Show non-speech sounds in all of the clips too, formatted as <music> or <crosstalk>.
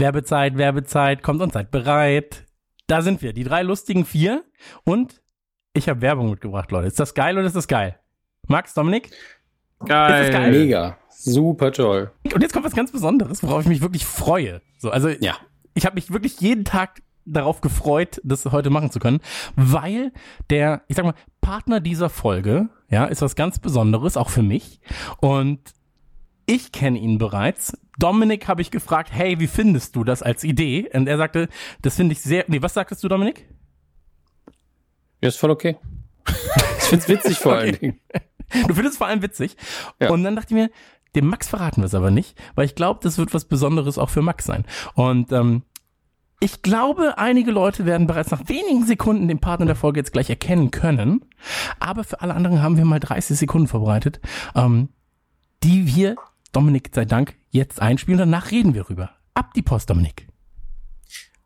Werbezeit, Werbezeit, kommt und seid bereit. Da sind wir, die drei lustigen vier. Und ich habe Werbung mitgebracht, Leute. Ist das geil oder ist das geil? Max, Dominik? Geil. Ist das geil? Mega. Super toll. Und jetzt kommt was ganz Besonderes, worauf ich mich wirklich freue. So, also Ja. ich habe mich wirklich jeden Tag darauf gefreut, das heute machen zu können, weil der, ich sag mal, Partner dieser Folge, ja, ist was ganz Besonderes, auch für mich. Und ich kenne ihn bereits. Dominik habe ich gefragt, hey, wie findest du das als Idee? Und er sagte, das finde ich sehr. Nee, was sagtest du, Dominik? Ja, ist voll okay. ich find's witzig vor <laughs> allen Okay. Dingen. Du findest es vor allem witzig. Ja. Und dann dachte ich mir, dem Max verraten wir es aber nicht, weil ich glaube, das wird was Besonderes auch für Max sein. Und ähm, ich glaube, einige Leute werden bereits nach wenigen Sekunden den Partner der Folge jetzt gleich erkennen können. Aber für alle anderen haben wir mal 30 Sekunden vorbereitet, ähm, die wir, Dominik sei Dank, jetzt einspielen. Danach reden wir rüber. Ab die Post, Dominik.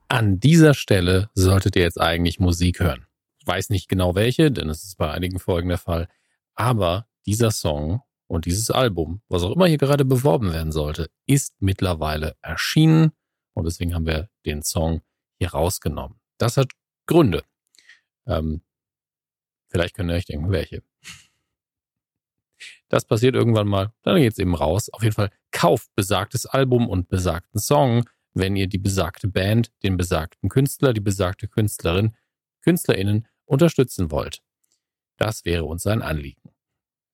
An dieser Stelle solltet ihr jetzt eigentlich Musik hören. Ich weiß nicht genau welche, denn es ist bei einigen Folgen der Fall. Aber dieser Song und dieses Album, was auch immer hier gerade beworben werden sollte, ist mittlerweile erschienen. Und deswegen haben wir den Song hier rausgenommen. Das hat Gründe. Ähm, vielleicht könnt ihr euch denken, welche. Das passiert irgendwann mal, dann geht's eben raus. Auf jeden Fall kauft besagtes Album und besagten Song, wenn ihr die besagte Band, den besagten Künstler, die besagte Künstlerin, KünstlerInnen unterstützen wollt. Das wäre uns ein Anliegen.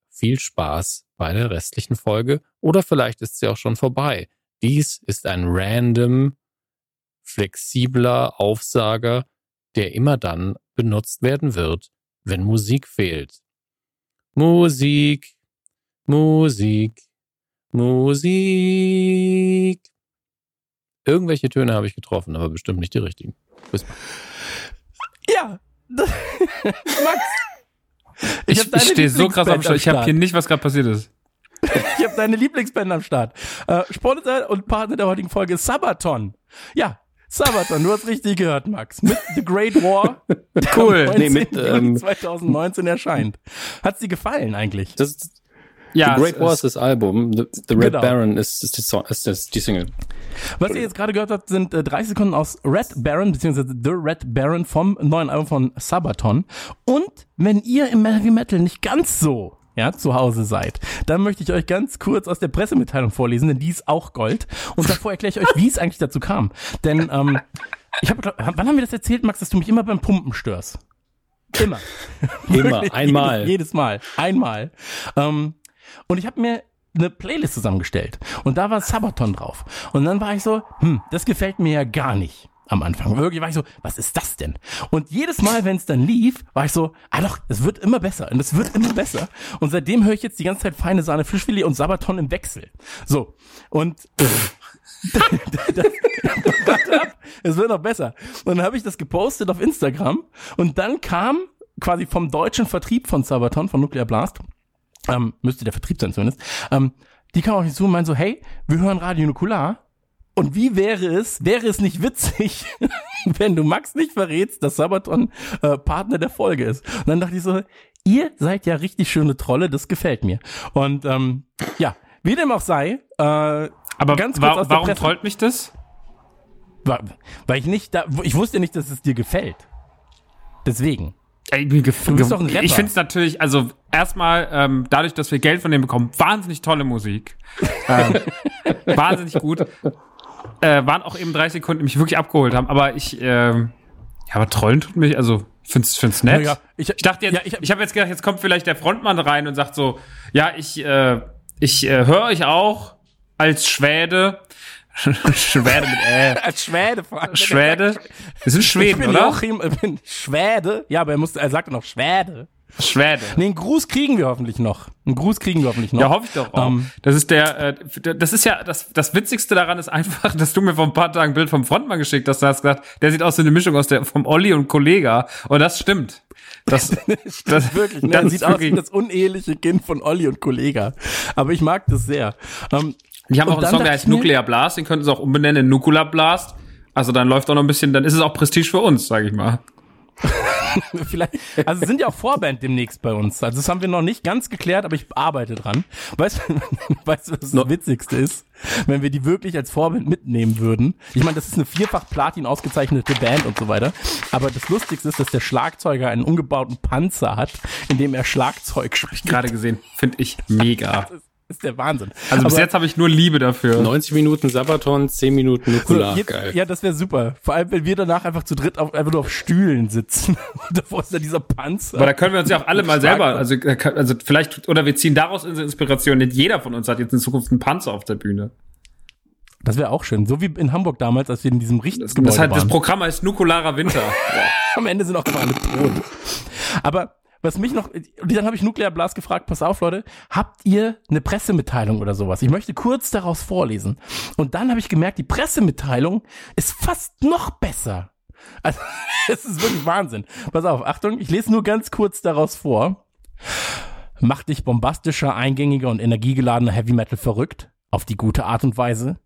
Viel Spaß bei der restlichen Folge oder vielleicht ist sie auch schon vorbei. Dies ist ein random, flexibler Aufsager, der immer dann benutzt werden wird, wenn Musik fehlt. Musik, Musik, Musik. Irgendwelche Töne habe ich getroffen, aber bestimmt nicht die richtigen. Bis bald. Ja. Max. Ich, ich, deine stehe so krass am Start. Ich habe hier nicht, was gerade passiert ist. Ich habe deine Lieblingsband am Start. Äh, Sponsor und Partner der heutigen Folge ist Sabaton. Ja, Sabaton, du hast richtig gehört, Max. Mit The Great War. der Cool. Nee, mit, 19. Juni ähm, 2019 erscheint. Hat's dir gefallen eigentlich? Das ist, Ja, The Great War ist das Album. The, The Red Genau. Baron ist, ist, die Song, ist das, die Single. Was ihr jetzt gerade gehört habt, sind äh, 30 Sekunden aus Red Baron, beziehungsweise The Red Baron vom neuen Album von Sabaton. Und wenn ihr im Heavy Metal nicht ganz so ja, zu Hause seid, dann möchte ich euch ganz kurz aus der Pressemitteilung vorlesen, denn die ist auch Gold. Und davor erkläre ich euch, wie es eigentlich dazu kam. Denn ähm, ich habe, wann haben wir das erzählt, Max, dass du mich immer beim Pumpen störst? Immer. Immer, <laughs> einmal. Jedes, jedes Mal. Einmal. Ähm, und ich habe mir eine Playlist zusammengestellt. Und da war Sabaton drauf. Und dann war ich so, hm, das gefällt mir ja gar nicht. Am Anfang. Wirklich war ich so, was ist das denn? Und jedes Mal, wenn es dann lief, war ich so, ah doch, es wird immer besser und es wird immer besser. Und seitdem höre ich jetzt die ganze Zeit feine Sahne Fischfilet und Sabaton im Wechsel. So. Und <laughs> ab, es wird noch besser. Und dann habe ich das gepostet auf Instagram und dann kam quasi vom deutschen Vertrieb von Sabaton, von Nuclear Blast, ähm, müsste der Vertrieb sein zumindest, ähm, die kam auf mich zu und meinen so, hey, wir hören Radio Nukular. Und wie wäre es, wäre es nicht witzig, <laughs> wenn du Max nicht verrätst, dass Sabaton äh, Partner der Folge ist? Und dann dachte ich so, ihr seid ja richtig schöne Trolle, das gefällt mir. Und ähm, ja, wie dem auch sei, äh, Aber ganz kurz wa aus warum Presse. trollt mich das? Weil ich nicht da, ich wusste nicht, dass es dir gefällt. Deswegen. Gef- Du bist doch ein Rapper. Ich finde es natürlich, also erstmal, ähm, dadurch, dass wir Geld von denen bekommen, wahnsinnig tolle Musik. ähm, <laughs> wahnsinnig gut. Äh, waren auch eben 30 Sekunden, die mich wirklich abgeholt haben. Aber ich, ähm, ja, aber trollen tut mich, also ich find's, find's nett. Ja, ich- ich dachte jetzt, ja, ich ich, hab- habe jetzt gedacht, jetzt kommt vielleicht der Frontmann rein und sagt so, ja, ich, äh, ich äh, höre euch auch als Schwede. Schwede mit äh. <laughs> Schwede vor allem. Schwede. Wir sind Ich Schweden, bin oder? Joachim, ich bin Schwede. Ja, aber er musste, er sagte noch Schwede. Schwede. Nee, einen Gruß kriegen wir hoffentlich noch. Einen Gruß kriegen wir hoffentlich noch. Ja, hoffe ich doch auch. Ähm, das ist der, äh, das ist ja, das, das Witzigste daran ist einfach, <laughs> dass du mir vor ein paar Tagen ein Bild vom Frontmann geschickt hast. Du hast gesagt, der sieht aus wie eine Mischung aus der, vom Olli und Kollega. Und das stimmt. Das, <laughs> das wirklich, <laughs> ne? das sieht ist aus wie wirklich- das uneheliche Kind von Olli und Kollega. Aber ich mag das sehr. Ähm, Die haben auch einen Song, der heißt Nuclear Blast, den könnten sie auch umbenennen in Nuclear Blast. Also dann läuft auch noch ein bisschen, dann ist es auch Prestige für uns, sage ich mal. <laughs> Vielleicht, also sind ja auch Vorband demnächst bei uns. Also das haben wir noch nicht ganz geklärt, aber ich arbeite dran. Weißt du, <laughs> weißt du, was das No. Witzigste ist? Wenn wir die wirklich als Vorband mitnehmen würden. Ich meine, das ist eine vierfach Platin ausgezeichnete Band und so weiter. Aber das Lustigste ist, dass der Schlagzeuger einen umgebauten Panzer hat, in dem er Schlagzeug spielt. Gerade gesehen, finde ich mega. Das ist der Wahnsinn. Also bis Aber- jetzt habe ich nur Liebe dafür. 90 Minuten Sabaton, 10 Minuten So, Nukular. jetzt, Geil. ja, das wäre super. Vor allem, wenn wir danach einfach zu dritt auf, einfach nur auf Stühlen sitzen. Davor <laughs> ist da dieser Panzer. Aber da können wir uns ja auch alle mal selber, also, äh, also vielleicht, oder wir ziehen daraus unsere Inspiration. Nicht jeder von uns hat jetzt in Zukunft einen Panzer auf der Bühne. Das wäre auch schön. So wie in Hamburg damals, als wir in diesem Das, Richtergebäude das, halt, das waren. Programm heißt Nukularer Winter. <laughs> Am Ende sind auch immer alle tot. Aber was mich noch, dann habe ich Nuclear Blast gefragt, pass auf Leute, habt ihr eine Pressemitteilung oder sowas? Ich möchte kurz daraus vorlesen. Und dann habe ich gemerkt, die Pressemitteilung ist fast noch besser. Also, <laughs> es ist wirklich Wahnsinn. Pass auf, Achtung, ich lese nur ganz kurz daraus vor. Macht dich bombastischer, eingängiger und energiegeladener Heavy Metal verrückt? Auf die gute Art und Weise?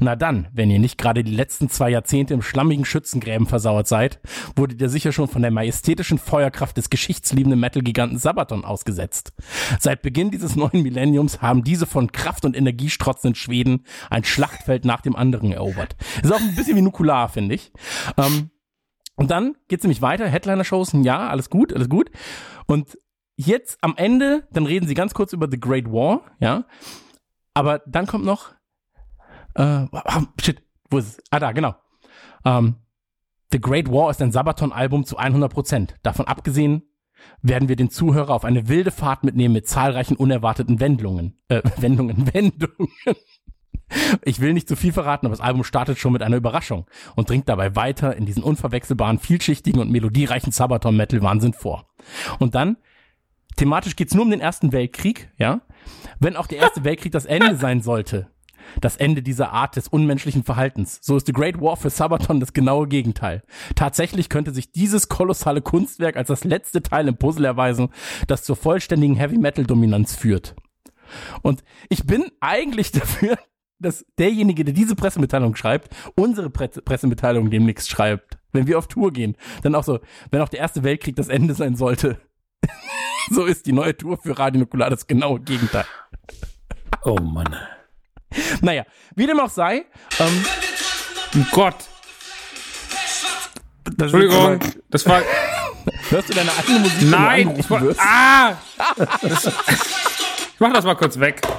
Na dann, wenn ihr nicht gerade die letzten zwei Jahrzehnte im schlammigen Schützengräben versauert seid, wurdet ihr sicher schon von der majestätischen Feuerkraft des geschichtsliebenden Metal-Giganten Sabaton ausgesetzt. Seit Beginn dieses neuen Millenniums haben diese von Kraft und Energie strotzenden Schweden ein Schlachtfeld nach dem anderen erobert. Ist auch ein bisschen wie Nukular, finde ich. Ähm, und dann geht's nämlich weiter. Headliner-Shows, ja, alles gut, alles gut. Und jetzt am Ende, dann reden sie ganz kurz über The Great War, ja. Aber dann kommt noch, äh, ah, shit, wo ist es? Ah, da, genau. Ähm, The Great War ist ein Sabaton-Album zu 100 Prozent. Davon abgesehen werden wir den Zuhörer auf eine wilde Fahrt mitnehmen mit zahlreichen unerwarteten Wendungen. Äh, <laughs> Wendungen, Wendungen. Ich will nicht zu viel verraten, aber das Album startet schon mit einer Überraschung und dringt dabei weiter in diesen unverwechselbaren, vielschichtigen und melodiereichen Sabaton-Metal-Wahnsinn vor. Und dann, thematisch geht's nur um den Ersten Weltkrieg, ja. Wenn auch der Erste <laughs> Weltkrieg das Ende sein sollte, das Ende dieser Art des unmenschlichen Verhaltens. So ist The Great War für Sabaton das genaue Gegenteil. Tatsächlich könnte sich dieses kolossale Kunstwerk als das letzte Teil im Puzzle erweisen, das zur vollständigen Heavy Metal Dominanz führt. Und ich bin eigentlich <laughs> dafür, dass derjenige, der diese Pressemitteilung schreibt, unsere Pre Pressemitteilung demnächst schreibt. Wenn wir auf Tour gehen, dann auch so, wenn auch der Erste Weltkrieg das Ende sein sollte. <laughs> so ist die neue Tour für Radio Nukular das genaue Gegenteil. Oh Mann. Naja, wie dem auch sei, ähm, Oh Gott. das Entschuldigung. Das war. <laughs> Hörst du deine eigene Musik? Nein! Ich war, ah! Das, <laughs> ich mach das mal kurz weg. <laughs>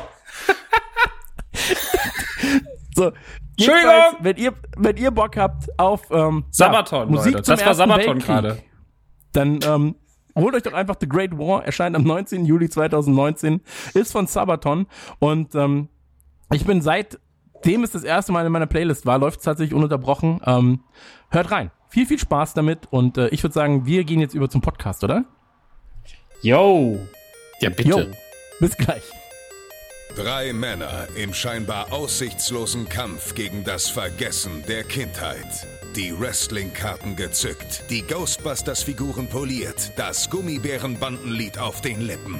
So, Entschuldigung! wenn ihr, wenn ihr Bock habt auf ähm, Sabaton, ja, Musik Leute. Das war Sabaton gerade. Dann ähm, holt euch doch einfach The Great War, erscheint am 19. Juli 2019, ist von Sabaton und ähm, ich bin seitdem es das erste Mal in meiner Playlist war, läuft es tatsächlich ununterbrochen. Ähm, hört rein. Viel, viel Spaß damit und äh, ich würde sagen, wir gehen jetzt über zum Podcast, oder? Yo. Ja, bitte. Jo. Bis gleich. Drei Männer im scheinbar aussichtslosen Kampf gegen das Vergessen der Kindheit. Die Wrestling-Karten gezückt, die Ghostbusters-Figuren poliert, das Gummibärenbandenlied auf den Lippen.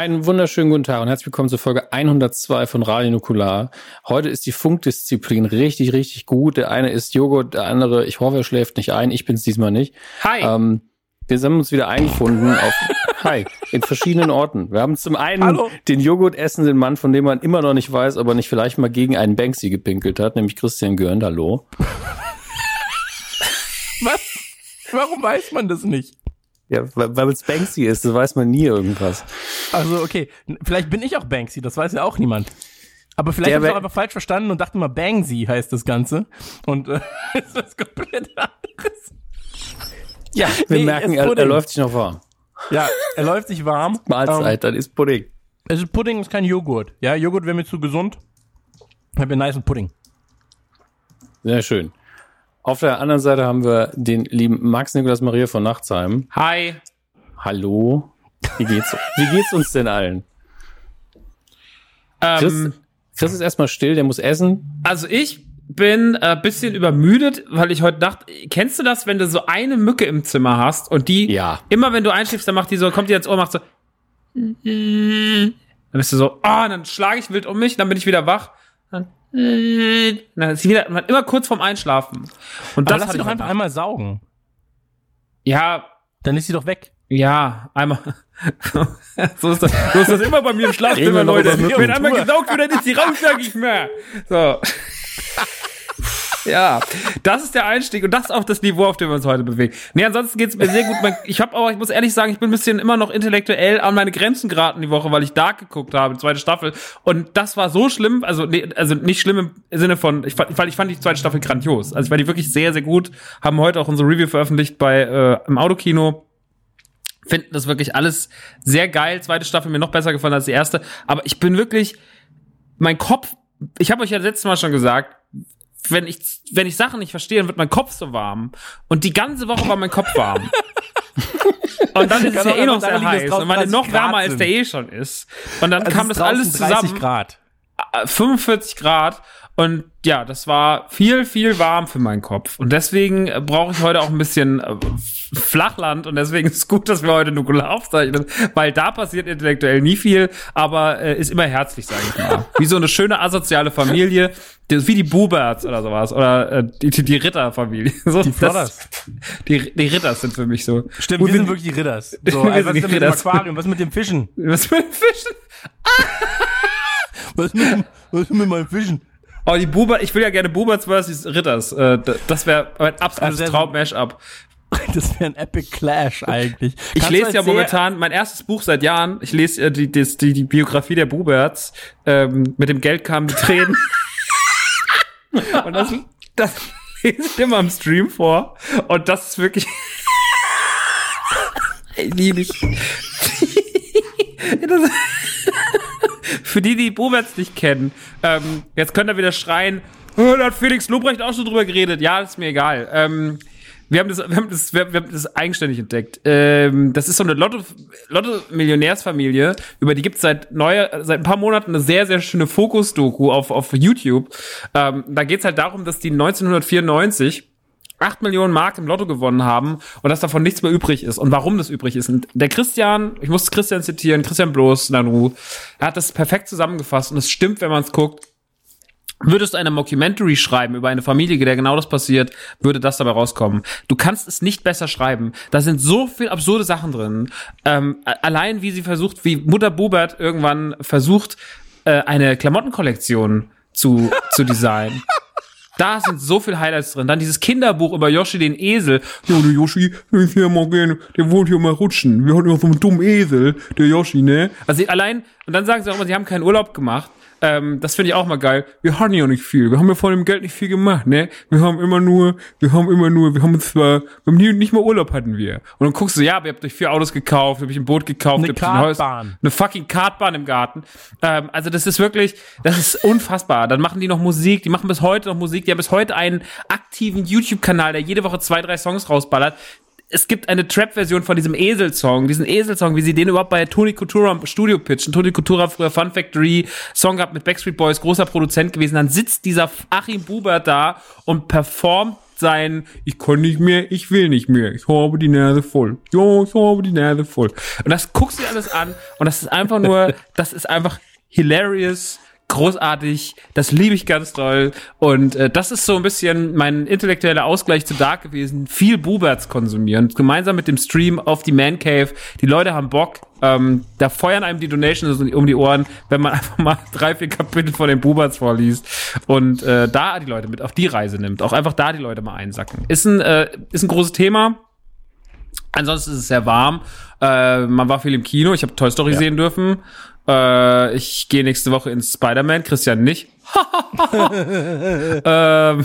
Einen wunderschönen guten Tag und herzlich willkommen zur Folge 102 von Radio Nukular. Heute ist die Funkdisziplin richtig, richtig gut. Der eine ist Joghurt, der andere, ich hoffe, er schläft nicht ein. Ich bin es diesmal nicht. Hi. Ähm, wir haben uns wieder eingefunden auf <laughs> Hi, in verschiedenen Orten. Wir haben zum einen Hallo. den Joghurt essenden Mann, von dem man immer noch nicht weiß, ob er nicht vielleicht mal gegen einen Banksy gepinkelt hat, nämlich Christian Görnd. Hallo. <laughs> Was? Warum weiß man das nicht? Ja, weil es Banksy ist, das weiß man nie irgendwas. Also, okay, vielleicht bin ich auch Banksy, das weiß ja auch niemand. Aber vielleicht habe ich auch einfach falsch verstanden und dachte mal, Bangsy heißt das Ganze. Und äh, <laughs> ist was komplett anderes. Ja, wir Nee, merken, er, er läuft sich noch warm. Ja, er läuft sich warm. <laughs> Mahlzeit, dann ist Pudding. Ähm, es ist Pudding, ist kein Joghurt. Ja, Joghurt wäre mir zu gesund. Ich habe einen nice Pudding. Sehr schön. Auf der anderen Seite haben wir den lieben Max Nikolas Maria von Nachtsheim. Hi. Hallo. Wie geht's, wie geht's uns denn allen? Chris, Ähm, Chris ist erstmal still, der muss essen. also ich bin ein äh, bisschen übermüdet, weil ich heute Nacht, kennst du das, wenn du so eine Mücke im Zimmer hast und die, Ja. immer wenn du einschläfst, dann macht die so, kommt die ins Ohr, macht so, dann bist du so, ah, dann schlage ich wild um mich, dann bin ich wieder wach. Dann, ist sie wieder, man immer kurz vorm Einschlafen. Und Aber das lass hat sie doch ich einfach einmal saugen. Ja, Dann ist sie doch weg. Ja, einmal. <laughs> so, ist das, so ist das immer bei mir im Schlafzimmer, Leute. Wenn einmal gesaugt wird, dann ist die raus, sag ich mehr. So. <laughs> Ja, das ist der Einstieg und das ist auch das Niveau, auf dem wir uns heute bewegen. Nee, ansonsten geht's mir sehr gut. Ich habe aber, ich muss ehrlich sagen, ich bin ein bisschen immer noch intellektuell an meine Grenzen geraten die Woche, weil ich Dark geguckt habe, die zweite Staffel. Und das war so schlimm, also, nee, also nicht schlimm im Sinne von, ich fand, ich fand die zweite Staffel grandios. Also ich fand die wirklich sehr, sehr gut. Haben heute auch unsere Review veröffentlicht bei äh, im Autokino finden das wirklich alles sehr geil. Zweite Staffel mir noch besser gefallen als die erste. Aber ich bin wirklich, mein Kopf, ich habe euch ja letztes Mal schon gesagt, wenn ich, wenn ich Sachen nicht verstehe, dann wird mein Kopf so warm. Und die ganze Woche war mein Kopf warm. <laughs> Und dann ist es ja eh noch sehr heiß. Und weil 30 noch wärmer als der eh schon ist. Und dann Es kam das alles draußen 30 zusammen. Grad. Äh, 45 Grad. Und ja, das war viel, viel warm für meinen Kopf. Und deswegen äh, brauche ich heute auch ein bisschen äh, Flachland. Und deswegen ist es gut, dass wir heute Nukular aufzeichnen, weil da passiert intellektuell nie viel, aber äh, ist immer herzlich, sage ich mal. Wie so eine schöne asoziale Familie, wie die Buberts oder sowas. Oder äh, die, die, Ritterfamilie. <laughs> So, Die Flodders. das- Die, die Ritters sind für mich so. Stimmt, wir sind wirklich die Ritters. <laughs> Wir So, sind ey, was ist mit dem. Aquarium? Was ist mit dem Fischen? <laughs> Was mit den Fischen? Was ist mit, dem- was mit meinen Fischen? Oh, die Buber, ich will ja gerne Buberts versus Ritters. Äh, das wäre mein absolutes Also, Traum-Mash-up. <laughs> Das wäre ein Epic Clash eigentlich. Ich Kannst lese ja momentan mein erstes Buch seit Jahren. Ich lese die, die, die, die Biografie der Buberts. Ähm, mit dem Geld kamen die Tränen. <laughs> Und das, das lese ich immer im Stream vor. Und das ist wirklich. <laughs> Liebe ich. Für die, die Buberts nicht kennen, ähm, jetzt könnt ihr wieder schreien, oh, da hat Felix Lobrecht auch schon drüber geredet. Ja, ist mir egal. Ähm, wir haben das, wir haben das, wir, haben das eigenständig entdeckt. Ähm, das ist so eine Lotto, Lotto-Millionärsfamilie, über die gibt's seit neuer, seit ein paar Monaten eine sehr, sehr schöne Fokus-Doku auf, auf YouTube. Ähm, da geht's halt darum, dass die 1994 8 Millionen Mark im Lotto gewonnen haben und dass davon nichts mehr übrig ist und warum das übrig ist. Und der Christian, ich muss Christian zitieren, Christian Bloß, Nanu, er hat das perfekt zusammengefasst und es stimmt, wenn man es guckt. Würdest du eine Mockumentary schreiben über eine Familie, der genau das passiert, würde das dabei rauskommen. Du kannst es nicht besser schreiben. Da sind so viel absurde Sachen drin. Ähm, allein wie sie versucht, wie Mutter Bubert irgendwann versucht, äh, eine Klamottenkollektion zu, zu designen. <laughs> Da sind so viel Highlights drin. Dann dieses Kinderbuch über Yoshi den Esel. Ja, der Yoshi, der ist ja mal gerne, der wollte ja mal rutschen. Wir hatten ja so einen dummen Esel, der Yoshi, ne? Also allein, und dann sagen sie auch immer, sie haben keinen Urlaub gemacht. Ähm, das finde ich auch mal geil. Wir hatten ja nicht viel. Wir haben ja von dem Geld nicht viel gemacht, ne? Wir haben immer nur, wir haben immer nur, wir haben zwar, wir haben nie, nicht mal Urlaub hatten wir. Und dann guckst du, ja, ihr habt euch vier Autos gekauft, ihr habt euch ein Boot gekauft, Eine Kartbahn. eine fucking Kartbahn im Garten. Ähm, also das ist wirklich, das ist unfassbar. Dann machen die noch Musik, die machen bis heute noch Musik, die haben bis heute einen aktiven YouTube-Kanal, der jede Woche zwei, drei Songs rausballert. Es gibt eine Trap-Version von diesem Esel-Song, diesen Esel-Song, wie sie den überhaupt bei Tony Coutura im Studio pitchen. Tony Coutura früher Fun Factory, Song gehabt mit Backstreet Boys, großer Produzent gewesen. Dann sitzt dieser Achim Bubert da und performt sein, ich kann nicht mehr, ich will nicht mehr, ich habe die Nase voll. Ja, ich habe die Nase voll. Und das guckst du dir alles an und das ist einfach nur, <laughs> das ist einfach hilarious, großartig, das liebe ich ganz doll. Und äh, das ist so ein bisschen mein intellektueller Ausgleich zu Dark gewesen, viel Buberts konsumieren, gemeinsam mit dem Stream auf die Man Cave, die Leute haben Bock, ähm, da feuern einem die Donations um die Ohren, wenn man <laughs> einfach mal drei, vier Kapitel von den Buberts vorliest. Und äh, da die Leute mit auf die Reise nimmt, auch einfach da die Leute mal einsacken. Ist ein, äh, ist ein großes Thema, Ansonsten ist es sehr warm. Äh, man war viel im Kino. Ich habe Toy Story sehen dürfen. Äh, ich gehe nächste Woche ins Spider-Man. Christian nicht. Ähm,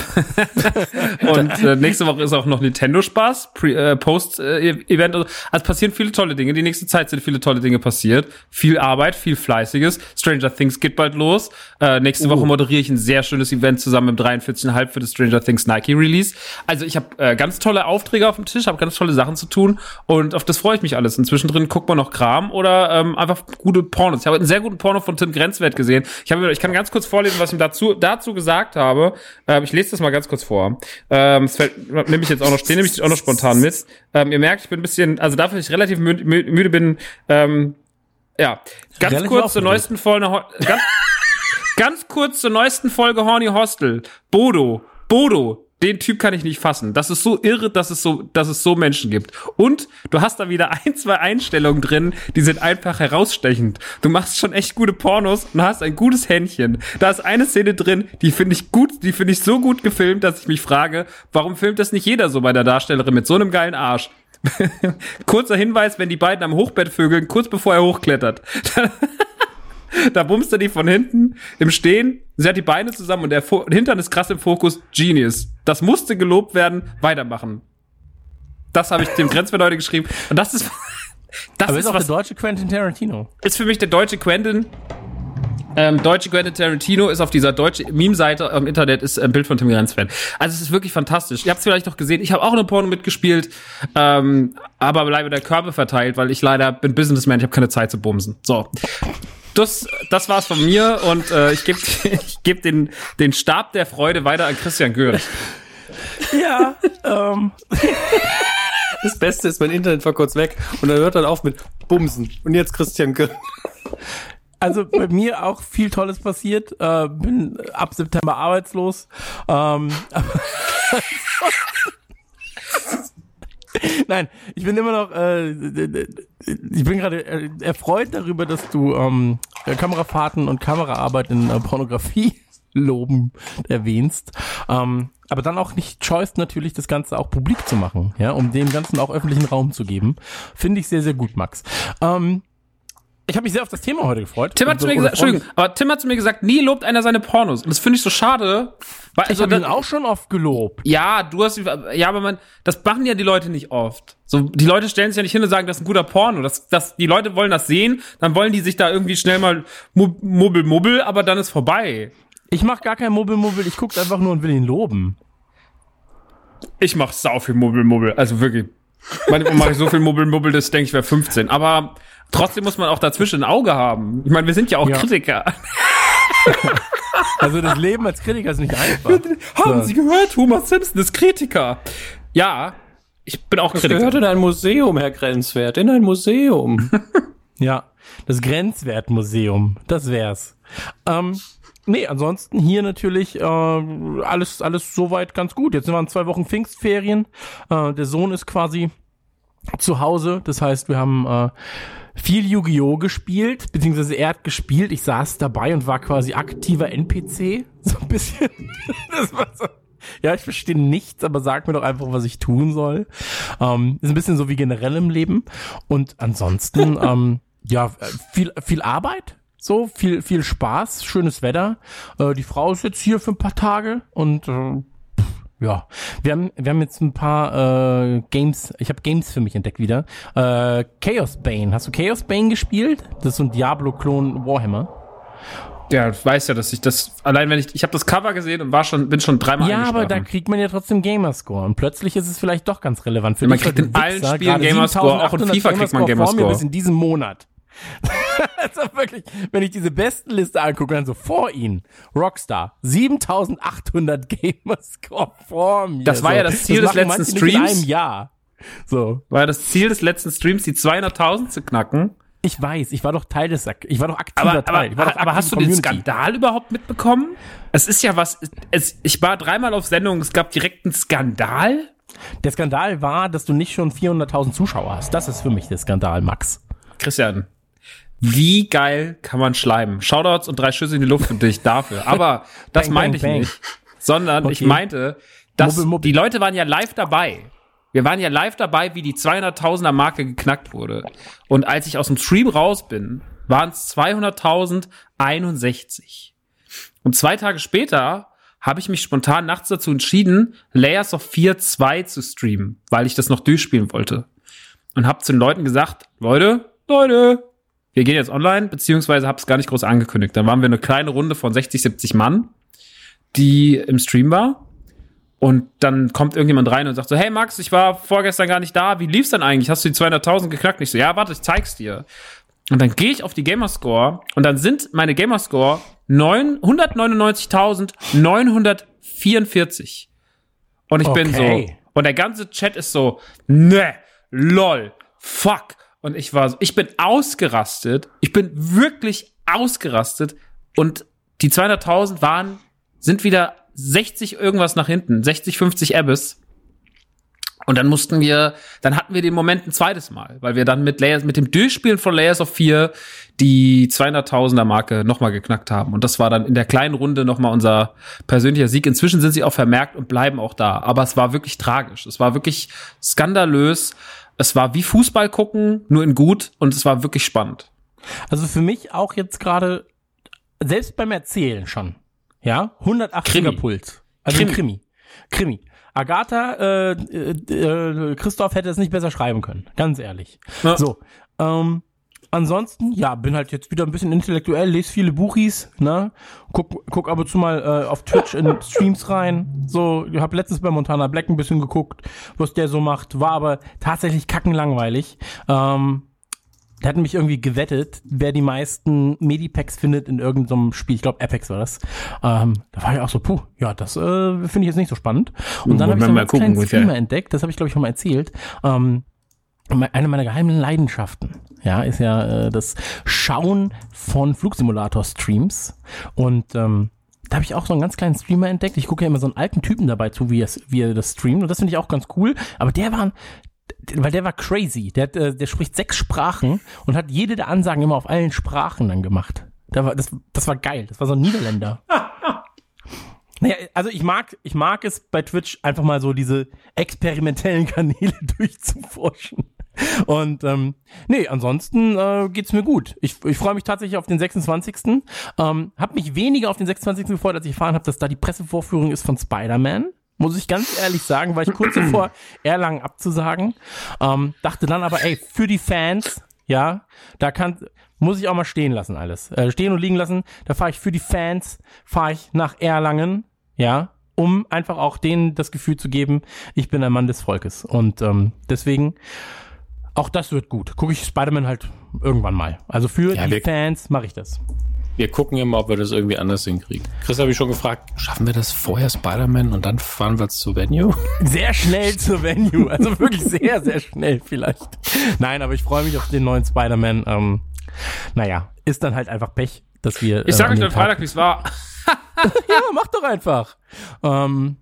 <laughs> und äh, nächste Woche ist auch noch Nintendo Spaß, äh, Post-Event. also, also passieren viele tolle Dinge. Die nächste Zeit sind viele tolle Dinge passiert. Viel Arbeit, viel Fleißiges. Stranger Things geht bald los. Äh, nächste Woche moderiere ich ein sehr schönes Event zusammen im 43,5 für das Stranger Things Nike Release. Also ich habe äh, ganz tolle Aufträge auf dem Tisch, habe ganz tolle Sachen zu tun und auf das freue ich mich alles. Und zwischendrin guckt man noch Kram oder ähm, einfach gute Pornos. Ich habe einen sehr guten Porno von Tim Grenzwert gesehen. Ich, hab, ich kann ganz kurz vorlesen, was ihm dazu, dazu gesagt habe. Ähm, ich lese das mal ganz kurz vor. Ähm, das fällt, nehme ich jetzt auch noch, den nehme ich auch noch spontan mit. Ähm, ihr merkt, ich bin ein bisschen, also dafür, dass ich relativ müde, müde bin, ähm, ja, ganz Relativ kurz zur neuesten Folge, ganz, <laughs> ganz kurz zur neuesten Folge Horny Hostel. Bodo, Bodo, den Typ kann ich nicht fassen. Das ist so irre, dass es so, dass es so Menschen gibt. Und du hast da wieder <laughs> ein, zwei Einstellungen drin, die sind einfach herausstechend. Du machst schon echt gute Pornos und hast ein gutes Händchen. Da ist eine Szene drin, die finde ich gut, die finde ich so gut gefilmt, dass ich mich frage, warum filmt das nicht jeder so bei der Darstellerin mit so einem geilen Arsch? <laughs> Kurzer Hinweis, wenn die beiden am Hochbett vögeln, kurz bevor er hochklettert. <laughs> Da bumst er die von hinten im Stehen. Sie hat die Beine zusammen und der Fo Hintern ist krass im Fokus. Genius. Das musste gelobt werden. Weitermachen. Das habe ich dem Grenzwert heute geschrieben. Und das ist, <laughs> das Aber ist ist auch was, der deutsche Quentin Tarantino. ist für mich der deutsche Quentin. Ähm, deutsche Quentin Tarantino ist auf dieser deutsche Meme-Seite im Internet ist ein Bild von Tim Grenzfeld. Also es ist wirklich fantastisch. Ihr habt es vielleicht noch gesehen. Ich habe auch eine Porno mitgespielt, ähm, aber bleibe der Körbe verteilt, weil ich leider bin Businessman. Ich habe keine Zeit zu bumsen. So. Das, das war's von mir und äh, ich gebe <laughs> ich geb den, den Stab der Freude weiter an Christian Göhr. Ja, ähm, <laughs> Das Beste ist, mein Internet war kurz weg und dann hört dann auf mit Bumsen. Und jetzt Christian Göll. also bei mir auch viel Tolles passiert. Äh, bin ab September arbeitslos. Ähm, aber- <laughs> <laughs> Nein, ich bin immer noch, äh, ich bin gerade äh, erfreut darüber, dass du ähm, Kamerafahrten und Kameraarbeit in äh, Pornografie <laughs> loben erwähnst. Ähm, aber dann auch nicht scheust natürlich das Ganze auch publik zu machen, ja, um dem Ganzen auch öffentlichen Raum zu geben. Finde ich sehr, sehr gut, Max. Ähm, ich habe mich sehr auf das Thema heute gefreut. Tim hat zu mir gesagt, Entschuldigung, aber Tim hat zu mir gesagt, nie lobt einer seine Pornos. Und das finde ich so schade. Weil, Ich also, habe ihn auch schon oft gelobt. Ja, du hast, ja, aber man, das machen ja die Leute nicht oft. So, die Leute stellen sich ja nicht hin und sagen, das ist ein guter Porno. Das, das, die Leute wollen das sehen, dann wollen die sich da irgendwie schnell mal mu- mubbel, mubbel, aber dann ist vorbei. Ich mache gar kein Mubbel-Mubbel, ich gucke einfach nur und will ihn loben. Ich mach sau viel mubbel, mubbel, also wirklich. Manchmal <laughs> mache ich so viel mubbel, mubbel, das denke ich wäre 15. Aber trotzdem muss man auch dazwischen ein Auge haben. Ich meine, wir sind ja auch Ja. Kritiker. <laughs> Also das Leben als Kritiker ist nicht einfach. Haben So. Sie gehört? Homer Simpson ist Kritiker. Ja, ich bin auch Das Kritiker. gehört in ein Museum, Herr Grenzwert. In ein Museum. <laughs> Ja, das Grenzwertmuseum, das wär's. Ähm, nee, ansonsten hier natürlich äh, alles, alles soweit ganz gut. Jetzt waren zwei Wochen Pfingstferien. Äh, der Sohn ist quasi zu Hause. Das heißt, wir haben äh, viel Yu-Gi-Oh! gespielt, beziehungsweise er hat gespielt. Ich saß dabei und war quasi aktiver NPC. <laughs> So ein bisschen. <laughs> Das war so. Ja, ich verstehe nichts, aber sag mir doch einfach, was ich tun soll. Ähm, ist ein bisschen so wie generell im Leben. Und ansonsten, <laughs> ähm, ja, viel, viel Arbeit. So, viel, viel Spaß, schönes Wetter. Äh, die Frau ist jetzt hier für ein paar Tage und äh, ja, wir haben, wir haben jetzt ein paar äh, Games, ich habe Games für mich entdeckt wieder. Äh, Chaos Bane. Hast du Chaos Bane gespielt? Das ist so ein Diablo-Klon Warhammer. Ja, du weißt ja, dass ich das allein wenn ich ich habe das Cover gesehen und war schon bin schon dreimal Ja, aber da kriegt man ja trotzdem Gamerscore. Und plötzlich ist es vielleicht doch ganz relevant für Man dich. weil kriegt in allen Spielen Gamerscore, auch in 7800 FIFA kriegt man vor mir Gamerscore. bist in diesem Monat. <laughs> also wirklich, wenn ich diese Bestenliste angucke, dann so vor ihnen, Rockstar, 7800 Gamerscore vor mir. Das war so. ja das Ziel des machen letzten nicht In Streams. einem Jahr. So. war ja das Ziel des letzten Streams die 200.000 zu knacken. Ich weiß, ich war doch Teil des, ich war doch aktiver Aber, Teil. Aber, aber aktive hast du den. Skandal überhaupt mitbekommen? Es ist ja was, es, ich war dreimal auf Sendung, es gab direkt einen Skandal. Der Skandal war, dass du nicht schon 400.000 Zuschauer hast. Das ist für mich der Skandal, Max. Christian, wie geil kann man schleimen? Shoutouts und drei Schüsse in die Luft für dich dafür. Aber <laughs> das Bang, meinte ich bang, bang. nicht. Sondern ich Okay. meinte, dass Mubbel, mubbel. die Leute waren ja live dabei. Wir waren ja live dabei, wie die 200.000er Marke geknackt wurde. Und als ich aus dem Stream raus bin, waren es 200.061. Und zwei Tage später habe ich mich spontan nachts dazu entschieden, Layers of 4 2 zu streamen, weil ich das noch durchspielen wollte. Und habe zu den Leuten gesagt, Leute, Leute, wir gehen jetzt online, beziehungsweise habe es gar nicht groß angekündigt. Dann waren wir eine kleine Runde von 60, 70 Mann, die im Stream war. Und dann kommt irgendjemand rein und sagt so, hey Max, ich war vorgestern gar nicht da, wie lief's denn eigentlich? Hast du die 200.000 geknackt? Ich so, ja, warte, ich zeig's dir. Und dann gehe ich auf die Gamerscore und dann sind meine Gamerscore 199.944. Und ich bin so, Okay. und der ganze Chat ist so, ne, lol, fuck. Und ich war so, ich bin ausgerastet. Ich bin wirklich ausgerastet. Und die 200.000 waren, sind wieder 60 irgendwas nach hinten. 60, 50 Abyss. Und dann mussten wir, dann hatten wir den Moment ein zweites Mal, weil wir dann mit Layers, mit dem Durchspielen von Layers of 4 die 200.000er Marke nochmal geknackt haben. Und das war dann in der kleinen Runde nochmal unser persönlicher Sieg. Inzwischen sind sie auch vermerkt und bleiben auch da. Aber es war wirklich tragisch. Es war wirklich skandalös. Es war wie Fußball gucken, nur in gut. Und es war wirklich spannend. Also für mich auch jetzt gerade, selbst beim Erzählen schon, ja, 180er Krimi. Puls. Also Krimi. Krimi. Krimi. Agatha, äh, äh, äh, Christoph hätte es nicht besser schreiben können, ganz ehrlich. Ja. So, ähm, ansonsten, ja, bin halt jetzt wieder ein bisschen intellektuell, lese viele Buchis, ne, guck, guck ab und zu mal äh, auf Twitch in Streams rein, so, ich habe letztens bei Montana Black ein bisschen geguckt, was der so macht, war aber tatsächlich kackenlangweilig, ähm, der hat mich irgendwie gewettet, wer die meisten Medipacks findet in irgendeinem Spiel. Ich glaube, Apex war das. Ähm, da war ich auch so, puh, ja, das äh, finde ich jetzt nicht so spannend. Und dann Wollen habe ich so einen kleinen. Streamer entdeckt, das habe ich, glaube ich, schon mal erzählt. Ähm, eine meiner geheimen Leidenschaften, ja, ist ja äh, das Schauen von Flugsimulator-Streams. Und ähm, da habe ich auch so einen ganz kleinen Streamer entdeckt. Ich gucke ja immer so einen alten Typen dabei zu, wie, es, wie er das streamt. Und das finde ich auch ganz cool. Aber der war, weil der war crazy. Der, hat, äh, der spricht sechs Sprachen und hat jede der Ansagen immer auf allen Sprachen dann gemacht. Da war, das, das war geil. Das war so ein Niederländer. <laughs> Naja, also ich mag, ich mag es bei Twitch einfach mal so diese experimentellen Kanäle <laughs> durchzuforschen. Und ähm, nee, ansonsten äh, geht's mir gut. Ich, ich freue mich tatsächlich auf den 26. Ähm, hab mich weniger auf den 26. gefreut, als ich erfahren habe, dass da die Pressevorführung ist von Spider-Man. Muss ich ganz ehrlich sagen, war ich kurz <clears throat> davor, Erlangen abzusagen. Ähm, dachte dann aber, ey, für die Fans, ja, da kann, muss ich auch mal stehen lassen alles. Äh, stehen und liegen lassen. Da fahre ich für die Fans, fahre ich nach Erlangen, ja, um einfach auch denen das Gefühl zu geben, ich bin ein Mann des Volkes. Und ähm, deswegen, auch das wird gut. Gucke ich Spider-Man halt irgendwann mal. Also für Ja, die Fans mache ich das. Wir gucken immer, ob wir das irgendwie anders hinkriegen. Chris habe ich schon gefragt, schaffen wir das vorher Spider-Man und dann fahren wir zu Venue? <laughs> Sehr schnell zur Venue. Also wirklich sehr, sehr schnell vielleicht. Nein, aber ich freue mich auf den neuen Spider-Man. Ähm, naja, ist dann halt einfach Pech, dass wir. Ich äh, sag an euch dann Freitag, wie es war. <laughs> Ja, mach doch einfach. Ähm,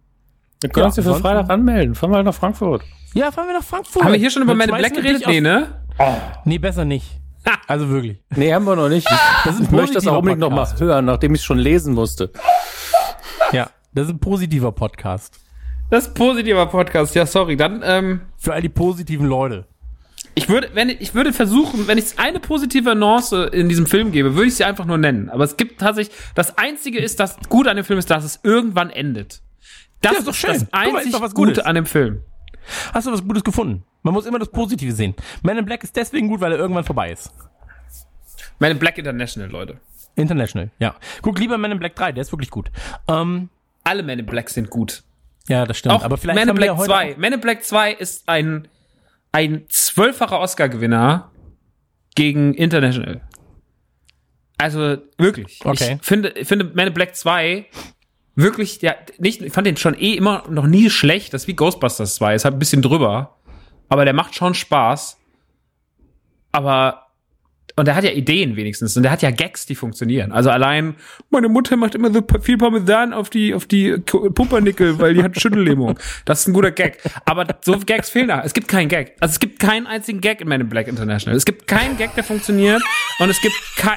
Wir können Ja, uns ja für Freitag anmelden. Fahren wir halt nach Frankfurt. Ja, fahren wir nach Frankfurt. Haben wir hier schon über meine Black geredet? Nee, ne? Nee, besser nicht. Also wirklich. Nee, haben wir noch nicht. Das ist ein Ich möchte das positiver auch unbedingt noch mal Podcast. hören, nachdem ich es schon lesen musste. Ja, das ist ein positiver Podcast. Das ist positiver Podcast. Ja, sorry. Dann, ähm, Für all die positiven Leute. ich würde, wenn ich, würde versuchen, wenn ich eine positive Nuance in diesem Film gebe, würde ich sie einfach nur nennen. Aber es gibt tatsächlich, das einzige ist, das gut an dem Film ist, dass es irgendwann endet. Das Ja, ist doch schön. das Guck mal, ist einzig doch was Gute an dem Film. Hast du was Gutes gefunden? Man muss immer das Positive sehen. Man in Black ist deswegen gut, weil er irgendwann vorbei ist. Man in Black International, Leute. International, ja. Guck lieber Man in Black 3, der ist wirklich gut. Ähm, Alle Men in Black sind gut. ja, das stimmt. Auch aber vielleicht Men in Black ja heute 2. Men in Black 2 ist ein, ein zwölffacher Oscar-Gewinner gegen International. Also wirklich. Okay. Ich finde, finde Men in Black 2 wirklich, ja, nicht, ich fand den schon eh immer noch nie schlecht. Das ist wie Ghostbusters 2. Ist halt ein bisschen drüber. Aber der macht schon Spaß. Aber und der hat ja Ideen wenigstens und der hat ja Gags, die funktionieren. Also allein, meine Mutter macht immer so viel Parmesan auf die, auf die Pumpernickel, weil die hat Schüttellähmung. <laughs> Das ist ein guter Gag. Aber so Gags fehlen da. Es gibt keinen Gag. Also es gibt keinen einzigen Gag in Man in Black International. Es gibt keinen Gag, der funktioniert. Und es gibt,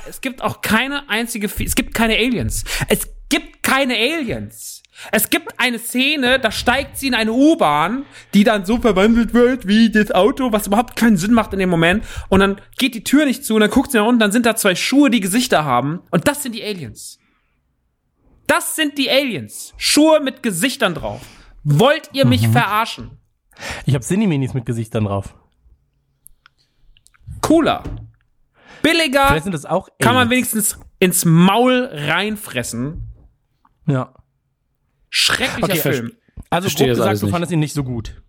es gibt auch keine einzige, es gibt keine Aliens. Es gibt keine Aliens. Es gibt eine Szene, da steigt sie in eine U-Bahn, die dann so verwandelt wird wie das Auto, was überhaupt keinen Sinn macht in dem Moment. Und dann geht die Tür nicht zu und dann guckt sie nach unten, dann sind da zwei Schuhe, die Gesichter haben. Und das sind die Aliens. Das sind die Aliens. Schuhe mit Gesichtern drauf. Wollt ihr mich verarschen? Ich habe Cineminis mit Gesichtern drauf. Cooler. Billiger. Vielleicht sind das auch Kann man Aliens. wenigstens ins Maul reinfressen. Ja. Schrecklicher Okay, Film. Also grob gesagt, du nicht. fandest ihn nicht so gut.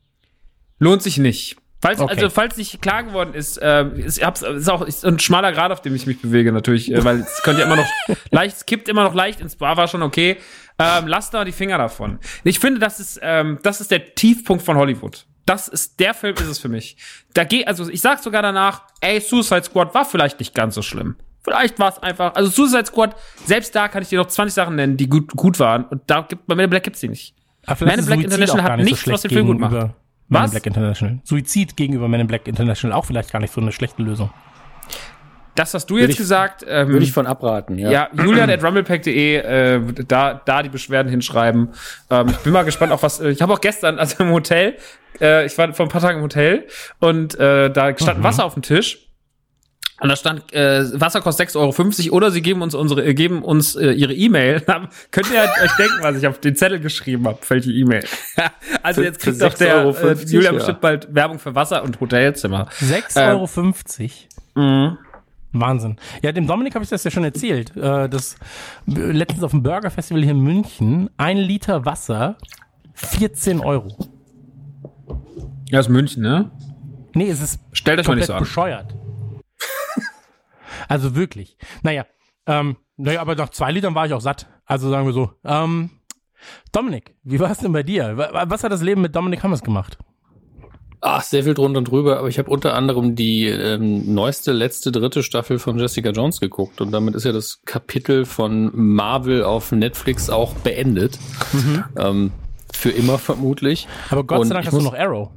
Lohnt sich nicht. Falls, Okay. Also, falls nicht klar geworden ist, äh, ist, hab's- ist auch ist ein schmaler Grad, auf dem ich mich bewege, natürlich, äh, weil es könnte ja immer noch <laughs> leicht, es kippt immer noch leicht ins Bar, war schon okay. Ähm, lasst da die Finger davon. Ich finde, das ist, ähm, das ist der Tiefpunkt von Hollywood. Das ist, der Film ist es für mich. Da geht, also ich sag sogar danach, ey, Suicide Squad war vielleicht nicht ganz so schlimm. Vielleicht war es einfach, also Suicide Squad, selbst da kann ich dir noch 20 Sachen nennen, die gut, gut waren. Und da gibt, bei Men in Black gibt's die nicht. Aber Man in Black Suizid International hat nicht nichts, so was den Film gut macht. Men in Was? Black International. Suizid gegenüber Men in Black International auch vielleicht gar nicht so eine schlechte Lösung. Das hast du Würde jetzt ich- gesagt. Ähm, Würde ich von abraten, ja. Ja, Julian at rumblepack.de, äh, da, da die Beschwerden hinschreiben. Ähm, ich bin mal gespannt auf was. Äh, ich habe auch gestern, also im Hotel, äh, ich war vor ein paar Tagen im Hotel und äh, da stand Wasser auf dem Tisch. Und da stand, äh, Wasser kostet 6,50 Euro oder sie geben uns unsere, äh, geben uns äh, ihre E-Mail. <laughs> Könnt ihr euch denken, was ich auf den Zettel geschrieben habe, welche E-Mail. <laughs> also Für- jetzt kriegt doch der 6,50 äh, Julian ja. bestimmt bald Werbung für Wasser und Hotelzimmer. 6,50 Euro. Mhm. Wahnsinn. Ja, dem Dominik habe ich das ja schon erzählt. Äh, das äh, letztens auf dem Burger Festival hier in München, ein Liter Wasser, 14 Euro. Ja, ist München, ne? Nee, es ist Stellt euch mal nicht komplett so an. bescheuert. Also wirklich. Naja, ähm, naja, aber nach zwei Litern war ich auch satt. Also sagen wir so. Ähm, Dominik, wie war es denn bei dir? Wa- Was hat das Leben mit Dominik Hammers gemacht? Ach, sehr viel drunter und drüber, aber ich habe unter anderem die ähm, neueste, letzte, dritte Staffel von Jessica Jones geguckt und damit ist ja das Kapitel von Marvel auf Netflix auch beendet. Ähm, für immer vermutlich. Aber Gott Und sei Dank hast du noch Arrow.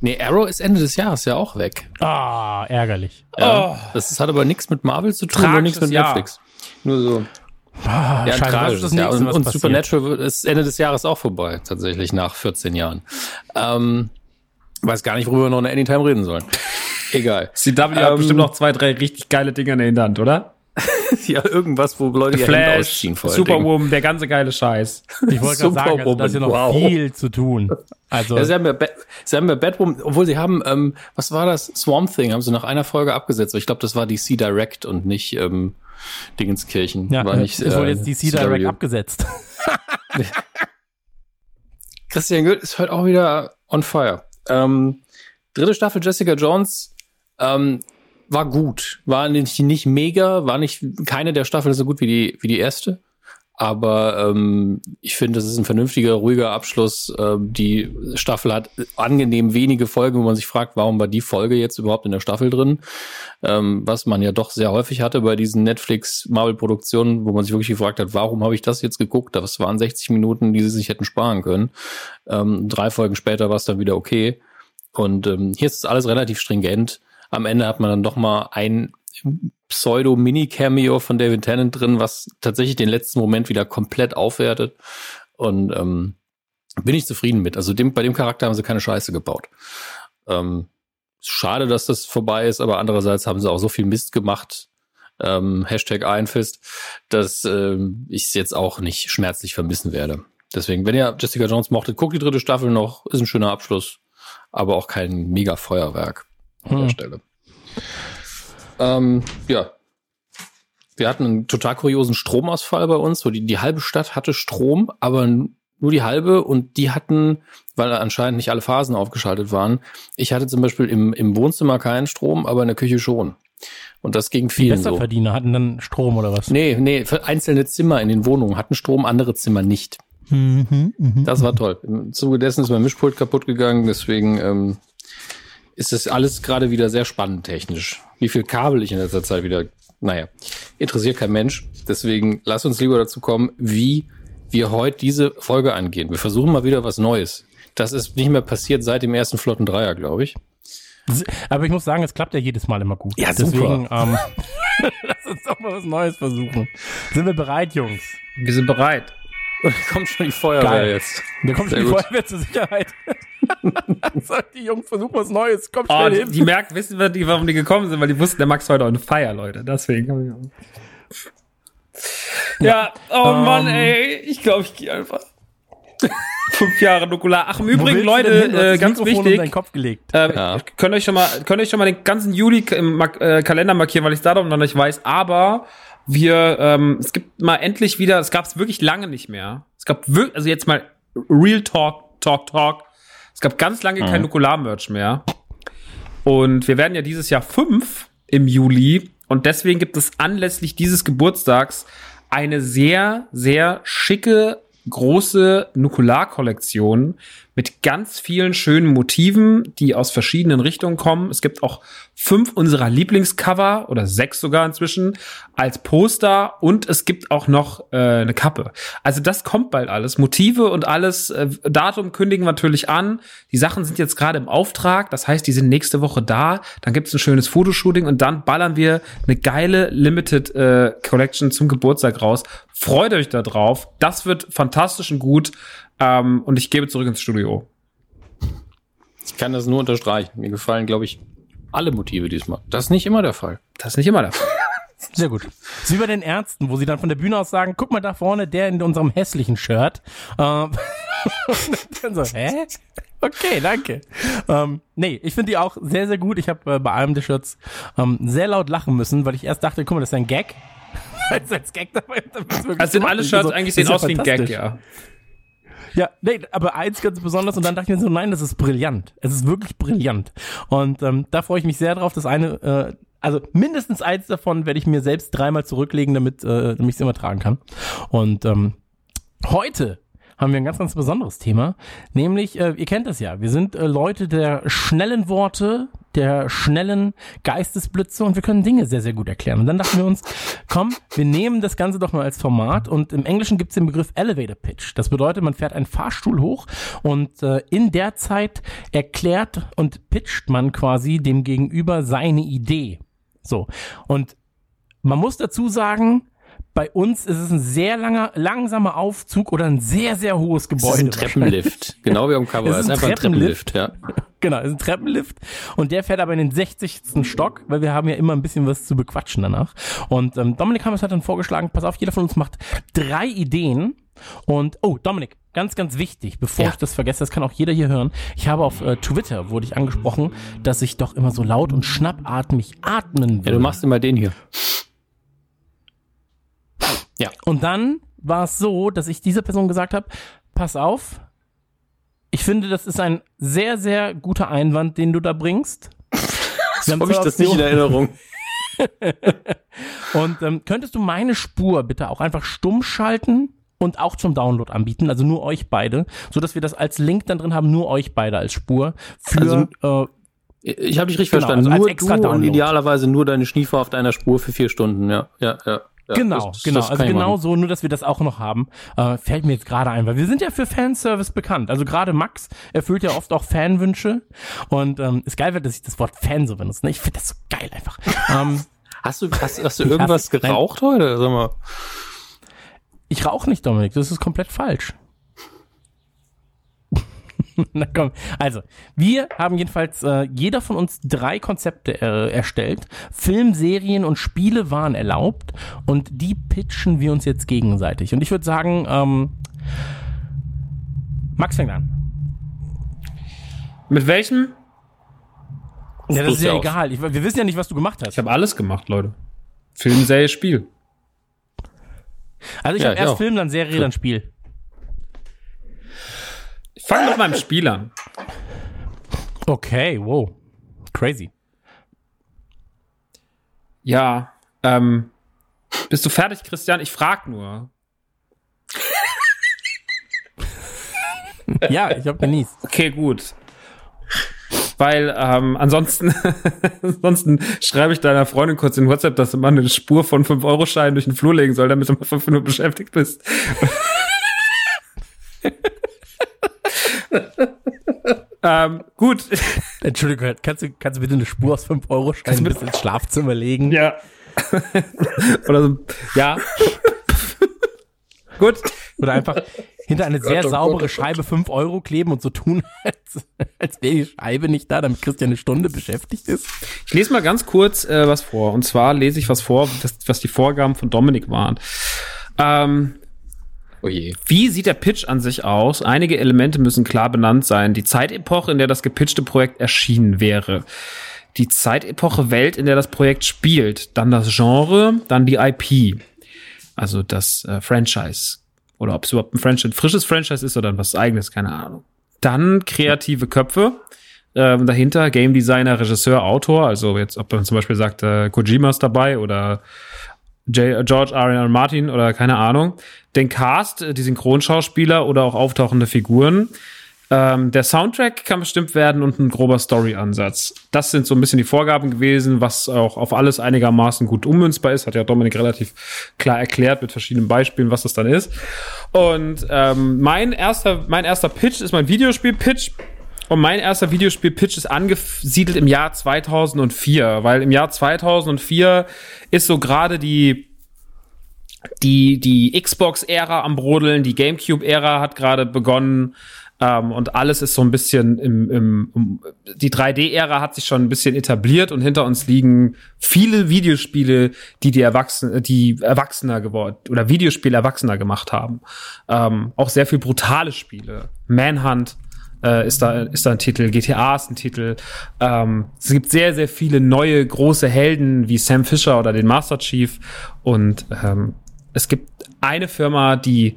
Nee, Arrow ist Ende des Jahres ja auch weg. Ah, ärgerlich. Ja. Das ist, hat aber nichts mit Marvel zu tun, nur nichts Tragisches mit Jahr. Netflix. Nur so. Ah, Ja, scheiße, was tragisch. ist das ja. nächste, Und, und? Supernatural ist Ende des Jahres auch vorbei, tatsächlich, nach 14 Jahren. Ähm, weiß gar nicht, worüber wir noch in Anytime reden sollen. Egal. <laughs> CW hat Ähm, bestimmt noch zwei, drei richtig geile Dinger in der Hinterhand, oder? <laughs> ja, irgendwas, wo Leute ihr Hemd Flash, ausziehen vor. Superwoman, der ganze geile Scheiß. Ich wollte gerade <laughs> sagen, also, da ist ja noch wow. viel zu tun. Also, Ja, sie haben ja, Ba- sie haben ja Batwoman, obwohl sie haben, ähm, was war das? Swamp Thing haben sie nach einer Folge abgesetzt. Ich glaube, das war DC Direct und nicht ähm, Dingenskirchen. ja, war nicht, <laughs> wohl äh, jetzt DC Direct CW. abgesetzt. Christian Goeth ist heute auch wieder on fire. Ähm, dritte Staffel Jessica Jones ähm, war gut, war nicht, nicht mega, war nicht keine der Staffeln so gut wie die wie die erste, aber ähm, ich finde, das ist ein vernünftiger, ruhiger Abschluss. Ähm, die Staffel hat angenehm wenige Folgen, wo man sich fragt, warum war die Folge jetzt überhaupt in der Staffel drin? Ähm, was man ja doch sehr häufig hatte bei diesen Netflix-Marvel-Produktionen, wo man sich wirklich gefragt hat, warum habe ich das jetzt geguckt? Das waren 60 Minuten, die sie sich hätten sparen können. Ähm, drei Folgen später war es dann wieder okay. Und ähm, hier ist alles relativ stringent. Am Ende hat man dann doch mal ein Pseudo-Mini-Cameo von David Tennant drin, was tatsächlich den letzten Moment wieder komplett aufwertet. Und ähm, bin ich zufrieden mit. Also dem, bei dem Charakter haben sie keine Scheiße gebaut. Ähm, schade, dass das vorbei ist, aber andererseits haben sie auch so viel Mist gemacht. Ähm, Hashtag Einfist, dass ähm, ich es jetzt auch nicht schmerzlich vermissen werde. Deswegen, wenn ihr Jessica Jones mochtet, guckt die dritte Staffel noch, ist ein schöner Abschluss, aber auch kein mega Feuerwerk an der Hm. Stelle. Ähm, ja. Wir hatten einen total kuriosen Stromausfall bei uns, wo die, die halbe Stadt hatte Strom, aber nur die halbe und die hatten, weil anscheinend nicht alle Phasen aufgeschaltet waren. Ich hatte zum Beispiel im, im Wohnzimmer keinen Strom, aber in der Küche schon. Und das ging Die vielen so. Besserverdiener hatten dann Strom oder was? Nee, nee, für einzelne Zimmer in den Wohnungen hatten Strom, andere Zimmer nicht. Mhm, mhm. Das war toll. Im Zuge dessen ist mein Mischpult kaputt gegangen, deswegen ähm, ist das alles gerade wieder sehr spannend technisch. Wie viel Kabel ich in letzter Zeit wieder, naja, interessiert kein Mensch. Deswegen lass uns lieber dazu kommen, wie wir heute diese Folge angehen. Wir versuchen mal wieder was Neues. Das ist nicht mehr passiert seit dem ersten Flotten Dreier, glaube ich. Aber ich muss sagen, es klappt ja jedes Mal immer gut. Ja, super. Deswegen, ähm, <laughs> lass uns doch mal was Neues versuchen. Sind wir bereit, Jungs? Wir sind bereit. Und da kommt schon die Feuerwehr Geil. jetzt. Da kommt schon Sehr die gut. Feuerwehr zur Sicherheit. <laughs> Sagt die Jungs, versuch was Neues. Kommt Oh, schnell die, hin. die merken, wissen wir, die, warum die gekommen sind, weil die wussten, der Max heute on fire, Leute. Deswegen. Ja, oh Ähm. Mann, ey, ich glaube, ich gehe einfach. <laughs> Fünf Jahre Nukular. Ach, im Übrigen, Leute, äh, ganz Mikrofon deinen wichtig. Kopf gelegt. Äh, Ja. Könnt euch schon mal, könnt euch schon mal den ganzen Juli im Mak- äh, Kalender markieren, weil ich da noch nicht weiß. Aber wir, ähm, es gibt mal endlich wieder, es gab es wirklich lange nicht mehr. Es gab wirklich, also jetzt mal Real Talk, Talk, Talk. Es gab ganz lange kein Nukular-Merch mehr. Und wir werden ja dieses Jahr fünf im Juli. Und deswegen gibt es anlässlich dieses Geburtstags eine sehr, sehr schicke, große Nukular-Kollektion mit ganz vielen schönen Motiven, die aus verschiedenen Richtungen kommen. Es gibt auch fünf unserer Lieblingscover oder sechs sogar inzwischen als Poster und es gibt auch noch äh, eine Kappe. Also das kommt bald alles. Motive und alles, äh, Datum kündigen wir natürlich an. Die Sachen sind jetzt gerade im Auftrag, das heißt, die sind nächste Woche da. Dann gibt es ein schönes Fotoshooting und dann ballern wir eine geile Limited äh, Collection zum Geburtstag raus. Freut euch da drauf. Das wird fantastisch und gut. Ähm, und ich gebe zurück ins Studio. Ich kann das nur unterstreichen. Mir gefallen, glaube ich, alle Motive diesmal. Das ist nicht immer der Fall. Das ist nicht immer der Fall. <laughs> Sehr gut. Das ist wie bei den Ärzten, wo sie dann von der Bühne aus sagen, guck mal da vorne, der in unserem hässlichen Shirt. Ähm, <laughs> und dann so, hä? Okay, danke. Ähm, nee, ich finde die auch sehr, sehr gut. Ich habe äh, bei einem der Shirts ähm, sehr laut lachen müssen, weil ich erst dachte, guck mal, das ist ein Gag. Als, als Gag dabei. wirklich Also sind alle Shirts so, eigentlich das sehen aus wie ein Gag, ja. Ja, nee, aber eins ganz besonders und dann dachte ich mir so, nein, das ist brillant. Es ist wirklich brillant. Und ähm, da freue ich mich sehr drauf. Das eine, äh, also mindestens eins davon werde ich mir selbst dreimal zurücklegen, damit, äh, damit ich es immer tragen kann. Und ähm, heute haben wir ein ganz, ganz besonderes Thema, nämlich, äh, ihr kennt das ja, wir sind äh, Leute der schnellen Worte, der schnellen Geistesblitze und wir können Dinge sehr, sehr gut erklären. Und dann dachten wir uns, komm, wir nehmen das Ganze doch mal als Format und im Englischen gibt es den Begriff Elevator Pitch. Das bedeutet, man fährt einen Fahrstuhl hoch und äh, in der Zeit erklärt und pitcht man quasi dem Gegenüber seine Idee. So. Und man muss dazu sagen, bei uns ist es ein sehr langer, langsamer Aufzug oder ein sehr, sehr hohes Das Gebäude. ist ein Treppenlift. Genau wie am Cover. <laughs> Es ist ist ein einfach ein Treppenlift. Ja. <laughs> Genau, ist ein Treppenlift und der fährt aber in den 60. Stock, weil wir haben ja immer ein bisschen was zu bequatschen danach. Und ähm, Dominik Hammers hat dann vorgeschlagen, pass auf, jeder von uns macht drei Ideen und, oh, Dominik, ganz, ganz wichtig, bevor Ja. ich das vergesse, das kann auch jeder hier hören. Ich habe auf äh, Twitter, wurde ich angesprochen, dass ich doch immer so laut und schnappatmig atmen Ja, will. du machst immer den hier. Und dann war es so, dass ich dieser Person gesagt habe, pass auf, ich finde, das ist ein sehr, sehr guter Einwand, den du da bringst. <laughs> Haben Habe ich das nicht in. Erinnerung? <laughs> Und ähm, könntest du meine Spur bitte auch einfach stumm schalten und auch zum Download anbieten, also nur euch beide, so dass wir das als Link dann drin haben, nur euch beide als Spur für äh, Ich habe dich richtig Genau, verstanden. also als nur extra du und Download. idealerweise nur deine Schniefer auf deiner Spur für vier Stunden. Ja, ja, ja. Ja genau, das- genau, das also genau so, nur dass wir das auch noch haben, äh, fällt mir jetzt gerade ein, weil wir sind ja für Fanservice bekannt. Also gerade Max erfüllt ja oft auch Fanwünsche und ähm, ist geil, dass ich das Wort Fan so benutze. Ne? Ich finde das so geil einfach. <laughs> ähm, Hast du, hast, hast du irgendwas Nein. geraucht heute? Sag mal. Ich rauche nicht, Dominik. Das ist komplett falsch. <laughs> Na komm. Also, wir haben jedenfalls äh, jeder von uns drei Konzepte äh, erstellt. Film, Serien und Spiele waren erlaubt und die pitchen wir uns jetzt gegenseitig. Und ich würde sagen, ähm, Max fängt an. Mit welchem? Ja, das ist ja aus. egal. Ich, wir wissen ja nicht, was du gemacht hast. Ich habe alles gemacht, Leute. Film, Serie, Spiel. Also ich Ja, habe erst auch. Film, dann Serie, dann Spiel. Ich fange mit meinem Spiel an. Okay, wow. Crazy. Ja, ähm, bist du fertig, Christian? Ich frag nur. <laughs> Ja, ich habe genießt. Okay, gut. Weil ähm, ansonsten, <laughs> ansonsten schreibe ich deiner Freundin kurz in WhatsApp, dass du mal eine Spur von 5-Euro-Scheinen durch den Flur legen soll, damit du mal fünf Minuten beschäftigt bist. <laughs> ähm, gut. <laughs> Entschuldigung, kannst du, kannst du bitte eine Spur aus 5 Euro Schein bis ins Schlafzimmer legen? Ja. <laughs> Oder so. Ja. <laughs> gut. Oder einfach hinter eine sehr oh saubere Gott, oh Scheibe 5 Euro kleben und so tun, als, als wäre die Scheibe nicht da, damit Christian eine Stunde beschäftigt ist. Ich lese mal ganz kurz äh, was vor. Und zwar lese ich was vor, das, was die Vorgaben von Dominik waren. Ähm, Oh. Wie sieht der Pitch an sich aus? Einige Elemente müssen klar benannt sein. Die Zeitepoche, in der das gepitchte Projekt erschienen wäre. Die Zeitepoche Welt, in der das Projekt spielt. Dann das Genre, dann die IP. Also das äh, Franchise. Oder ob es überhaupt ein Franchise, frisches Franchise ist oder was eigenes, keine Ahnung. Dann kreative Köpfe. Ähm, dahinter Game Designer, Regisseur, Autor. Also jetzt, ob man zum Beispiel sagt, äh, Kojima ist dabei oder George R. R. Martin oder keine Ahnung. Den Cast, äh, die Synchronschauspieler oder auch auftauchende Figuren. Ähm, der Soundtrack kann bestimmt werden und ein grober Story-Ansatz. Das sind so ein bisschen die Vorgaben gewesen, was auch auf alles einigermaßen gut ummünzbar ist. Hat ja Dominik relativ klar erklärt mit verschiedenen Beispielen, was das dann ist. Und ähm, mein erster, mein erster Pitch ist mein Videospiel-Pitch. Und mein erster Videospiel-Pitch ist angesiedelt im Jahr 2004, weil im Jahr 2004 ist so gerade die die die Xbox-Ära am brodeln, die GameCube-Ära hat gerade begonnen ähm, und alles ist so ein bisschen im, im um, die 3D-Ära hat sich schon ein bisschen etabliert und hinter uns liegen viele Videospiele, die die Erwachsenen, die Erwachsener geworden oder Videospiele Erwachsener gemacht haben. Ähm, auch sehr viel brutale Spiele, Manhunt äh, ist da ist da ein Titel, GTA ist ein Titel. Ähm, es gibt sehr sehr viele neue große Helden wie Sam Fisher oder den Master Chief. Und ähm, es gibt eine Firma, die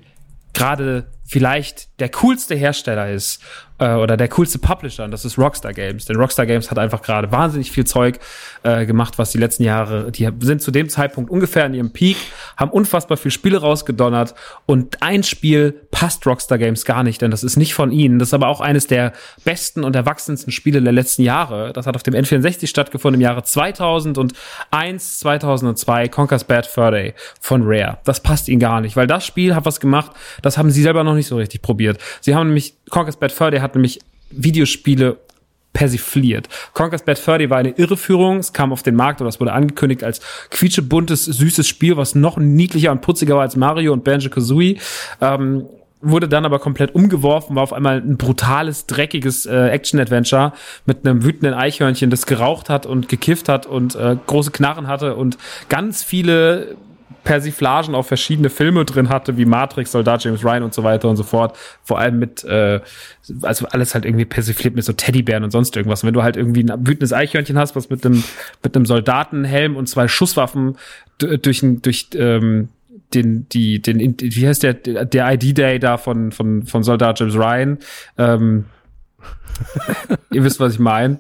gerade vielleicht der coolste Hersteller ist äh, oder der coolste Publisher, und das ist Rockstar Games. Denn Rockstar Games hat einfach gerade wahnsinnig viel Zeug äh, gemacht, was die letzten Jahre, die sind zu dem Zeitpunkt ungefähr in ihrem Peak, haben unfassbar viel Spiele rausgedonnert und ein Spiel passt Rockstar Games gar nicht, denn das ist nicht von ihnen. Das ist aber auch eines der besten und erwachsensten Spiele der letzten Jahre. Das hat auf dem N64 stattgefunden im Jahre 2001, 2002, Conker's Bad Fur von Rare. Das passt ihnen gar nicht, weil das Spiel hat was gemacht, das haben sie selber noch nicht so richtig probiert. Sie haben nämlich, Conker's Bad Fur Day hat nämlich Videospiele persifliert. Conker's Bad Fur Day war eine Irreführung. Es kam auf den Markt oder es wurde angekündigt als quietschebuntes, süßes Spiel, was noch niedlicher und putziger war als Mario und Banjo-Kazooie. Ähm, wurde dann aber komplett umgeworfen, war auf einmal ein brutales, dreckiges äh, Action-Adventure mit einem wütenden Eichhörnchen, das geraucht hat und gekifft hat und äh, große Knarren hatte und ganz viele Persiflagen auf verschiedene Filme drin hatte, wie Matrix, Soldat James Ryan und so weiter und so fort. Vor allem mit, äh, also alles halt irgendwie persifliert mit so Teddybären und sonst irgendwas. Und wenn du halt irgendwie ein wütendes Eichhörnchen hast, was mit einem mit einem Soldatenhelm und zwei Schusswaffen durch durch ähm, den die den wie heißt der der ID Day da von von von Soldat James Ryan ähm, <laughs> ihr wisst was ich meine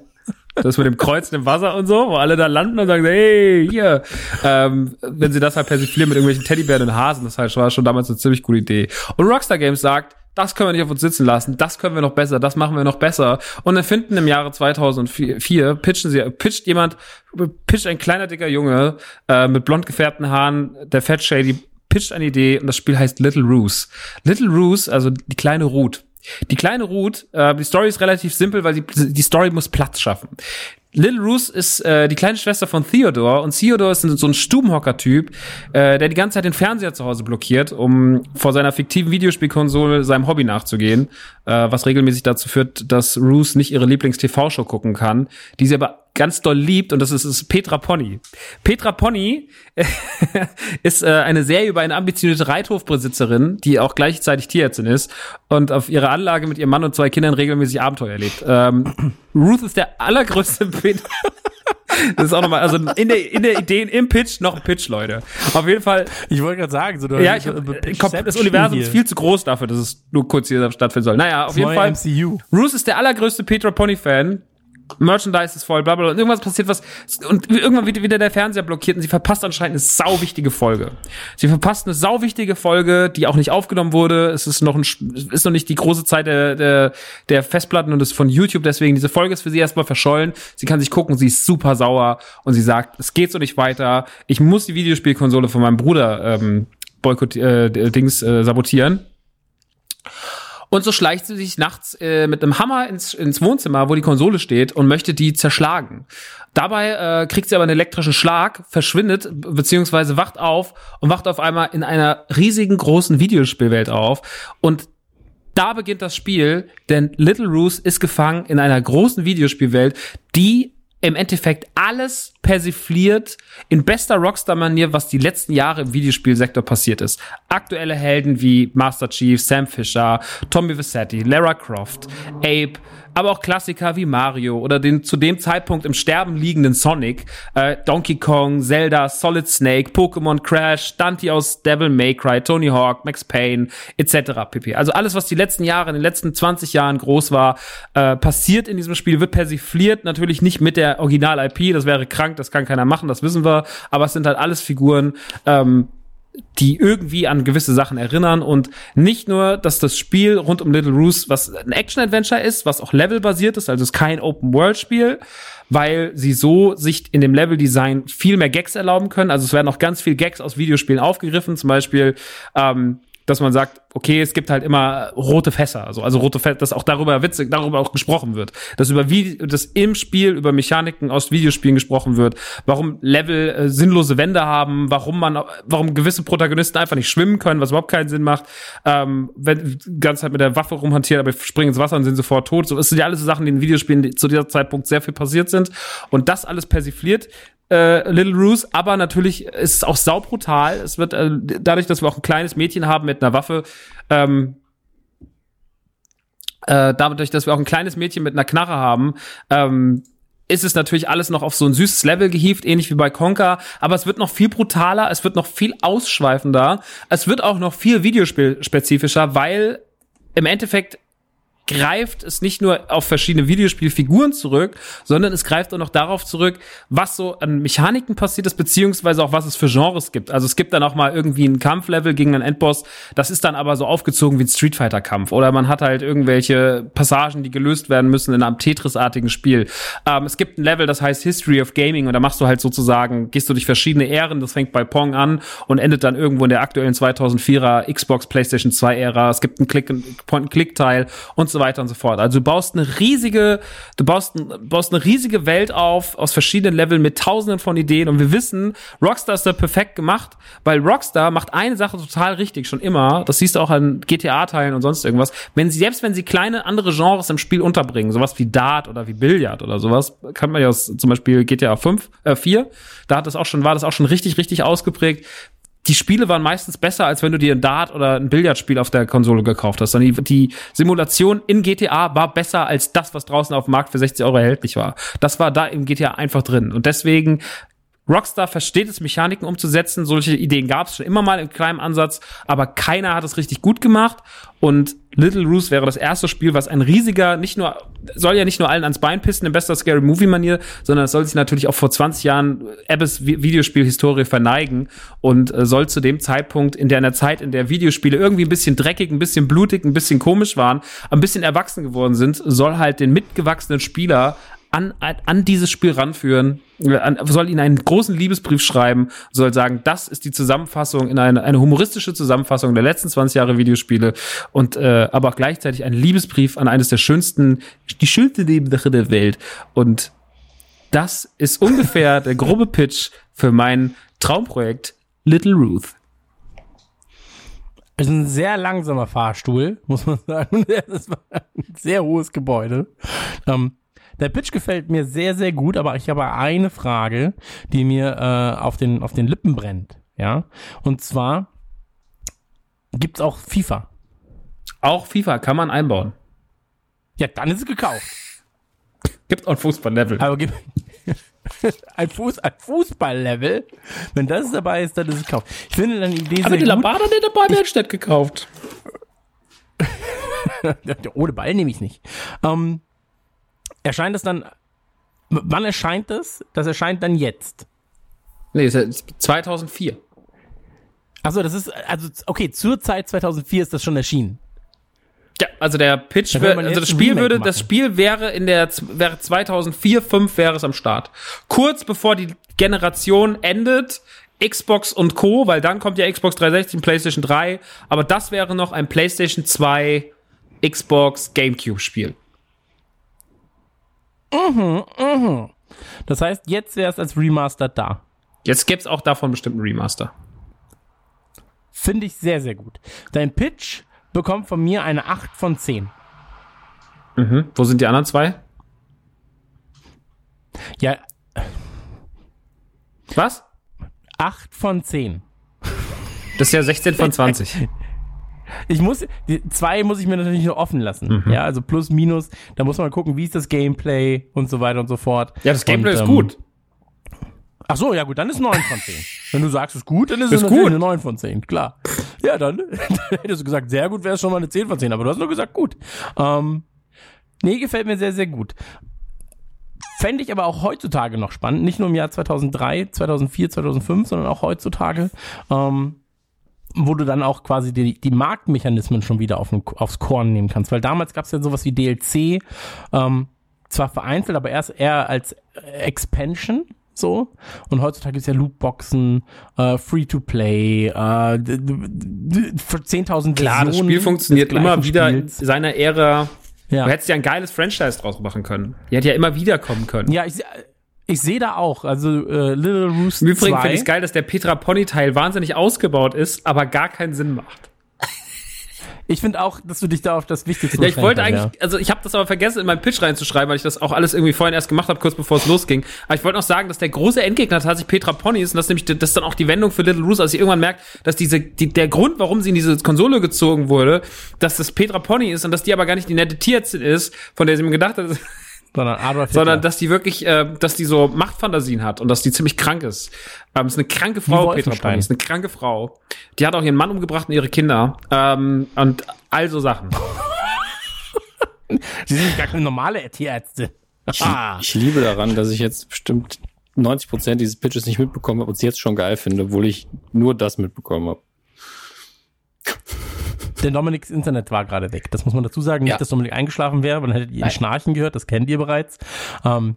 das mit dem Kreuzen im Wasser und so, wo alle da landen und sagen, hey, hier. Ähm, wenn sie das halt persiflieren mit irgendwelchen Teddybären und Hasen, das halt war schon damals eine ziemlich gute Idee. Und Rockstar Games sagt, das können wir nicht auf uns sitzen lassen, das können wir noch besser, das machen wir noch besser. Und erfinden im Jahre 2004, pitchen sie, pitcht jemand, pitcht ein kleiner, dicker Junge äh, mit blond gefärbten Haaren, der Fat Shady, pitcht eine Idee und das Spiel heißt Little Roos. Little Roos, also die kleine Ruth. Die kleine Ruth, äh, die Story ist relativ simpel, weil sie, die Story muss Platz schaffen. Little Ruth ist äh, die kleine Schwester von Theodore und Theodore ist so ein Stubenhocker-Typ, äh, der die ganze Zeit den Fernseher zu Hause blockiert, um vor seiner fiktiven Videospielkonsole seinem Hobby nachzugehen, äh, was regelmäßig dazu führt, dass Ruth nicht ihre Lieblings-TV-Show gucken kann, die sie aber ganz doll liebt und das ist, ist Petra Pony. Petra Pony <laughs> ist äh, eine Serie über eine ambitionierte Reithofbesitzerin, die auch gleichzeitig Tierärztin ist und auf ihrer Anlage mit ihrem Mann und zwei Kindern regelmäßig Abenteuer erlebt. Ähm, <clears throat> Ruth ist der allergrößte <laughs> Peter. Das ist auch nochmal, also in der, in der Idee, im Pitch noch ein Pitch, Leute. Auf jeden Fall. Ich wollte gerade sagen, so du ja, ich hab, hab, das Universum hier. ist viel zu groß dafür, dass es nur kurz hier stattfinden soll. Naja, auf das jeden Fall. MCU. Ruth ist der allergrößte Petra Pony Fan Merchandise ist voll, bla bla, und irgendwas passiert was, und irgendwann wird wieder der Fernseher blockiert und sie verpasst anscheinend eine sauwichtige Folge. Sie verpasst eine sauwichtige Folge, die auch nicht aufgenommen wurde. Es ist noch ein, ist noch nicht die große Zeit der, der, der Festplatten und ist von YouTube, deswegen diese Folge ist für sie erstmal verschollen. Sie kann sich gucken, sie ist super sauer und sie sagt, es geht so nicht weiter. Ich muss die Videospielkonsole von meinem Bruder ähm, boykott, äh, Dings äh, sabotieren. Und so schleicht sie sich nachts äh, mit einem Hammer ins, ins Wohnzimmer, wo die Konsole steht, und möchte die zerschlagen. Dabei äh, kriegt sie aber einen elektrischen Schlag, verschwindet, beziehungsweise wacht auf und wacht auf einmal in einer riesigen großen Videospielwelt auf. Und da beginnt das Spiel, denn Little Ruth ist gefangen in einer großen Videospielwelt, die im Endeffekt alles persifliert in bester Rockstar-Manier, was die letzten Jahre im Videospielsektor passiert ist. Aktuelle Helden wie Master Chief, Sam Fisher, Tommy Vassetti, Lara Croft, Abe, aber auch Klassiker wie Mario oder den zu dem Zeitpunkt im Sterben liegenden Sonic, äh, Donkey Kong, Zelda, Solid Snake, Pokémon Crash, Dante aus Devil May Cry, Tony Hawk, Max Payne etc. pp. Also alles, was die letzten Jahre, in den letzten 20 Jahren groß war, äh, passiert in diesem Spiel, wird persifliert, natürlich nicht mit der Original-IP, das wäre krank, das kann keiner machen, das wissen wir, aber es sind halt alles Figuren, ähm, die irgendwie an gewisse Sachen erinnern und nicht nur, dass das Spiel rund um Little Roos was ein Action-Adventure ist, was auch levelbasiert ist, also es ist kein Open-World-Spiel, weil sie so sich in dem Level-Design viel mehr Gags erlauben können. Also es werden auch ganz viel Gags aus Videospielen aufgegriffen, zum Beispiel ähm, dass man sagt, okay, es gibt halt immer rote Fässer, also, also rote Fässer, dass auch darüber witzig, darüber auch gesprochen wird, dass über wie, dass im Spiel über Mechaniken aus Videospielen gesprochen wird, warum Level äh, sinnlose Wände haben, warum man, warum gewisse Protagonisten einfach nicht schwimmen können, was überhaupt keinen Sinn macht, ähm, wenn ganze Zeit mit der Waffe rumhantieren, aber springen ins Wasser und sind sofort tot. So, das sind ja alles so Sachen, die in Videospielen die zu dieser Zeitpunkt sehr viel passiert sind und das alles persifliert äh, Little Roos, aber natürlich ist es auch saubrutal. Es wird äh, dadurch, dass wir auch ein kleines Mädchen haben mit einer Waffe, ähm, äh, dadurch, dass wir auch ein kleines Mädchen mit einer Knarre haben, ähm, ist es natürlich alles noch auf so ein süßes Level gehievt, ähnlich wie bei Conker, aber es wird noch viel brutaler, es wird noch viel ausschweifender, es wird auch noch viel videospielspezifischer, weil im Endeffekt greift es nicht nur auf verschiedene Videospielfiguren zurück, sondern es greift auch noch darauf zurück, was so an Mechaniken passiert ist, beziehungsweise auch was es für Genres gibt. Also es gibt dann auch mal irgendwie ein Kampflevel gegen einen Endboss, das ist dann aber so aufgezogen wie ein Street Fighter Kampf. Oder man hat halt irgendwelche Passagen, die gelöst werden müssen in einem Tetris-artigen Spiel. Ähm, es gibt ein Level, das heißt History of Gaming und da machst du halt sozusagen, gehst du durch verschiedene Ähren, das fängt bei Pong an und endet dann irgendwo in der aktuellen 2004er Xbox PlayStation 2 Ära. Es gibt einen Click-Point-Click-Teil und so weiter und so fort. Also du baust eine riesige, du baust, baust eine riesige Welt auf aus verschiedenen Leveln mit tausenden von Ideen und wir wissen, Rockstar ist da perfekt gemacht, weil Rockstar macht eine Sache total richtig schon immer. Das siehst du auch an GTA-Teilen und sonst irgendwas. Wenn sie, selbst wenn sie kleine andere Genres im Spiel unterbringen, sowas wie Dart oder wie Billard oder sowas, kann man ja aus zum Beispiel GTA 5, äh 4, da hat das auch schon, war das auch schon richtig, richtig ausgeprägt die Spiele waren meistens besser, als wenn du dir ein Dart oder ein Billardspiel auf der Konsole gekauft hast. Die, die Simulation in GTA war besser als das, was draußen auf dem Markt für 60 Euro erhältlich war. Das war da im GTA einfach drin. Und deswegen Rockstar versteht es, Mechaniken umzusetzen. Solche Ideen gab es schon immer mal im kleinen Ansatz, aber keiner hat es richtig gut gemacht. Und Little Roos wäre das erste Spiel, was ein riesiger, nicht nur, soll ja nicht nur allen ans Bein pissen in bester Scary Movie Manier, sondern es soll sich natürlich auch vor 20 Jahren Abbes Videospielhistorie verneigen und äh, soll zu dem Zeitpunkt in der, in der Zeit, in der Videospiele irgendwie ein bisschen dreckig, ein bisschen blutig, ein bisschen komisch waren, ein bisschen erwachsen geworden sind, soll halt den mitgewachsenen Spieler an, an dieses Spiel ranführen, an, soll ihnen einen großen Liebesbrief schreiben, soll sagen, das ist die Zusammenfassung in eine, eine humoristische Zusammenfassung der letzten 20 Jahre Videospiele und äh, aber auch gleichzeitig ein Liebesbrief an eines der schönsten, die schönste Nebensache der Welt. Und das ist ungefähr der grobe Pitch für mein Traumprojekt Little Ruth. Es ist ein sehr langsamer Fahrstuhl, muss man sagen. <laughs> Das war ein sehr hohes Gebäude. Ähm, der Pitch gefällt mir sehr, sehr gut, aber ich habe eine Frage, die mir äh, auf, den, auf den Lippen brennt. Ja. Und zwar gibt's auch FIFA. Auch FIFA kann man einbauen. Ja, dann ist es gekauft. Gibt auch ein Fußballlevel. Aber gibt <laughs> ein, Fuß, ein Fußballlevel. Wenn das dabei ist, dann ist es gekauft. Ich finde dann die Idee Aber die Lambada hat der Ball gekauft. <laughs> Ohne Ball nehme ich nicht. Ähm, Erscheint es dann, wann erscheint es? Das erscheint dann jetzt. Nee, das ist 2004. Achso, das ist, also, okay, zur Zeit 2004 ist das schon erschienen. Ja, also der Pitch, wär, also das Spiel würde, machen. das Spiel wäre in der, wäre 2004, 5 wäre es am Start. Kurz bevor die Generation endet, Xbox und Co., weil dann kommt ja Xbox 360 und PlayStation 3, aber das wäre noch ein PlayStation 2, Xbox, Gamecube Spiel. Mhm, mhm. Das heißt, jetzt wäre es als Remaster da. Jetzt gäbe es auch davon bestimmt einen Remaster. Finde ich sehr, sehr gut. Dein Pitch bekommt von mir eine 8 von 10. Mhm. Wo sind die anderen zwei? Ja, Was? 8 von 10. Das ist ja 16 von 20. <laughs> Ich muss, die zwei muss ich mir natürlich noch offen lassen. Ja, also plus, minus. Da muss man gucken, wie ist das Gameplay und so weiter und so fort. Ja, das Gameplay und, ist ähm, gut. Ach so, ja gut, dann ist 9 von 10. Wenn du sagst, es ist gut, dann ist, Ist es gut. eine 9 von 10, klar. Ja, dann, <laughs> dann hättest du gesagt, sehr gut wäre es schon mal eine 10 von 10, aber du hast nur gesagt, gut. Ähm, nee, gefällt mir sehr, sehr gut. Fände ich aber auch heutzutage noch spannend, nicht nur im Jahr 2003, 2004, 2005, sondern auch heutzutage, ähm, wo du dann auch quasi die, die Marktmechanismen schon wieder auf den, aufs Korn nehmen kannst. Weil damals gab es ja sowas wie DLC, ähm, zwar vereinzelt, aber erst eher als Expansion so. Und heutzutage gibt es ja Lootboxen, äh, Free-to-Play, äh, für 10.000 Klar, das Spiel funktioniert immer wieder in Spiels. seiner Ära. Ja. Du hättest ja ein geiles Franchise draus machen können. Die hätte ja immer wieder kommen können. Ja, ich, ich sehe da auch, also äh, Little Roost Im Übrigen 2. finde ich es geil, dass der Petra Pony-Teil wahnsinnig ausgebaut ist, aber gar keinen Sinn macht. Ich finde auch, dass du dich da auf das Wichtigste Ja, ich wollte eigentlich, also ich habe das aber vergessen, in meinen Pitch reinzuschreiben, weil ich das auch alles irgendwie vorhin erst gemacht habe, kurz bevor es losging. Aber ich wollte noch sagen, dass der große Endgegner tatsächlich Petra Pony ist und das nämlich das ist dann auch die Wendung für Little Roos, als sie irgendwann merkt, dass diese die, der Grund, warum sie in diese Konsole gezogen wurde, dass das Petra Pony ist und dass die aber gar nicht die nette Tierärztin ist, von der sie mir gedacht hat, Ja. Sondern Adolf Hitler. sondern dass die wirklich, äh, dass die so Machtfantasien hat und dass die ziemlich krank ist. Ähm, ist eine kranke Frau, Petra Wolfenstein. Pony, ist eine kranke Frau. Die hat auch ihren Mann umgebracht und ihre Kinder ähm, und all so Sachen. <laughs> Sie sind gar keine normale Tierärztin. Ah. Ich liebe daran, dass ich jetzt bestimmt 90 Prozent dieses Pitches nicht mitbekommen habe und es jetzt schon geil finde, obwohl ich nur das mitbekommen habe. Denn Dominiks Internet war gerade weg. Das muss man dazu sagen. Nicht, Ja. dass Dominik eingeschlafen wäre, weil dann hättet ihr ihn Nein. Schnarchen gehört. Das kennt ihr bereits. Ähm,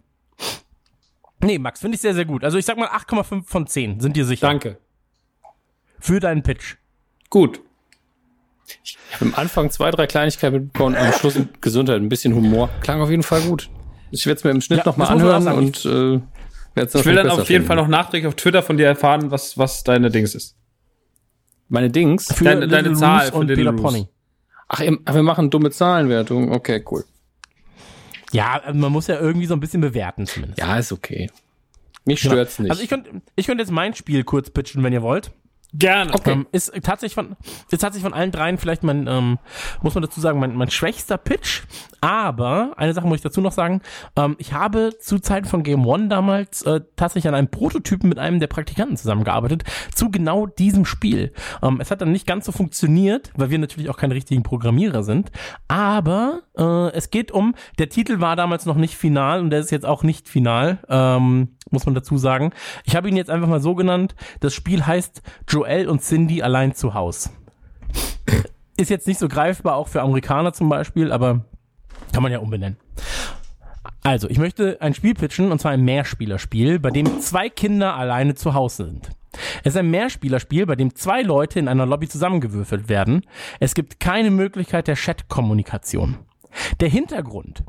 nee, Max, finde ich sehr, sehr gut. Also ich sag mal 8,5 von 10. Sind dir sicher? Danke. Für deinen Pitch. Gut. Ich habe am Anfang zwei, drei Kleinigkeiten mitbekommen und am Schluss Gesundheit, ein bisschen Humor. Klang auf jeden Fall gut. Ich werde es mir im Schnitt Ja, noch mal das muss man auch anhören und äh, werde es Ich will dann auf jeden Fall noch nachträglich auf Twitter von dir erfahren, was, was deine Dings ist. Meine Dings. Für Deine- deine Zahl Roos für und Little Peter. Pony. Ach, wir machen dumme Zahlenwertung. Okay, cool. Ja, man muss ja irgendwie so ein bisschen bewerten zumindest. Ja, ist okay. Mich Genau. stört's nicht. Also ich könnte ich könnte jetzt mein Spiel kurz pitchen, wenn ihr wollt. Gerne. Okay. Ähm, ist tatsächlich von, ist tatsächlich von allen dreien vielleicht mein, ähm, muss man dazu sagen, mein, mein schwächster Pitch. Aber eine Sache muss ich dazu noch sagen. Ähm, ich habe zu Zeiten von Game One damals äh, tatsächlich an einem Prototypen mit einem der Praktikanten zusammengearbeitet zu genau diesem Spiel. Ähm, es hat dann nicht ganz so funktioniert, weil wir natürlich auch keine richtigen Programmierer sind. Aber äh, es geht um, der Titel war damals noch nicht final und der ist jetzt auch nicht final, ähm, muss man dazu sagen. Ich habe ihn jetzt einfach mal so genannt. Das Spiel heißt Joel und Cindy allein zu Haus. Ist jetzt nicht so greifbar, auch für Amerikaner zum Beispiel, aber kann man ja umbenennen. Also, ich möchte ein Spiel pitchen, und zwar ein Mehrspielerspiel, bei dem zwei Kinder alleine zu Hause sind. Es ist ein Mehrspielerspiel, bei dem zwei Leute in einer Lobby zusammengewürfelt werden. Es gibt keine Möglichkeit der Chat-Kommunikation. Der Hintergrund,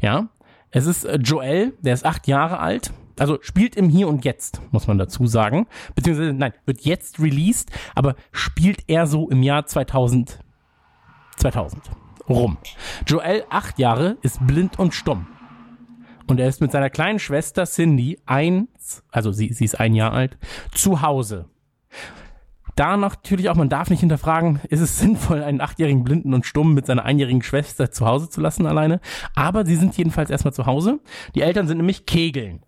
ja, es ist äh, Joel, der ist acht Jahre alt, also spielt im Hier und Jetzt, muss man dazu sagen. Beziehungsweise, nein, wird jetzt released, aber spielt er so im Jahr 2000, 2000 rum. Joel, acht Jahre, ist blind und stumm. Und er ist mit seiner kleinen Schwester Cindy eins, also sie, sie ist ein Jahr alt, zu Hause. Da natürlich auch, man darf nicht hinterfragen, ist es <laughs> sinnvoll, einen achtjährigen Blinden und Stummen mit seiner einjährigen Schwester zu Hause zu lassen alleine. Aber sie sind jedenfalls erstmal zu Hause. Die Eltern sind nämlich Kegeln.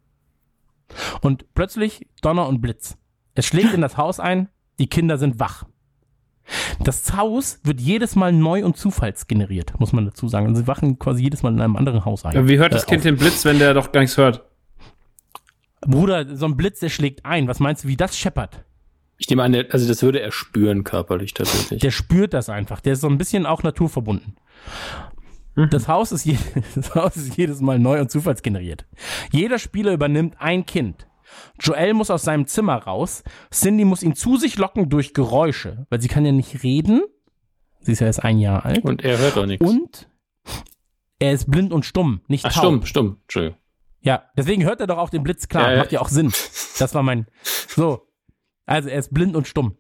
Und plötzlich Donner und Blitz. Es schlägt in das Haus ein, die Kinder sind wach. Das Haus wird jedes Mal neu und zufallsgeneriert, muss man dazu sagen. Und sie wachen quasi jedes Mal in einem anderen Haus ein. Wie hört das Äh, Kind auf. den Blitz, wenn der doch gar nichts hört? Bruder, so ein Blitz, der schlägt ein. Was meinst du, wie das scheppert? Ich nehme an, der, also das würde er spüren körperlich tatsächlich. Der spürt das einfach. Der ist so ein bisschen auch naturverbunden. Das Haus, ist je, <laughs> das Haus ist jedes Mal neu und zufallsgeneriert. Jeder Spieler übernimmt ein Kind. Joel muss aus seinem Zimmer raus. Cindy muss ihn zu sich locken durch Geräusche, weil sie kann ja nicht reden. Sie ist ja erst ein Jahr alt. Und er hört doch nichts. Und er ist blind und stumm, nicht Ach, taub. stumm, stumm. Entschuldigung. Ja, deswegen hört er doch auch den Blitz klar. Ja, ja. Macht ja auch Sinn. Das war mein. So. Also er ist blind und stumm.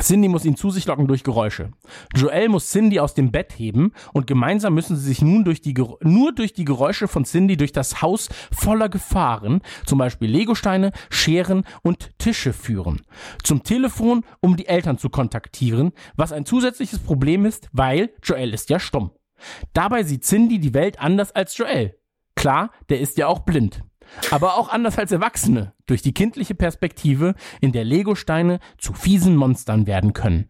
Cindy muss ihn zu sich locken durch Geräusche. Joel muss Cindy aus dem Bett heben und gemeinsam müssen sie sich nun durch die, nur durch die Geräusche von Cindy durch das Haus voller Gefahren, zum Beispiel Legosteine, Scheren und Tische führen. Zum Telefon, um die Eltern zu kontaktieren, was ein zusätzliches Problem ist, weil Joel ist ja stumm. Dabei sieht Cindy die Welt anders als Joel. Klar, der ist ja auch blind. Aber auch anders als Erwachsene, durch die kindliche Perspektive, in der Legosteine zu fiesen Monstern werden können.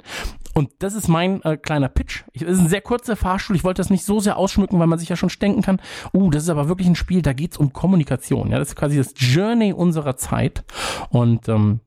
Und das ist mein äh, kleiner Pitch. Ich, das ist ein sehr kurzer Fahrstuhl. Ich wollte das nicht so sehr ausschmücken, weil man sich ja schon denken kann, uh, das ist aber wirklich ein Spiel, da geht's um Kommunikation. Ja, das ist quasi das Journey unserer Zeit. Und ähm,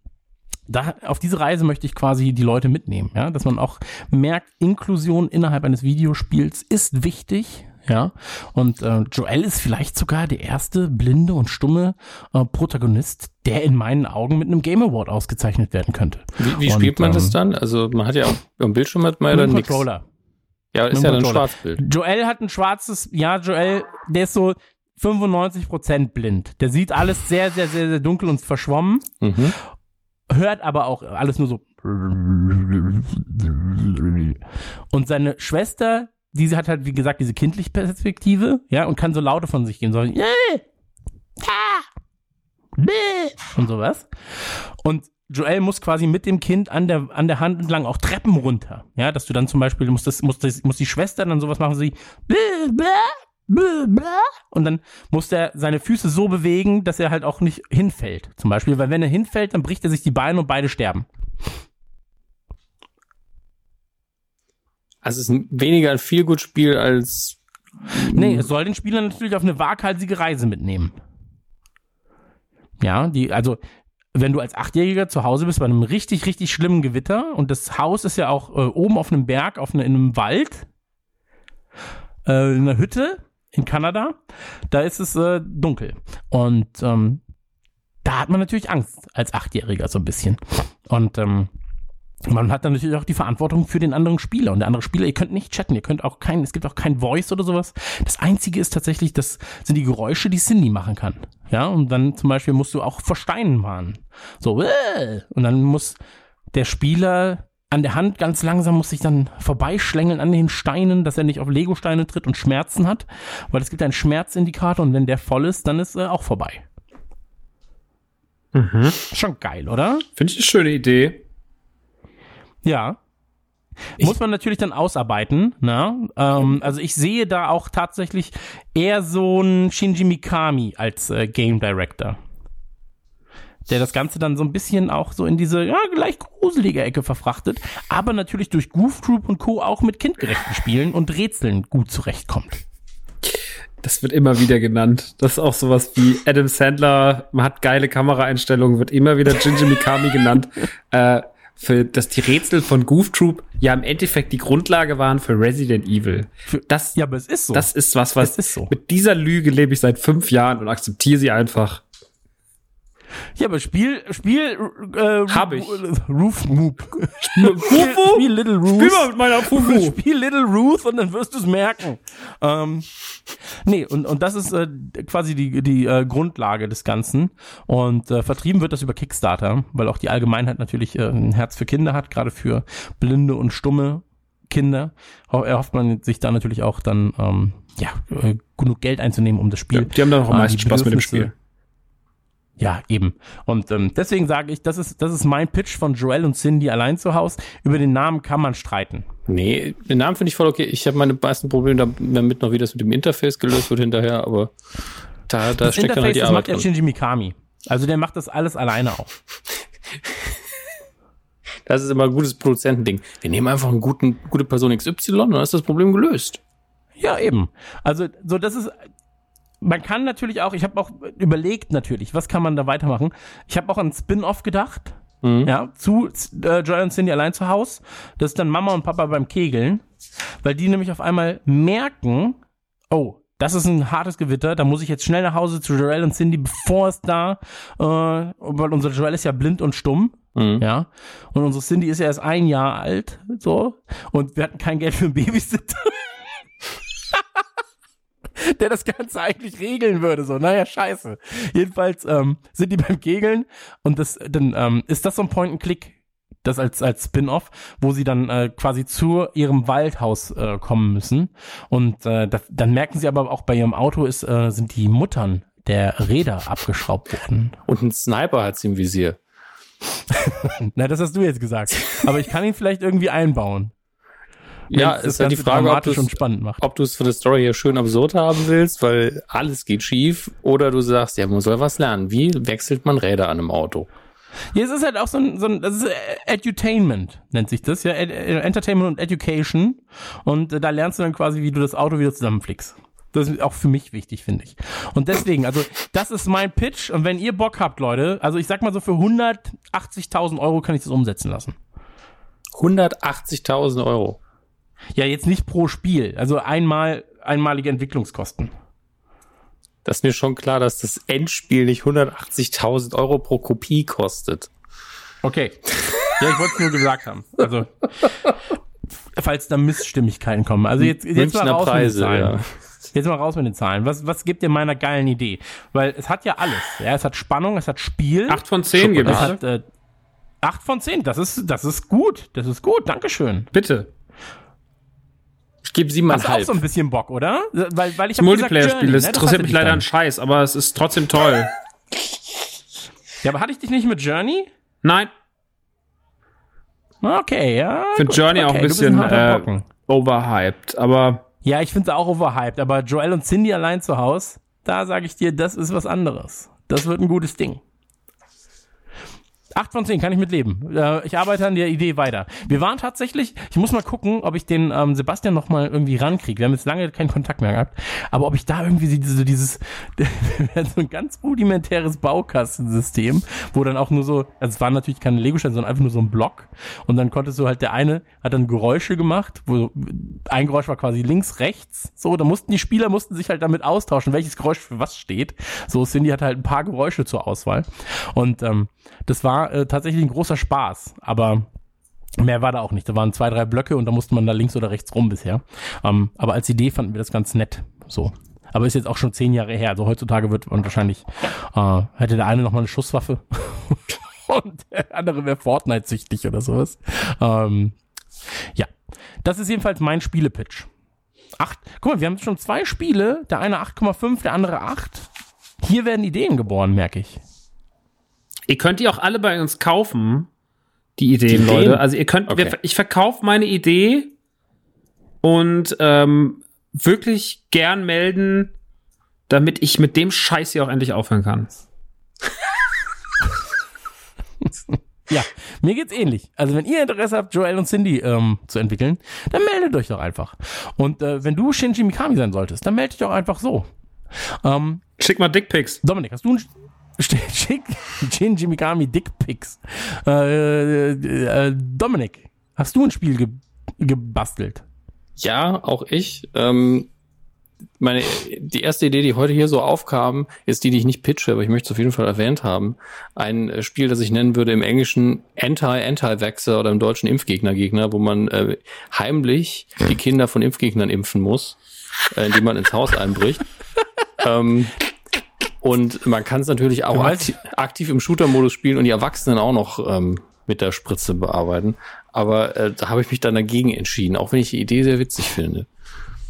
da, auf diese Reise möchte ich quasi die Leute mitnehmen, ja, dass man auch merkt, Inklusion innerhalb eines Videospiels ist wichtig, ja, und äh, Joel ist vielleicht sogar der erste blinde und stumme äh, Protagonist, der in meinen Augen mit einem Game Award ausgezeichnet werden könnte. Wie, wie Und, spielt man das ähm, dann? Also man hat ja auch am Bildschirm hat man ja Mit dann. Controller. Ja, ist ja dann Controller. Schwarzbild. Joel hat ein schwarzes, ja, Joel, der ist so 95% blind. Der sieht alles sehr, sehr, sehr, sehr dunkel und verschwommen. Mhm. hört aber auch alles nur so. Und seine Schwester, diese hat halt, wie gesagt, diese kindliche Perspektive, ja, und kann so Laute von sich geben, so, "Äh, ta, bäh", und sowas. Und Joel muss quasi mit dem Kind an der, an der Hand entlang auch Treppen runter, ja, dass du dann zum Beispiel, muss das, muss das, muss die Schwester dann sowas machen, sie, und dann muss er seine Füße so bewegen, dass er halt auch nicht hinfällt, zum Beispiel, weil wenn er hinfällt, dann bricht er sich die Beine und beide sterben. Also es ist ein- weniger ein Feelgood-Spiel als Nee, es soll den Spieler natürlich auf eine waghalsige Reise mitnehmen. Ja, die, also, wenn du als Achtjähriger zu Hause bist bei einem richtig, richtig schlimmen Gewitter und das Haus ist ja auch äh, oben auf einem Berg, auf eine, in einem Wald, äh, in einer Hütte in Kanada, da ist es äh, dunkel. Und ähm, da hat man natürlich Angst als Achtjähriger so ein bisschen. Und ähm, man hat dann natürlich auch die Verantwortung für den anderen Spieler. Und der andere Spieler, ihr könnt nicht chatten, ihr könnt auch kein, es gibt auch kein Voice oder sowas. Das Einzige ist tatsächlich, das sind die Geräusche, die Cindy machen kann. Ja, und dann zum Beispiel musst du auch vor Steinen mahnen. So, äh, und dann muss der Spieler an der Hand ganz langsam muss sich dann vorbeischlängeln an den Steinen, dass er nicht auf Legosteine tritt und Schmerzen hat, weil es gibt einen Schmerzindikator und wenn der voll ist, dann ist er auch vorbei. Mhm. Schon geil, oder? Finde ich eine schöne Idee. Ja. Muss man natürlich dann ausarbeiten. Ne? Ähm, also ich sehe da auch tatsächlich eher so ein Shinji Mikami als äh, Game Director. Der das Ganze dann so ein bisschen auch so in diese ja, leicht gruselige Ecke verfrachtet, aber natürlich durch Goof Troop und Co. auch mit kindgerechten Spielen und Rätseln gut zurechtkommt. Das wird immer wieder genannt. Das ist auch sowas wie Adam Sandler, man hat geile Kameraeinstellungen, wird immer wieder Jinji Mikami genannt. <laughs> Äh, für, dass die Rätsel von Goof Troop ja im Endeffekt die Grundlage waren für Resident Evil. Das, Ja, aber es ist so. das ist was, was so. mit dieser Lüge lebe ich seit fünf Jahren und akzeptiere sie einfach. Ja, aber Spiel, Spiel, äh, Hab ich. Roof Moop. Fufu? <laughs> Spiel Little Ruth. Spiel mal mit meiner Fufu. <laughs> Spiel Little Ruth und dann wirst du es merken. Ähm, nee, und, und das ist äh, quasi die, die äh, Grundlage des Ganzen. Und äh, vertrieben wird das über Kickstarter, weil auch die Allgemeinheit natürlich äh, ein Herz für Kinder hat, gerade für blinde und stumme Kinder. Ho- Erhofft man sich da natürlich auch dann ähm, ja, äh, genug Geld einzunehmen, um das Spiel. Die haben dann auch am äh, meisten die Spaß mit dem Spiel. Ja, eben. Und ähm, deswegen sage ich, das ist, das ist mein Pitch von Joel und Cindy allein zu Hause. Über den Namen kann man streiten. Nee, den Namen finde ich voll okay. Ich habe meine meisten Probleme damit noch, wie das mit dem Interface gelöst wird hinterher, aber da, da das steckt dann Interface, halt die das Arbeit macht ja. Shinji Mikami. Also der macht das alles alleine auch. <laughs> Das ist immer ein gutes Produzentending. Wir nehmen einfach einen guten, gute Person XY und dann ist das Problem gelöst. Ja, eben. Also so das ist man kann natürlich auch, ich habe auch überlegt natürlich, was kann man da weitermachen. Ich habe auch an Spin-off gedacht. Mhm. Ja, zu äh, Joy und Cindy allein zu Haus. Das ist dann Mama und Papa beim Kegeln, weil die nämlich auf einmal merken, oh, das ist ein hartes Gewitter, da muss ich jetzt schnell nach Hause zu Joel und Cindy, bevor es da, äh, weil unser Joel ist ja blind und stumm, Mhm. ja, und unsere Cindy ist ja erst ein Jahr alt, so, und wir hatten kein Geld für einen Babysitter. <laughs> der das Ganze eigentlich regeln würde. So, naja, scheiße. Jedenfalls ähm, sind die beim Kegeln und das, dann ähm, ist das so ein Point-and-Click das als, als Spin-off, wo sie dann äh, quasi zu ihrem Waldhaus äh, kommen müssen. Und äh, da, dann merken sie aber auch bei ihrem Auto ist, äh, sind die Muttern der Räder abgeschraubt worden. Und ein Sniper hat sie im Visier. <laughs> Na, das hast du jetzt gesagt. Aber ich kann ihn vielleicht irgendwie einbauen. Ja, ist dann die Ganze Frage, ob du spannend macht. ob du es für die Story hier schön absurd haben willst, weil alles geht schief, oder du sagst, ja, man soll was lernen. Wie wechselt man Räder an einem Auto? Ja, es ist halt auch so ein, so ein das ist Edutainment, nennt sich das, ja, äh, Entertainment und Education. Und äh, da lernst du dann quasi, wie du das Auto wieder zusammenflickst. Das ist auch für mich wichtig, finde ich. Und deswegen, also, das ist mein Pitch. Und wenn ihr Bock habt, Leute, also ich sag mal so, für 180.000 Euro kann ich das umsetzen lassen. 180.000 Euro. Ja, jetzt nicht pro Spiel. Also einmal, einmalige Entwicklungskosten. Das ist mir schon klar, dass das Endspiel nicht 180.000 Euro pro Kopie kostet. Okay. Ja, ich wollte es nur gesagt haben. Also, falls da Missstimmigkeiten kommen. Also jetzt, jetzt mal raus Preise, mit den Zahlen. ja. Jetzt mal raus mit den Zahlen. Was, was gibt ihr meiner geilen Idee? Weil es hat ja alles. Ja, es hat Spannung, es hat Spiel. Acht von zehn gibt es hat äh, acht von zehn. Das ist, das ist gut. Das ist gut. Dankeschön. Bitte. Ich gebe Hast du auch siebeneinhalb. so ein bisschen Bock, oder? Weil, weil ich hab Multiplayer-Spiel, das gesagt, Journey, ne? interessiert mich leider ein Scheiß, aber es ist trotzdem toll. <laughs> Ja, aber hatte ich dich nicht mit Journey? Nein, Okay, ja. ich finde. Journey auch Okay, ein du bist bisschen äh, overhyped, aber Ja, ich finde es auch overhyped, aber Joel und Cindy allein zu Haus, da sage ich dir, das ist was anderes. Das wird ein gutes Ding. Acht von zehn kann ich mitleben. Äh, ich arbeite an der Idee weiter. Wir waren tatsächlich, ich muss mal gucken, ob ich den ähm, Sebastian noch mal irgendwie rankriege. Wir haben jetzt lange keinen Kontakt mehr gehabt, aber ob ich da irgendwie so dieses <laughs> so ein ganz rudimentäres Baukastensystem, wo dann auch nur so, also es waren natürlich keine Lego-Steine, sondern einfach nur so ein Block und dann konntest du halt der eine hat dann Geräusche gemacht, wo ein Geräusch war quasi links, rechts, so, da mussten die Spieler mussten sich halt damit austauschen, welches Geräusch für was steht. So Cindy hat halt ein paar Geräusche zur Auswahl und ähm, das war äh, tatsächlich ein großer Spaß, aber Mehr war da auch nicht. Da waren zwei, drei Blöcke und da musste man da links oder rechts rum bisher. Ähm, aber als Idee fanden wir das ganz nett. So. Aber ist jetzt auch schon zehn Jahre her. Also heutzutage wird man wahrscheinlich, äh, hätte der eine noch mal eine Schusswaffe <laughs> und der andere wäre Fortnite-süchtig oder sowas. Ähm, ja. Das ist jedenfalls mein Spielepitch. Acht. Guck mal, wir haben schon zwei Spiele. Der eine 8,5, der andere 8. Hier werden Ideen geboren, merke ich. Ihr könnt die auch alle bei uns kaufen, die Ideen, Die? Leute. Also ihr könnt, Okay. wir, ich verkaufe meine Idee und ähm, wirklich gern melden, damit ich mit dem Scheiß hier auch endlich aufhören kann. <laughs> Ja, mir geht's ähnlich. Also wenn ihr Interesse habt, Joel und Cindy ähm, zu entwickeln, dann meldet euch doch einfach. Und äh, wenn du Shinji Mikami sein solltest, dann melde dich doch einfach so. Ähm, Schick mal Dickpics. Dominik, hast du ein Sch- Schick <laughs> Shinji Mikami Dickpics. Äh, äh, Dominik, hast du ein Spiel ge gebastelt? Ja, auch ich. Ähm, meine, die erste Idee, die heute hier so aufkam, ist die, die ich nicht pitche, aber ich möchte es auf jeden Fall erwähnt haben. Ein äh, Spiel, das ich nennen würde im Englischen Anti-Anti-Vaxxer oder im Deutschen Impfgegner-Gegner, wo man äh, heimlich die Kinder von Impfgegnern impfen muss, äh, indem man ins Haus einbricht. <laughs> ähm, und man kann es natürlich auch weißt- aktiv, aktiv im Shooter-Modus spielen und die Erwachsenen auch noch ähm, mit der Spritze bearbeiten. Aber äh, da habe ich mich dann dagegen entschieden, auch wenn ich die Idee sehr witzig finde.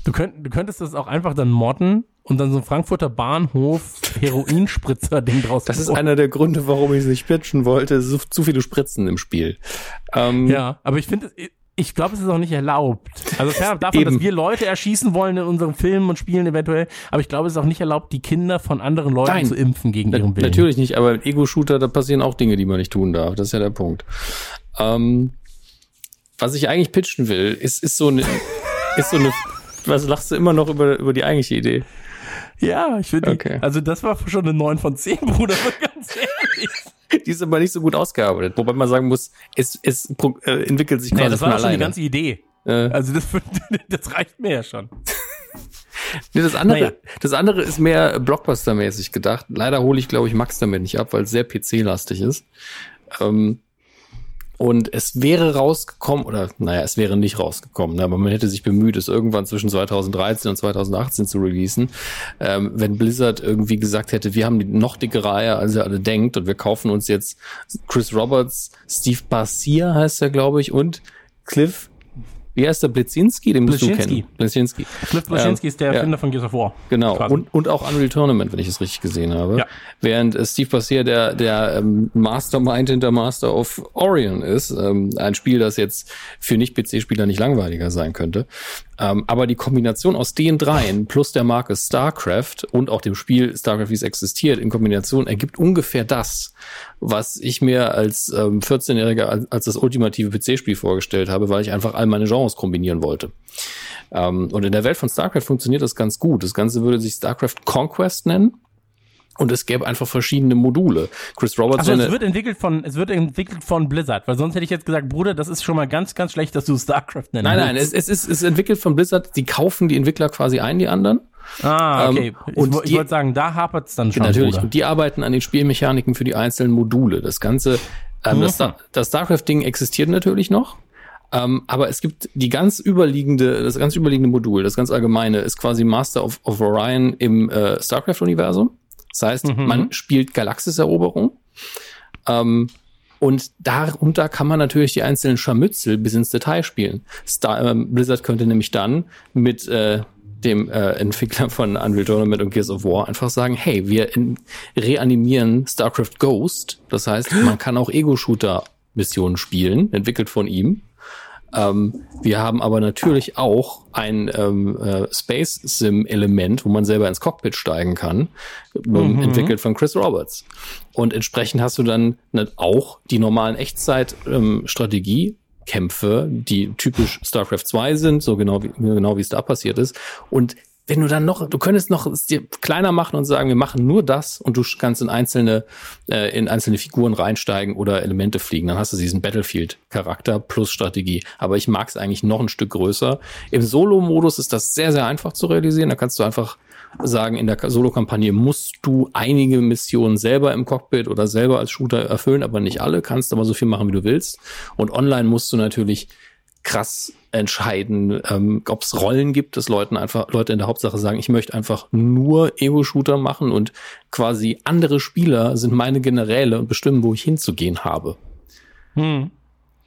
Du, könnt, du könntest das auch einfach dann modden und dann so ein Frankfurter Bahnhof Heroinspritzer-Ding draus <laughs> Das ist einer der Gründe, warum ich es nicht pitchen wollte. So, zu viele Spritzen im Spiel. Ähm, Ja, aber ich finde, ich glaube, es ist auch nicht erlaubt. Also fernab <laughs> davon, Eben. dass wir Leute erschießen wollen in unseren Filmen und Spielen eventuell, aber ich glaube, es ist auch nicht erlaubt, die Kinder von anderen Leuten Nein. zu impfen gegen na, ihren Willen. natürlich nicht, aber im Ego-Shooter, da passieren auch Dinge, die man nicht tun darf. Das ist ja der Punkt. Ähm, was ich eigentlich pitchen will, ist, ist so eine, <laughs> ist so eine, was lachst du immer noch über, über die eigentliche Idee? Ja, ich finde, Okay. also das war schon eine 9 von 10, Bruder, <laughs> ganz ehrlich. Die ist aber nicht so gut ausgearbeitet. Wobei man sagen muss, es, es äh, entwickelt sich quasi Nee, das war schon die ganze Idee. äh, Also das, <laughs> das reicht mir ja schon. <laughs> Nee, das andere, Naja. das andere ist mehr Blockbuster-mäßig gedacht. Leider hole ich, glaube ich, Max damit nicht ab, weil es sehr PC-lastig ist. Ähm, Und es wäre rausgekommen, oder naja, es wäre nicht rausgekommen, ne, aber man hätte sich bemüht, es irgendwann zwischen 2013 und 2018 zu releasen, ähm, wenn Blizzard irgendwie gesagt hätte, wir haben die noch dickere Eier, als ihr alle denkt, und wir kaufen uns jetzt Chris Roberts, Steve Barcia heißt er, glaube ich, und Cliff wie heißt der? Blitzinski? Den musst du kennen. Blitzinski. Cliff Blitzinski ähm, ist der Erfinder ja. von Gears of War. Genau. Und, und auch Unreal Tournament, wenn ich es richtig gesehen habe. Ja. Während äh, Steve Bassier der, der ähm, Mastermind hinter Master of Orion ist. Ähm, ein Spiel, das jetzt für Nicht-PC-Spieler nicht langweiliger sein könnte. Ähm, aber die Kombination aus den dreien plus der Marke StarCraft und auch dem Spiel StarCraft, wie es existiert, in Kombination ergibt ungefähr das, was ich mir als ähm, 14-Jähriger als, das ultimative PC-Spiel vorgestellt habe, weil ich einfach all meine Genres kombinieren wollte. Ähm, und in der Welt von StarCraft funktioniert das ganz gut. Das Ganze würde sich StarCraft Conquest nennen. Und es gäbe einfach verschiedene Module. Chris Roberts. Also es wird entwickelt von, es wird entwickelt von Blizzard, weil sonst hätte ich jetzt gesagt, Bruder, das ist schon mal ganz, ganz schlecht, dass du StarCraft nennst. Nein, nein, es, es ist, es entwickelt von Blizzard. Die kaufen die Entwickler quasi ein, die anderen. Ah, okay. Ähm, und ich, ich wollte sagen, da hapert es dann schon. Natürlich. Bruder. Und die arbeiten an den Spielmechaniken für die einzelnen Module. Das Ganze, ähm, mhm. das, das StarCraft-Ding existiert natürlich noch. Ähm, aber es gibt die ganz überliegende, das ganz überliegende Modul, das ganz allgemeine, ist quasi Master of, of Orion im äh, StarCraft-Universum. Das heißt, mhm. man spielt Galaxiseroberung. Ähm, und darunter kann man natürlich die einzelnen Scharmützel bis ins Detail spielen. Star, äh, Blizzard könnte nämlich dann mit äh, dem äh, Entwickler von Unreal Tournament und Gears of War einfach sagen, hey, wir in, reanimieren StarCraft Ghost. Das heißt, man kann auch Ego-Shooter-Missionen spielen, entwickelt von ihm. Ähm, wir haben aber natürlich auch ein ähm, äh, Space Sim Element, wo man selber ins Cockpit steigen kann, ähm, mhm. entwickelt von Chris Roberts. Und entsprechend hast du dann auch die normalen Echtzeit ähm, Kämpfe, die typisch StarCraft 2 sind, so genau wie, genau wie es da passiert ist. Und wenn du dann noch, du könntest noch es dir kleiner machen und sagen, wir machen nur das und du kannst in einzelne, äh, in einzelne Figuren reinsteigen oder Elemente fliegen. Dann hast du diesen Battlefield-Charakter plus Strategie. Aber ich mag es eigentlich noch ein Stück größer. Im Solo-Modus ist das sehr, sehr einfach zu realisieren. Da kannst du einfach sagen, in der Solo-Kampagne musst du einige Missionen selber im Cockpit oder selber als Shooter erfüllen, aber nicht alle, kannst aber so viel machen, wie du willst. Und online musst du natürlich krass entscheiden, ähm, ob es Rollen gibt, dass Leuten einfach Leute in der Hauptsache sagen, ich möchte einfach nur Ego-Shooter machen und quasi andere Spieler sind meine Generäle und bestimmen, wo ich hinzugehen habe. Hm.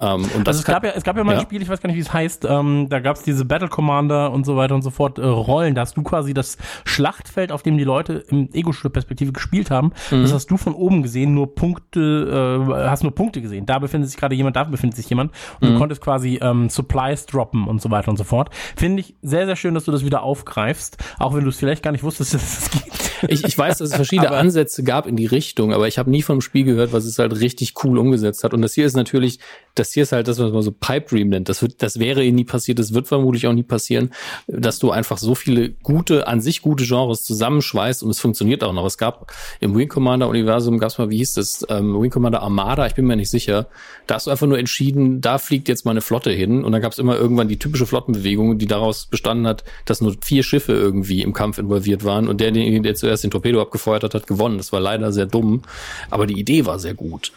Ähm, und also es gab ja, es gab ja mal ja? ein Spiel, ich weiß gar nicht, wie es heißt, ähm, da gab es diese Battle Commander und so weiter und so fort äh, Rollen. Da hast du quasi das Schlachtfeld, auf dem die Leute im Ego-Shooter-Perspektive gespielt haben. Mhm. Das hast du von oben gesehen, nur Punkte, äh, hast nur Punkte gesehen. Da befindet sich gerade jemand, da befindet sich jemand. Und mhm. du konntest quasi ähm, Supplies droppen und so weiter und so fort. Finde ich sehr, sehr schön, dass du das wieder aufgreifst, auch wenn du es vielleicht gar nicht wusstest, <laughs> dass es das gibt. Ich, ich weiß, dass es verschiedene aber, Ansätze gab in die Richtung, aber ich habe nie vom Spiel gehört, was es halt richtig cool umgesetzt hat. Und das hier ist natürlich, das hier ist halt das, was man so Pipe Dream nennt. Das wird, das wäre eh nie passiert, das wird vermutlich auch nie passieren, dass du einfach so viele gute, an sich gute Genres zusammenschweißt und es funktioniert auch noch. Es gab im Wing Commander Universum gab es mal, wie hieß das, ähm, Wing Commander Armada, ich bin mir nicht sicher. Da hast du einfach nur entschieden, da fliegt jetzt mal eine Flotte hin und dann gab es immer irgendwann die typische Flottenbewegung, die daraus bestanden hat, dass nur vier Schiffe irgendwie im Kampf involviert waren und der, der zuerst den Torpedo abgefeuert hat, hat gewonnen. Das war leider sehr dumm, aber die Idee war sehr gut.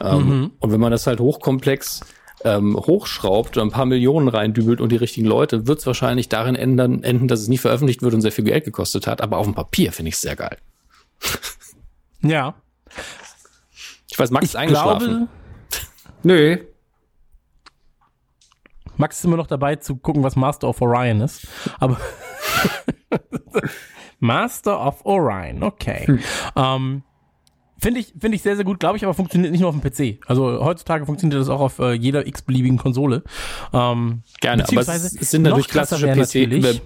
Ähm, mhm. Und wenn man das halt hochkomplex ähm, hochschraubt und ein paar Millionen reindübelt und die richtigen Leute, wird es wahrscheinlich darin ändern, enden, dass es nie veröffentlicht wird und sehr viel Geld gekostet hat. Aber auf dem Papier finde ich es sehr geil. <laughs> Ja. Ich weiß, Max ich ist eingeschlafen. Glaube, Nö. Max ist immer noch dabei zu gucken, was Master of Orion ist. Aber <laughs> <laughs> Master of Orion, okay. Hm. Ähm, Finde ich, finde ich sehr, sehr gut, glaube ich, aber funktioniert nicht nur auf dem PC. Also heutzutage funktioniert das auch auf äh, jeder x-beliebigen Konsole. Ähm, Gerne, aber es, es sind natürlich klassische PC-Genres,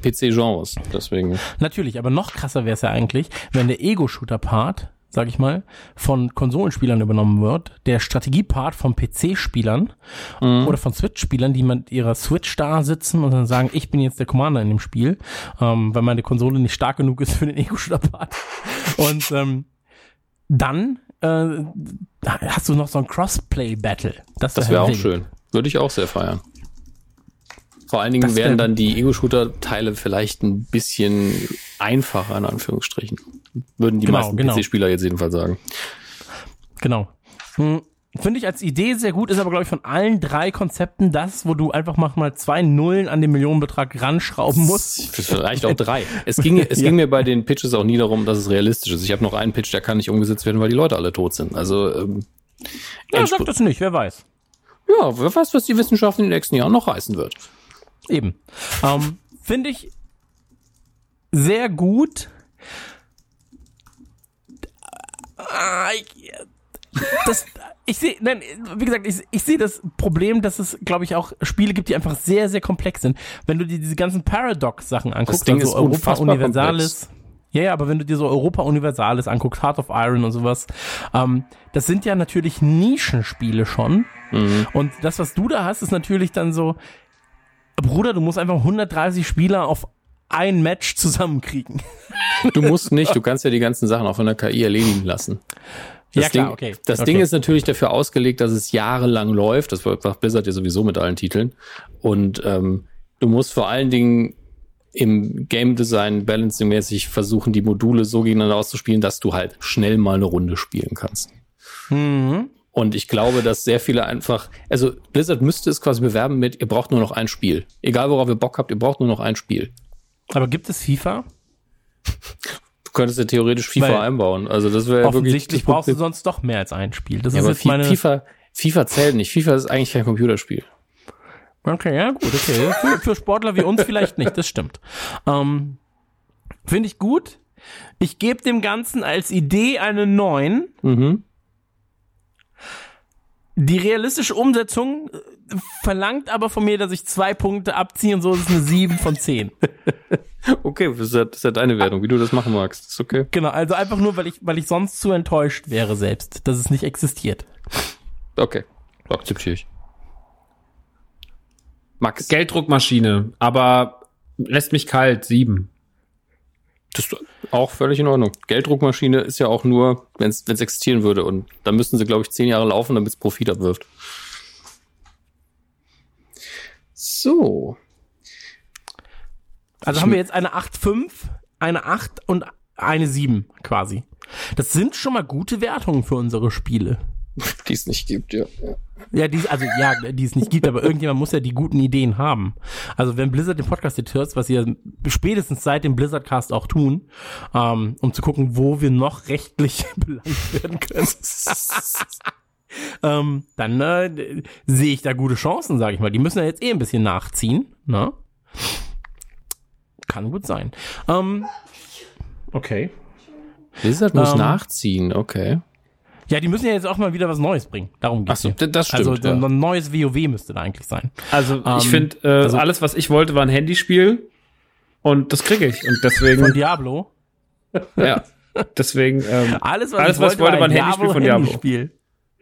PC deswegen. Natürlich, aber noch krasser wäre es ja eigentlich, wenn der Ego-Shooter-Part, sag ich mal, von Konsolenspielern übernommen wird, der Strategie-Part von PC-Spielern mhm. oder von Switch-Spielern, die mit ihrer Switch da sitzen und dann sagen, ich bin jetzt der Commander in dem Spiel, ähm, weil meine Konsole nicht stark genug ist für den Ego-Shooter-Part. <laughs> Und ähm, dann äh, hast du noch so ein Crossplay-Battle. Das, das wäre auch schön. Würde ich auch sehr feiern. Vor allen Dingen das wären dann die Ego-Shooter-Teile vielleicht ein bisschen einfacher, in Anführungsstrichen. Würden die genau, meisten genau. PC-Spieler jetzt jedenfalls sagen. Genau. Hm. Finde ich als Idee sehr gut, ist aber, glaube ich, von allen drei Konzepten das, wo du einfach mal zwei Nullen an den Millionenbetrag ranschrauben musst. <laughs> Vielleicht auch drei. Es ging, es <laughs> Ja. ging mir bei den Pitches auch nie darum, dass es realistisch ist. Ich habe noch einen Pitch, der kann nicht umgesetzt werden, weil die Leute alle tot sind. Also, ähm, Ja, sag das nicht, wer weiß. ja, wer weiß, was die Wissenschaft in den nächsten Jahren noch reißen wird. Eben. Ähm, Finde ich sehr gut. Ah, ich- Das, ich sehe, nein, wie gesagt, ich, ich sehe das Problem, dass es, glaube ich, auch Spiele gibt, die einfach sehr, sehr komplex sind. Wenn du dir diese ganzen Paradox-Sachen anguckst, also ist Europa Universalis. Ja, ja, aber wenn du dir so Europa Universalis anguckst, Heart of Iron und sowas, ähm, das sind ja natürlich Nischenspiele schon. Und das, was du da hast, ist natürlich dann so, Bruder, du musst einfach 130 Spieler auf ein Match zusammenkriegen. Du musst nicht, du kannst ja die ganzen Sachen auch von der KI erledigen lassen. Das Ja, klar, Ding, okay. Das Okay. Ding ist natürlich dafür ausgelegt, dass es jahrelang läuft. Das macht Blizzard ja sowieso mit allen Titeln. Und ähm, du musst vor allen Dingen im Game Design balancing-mäßig versuchen, die Module so gegeneinander auszuspielen, dass du halt schnell mal eine Runde spielen kannst. Mhm. Und ich glaube, dass sehr viele einfach, also Blizzard müsste es quasi bewerben mit, ihr braucht nur noch ein Spiel. Egal worauf ihr Bock habt, ihr braucht nur noch ein Spiel. Aber gibt es FIFA? Du könntest ja theoretisch FIFA Weil einbauen. Also das wäre ja wirklich Offensichtlich brauchst du sonst doch mehr als ein Spiel. Das Ja, ist aber jetzt meine. FIFA, FIFA zählt nicht. FIFA ist eigentlich kein Computerspiel. Okay, ja, gut, okay. Für, für Sportler wie uns vielleicht nicht, das stimmt. Ähm, Finde ich gut. Ich gebe dem Ganzen als Idee eine 9. Mhm. Die realistische Umsetzung verlangt aber von mir, dass ich zwei Punkte abziehe und so ist es eine 7 von 10. <laughs> Okay, das ist, ja, das ist ja deine Wertung, wie du das machen magst. Das ist okay. Genau, also einfach nur, weil ich, weil ich sonst zu enttäuscht wäre selbst, dass es nicht existiert. Okay, akzeptiere ich. Max, Gelddruckmaschine, aber lässt mich kalt, sieben. das ist auch völlig in Ordnung. Gelddruckmaschine ist ja auch nur, wenn es existieren würde. Und da müssten sie, glaube ich, zehn Jahre laufen, damit es Profit abwirft. So. Also haben wir jetzt eine 8,5, eine 8 und eine 7 quasi. Das sind schon mal gute Wertungen für unsere Spiele. <laughs> Die es nicht gibt, ja. ja. Ja, die, also ja, die es nicht gibt, aber irgendjemand muss ja die guten Ideen haben. Also wenn Blizzard den Podcast jetzt hört, was ihr spätestens seit dem Blizzardcast auch tun, ähm, um zu gucken, wo wir noch rechtlich <laughs> belangt werden können, <laughs> ähm, dann äh, sehe ich da gute Chancen, sage ich mal. Die müssen ja jetzt eh ein bisschen nachziehen, ne? Kann gut sein. Ähm, okay. Blizzard muss Ähm, nachziehen, okay. Ja, die müssen ja jetzt auch mal wieder was Neues bringen. Darum geht's. Ach so, hier. d- das stimmt, Also so ja. ein neues WoW müsste da eigentlich sein. Also Ähm, ich finde, äh, also- alles, was ich wollte, war ein Handyspiel und das kriege ich. Und Von deswegen, Diablo. ja, deswegen, ähm, Alles, was, Alles, ich was ich wollte, war ein Handyspiel von Diablo. Handyspiel.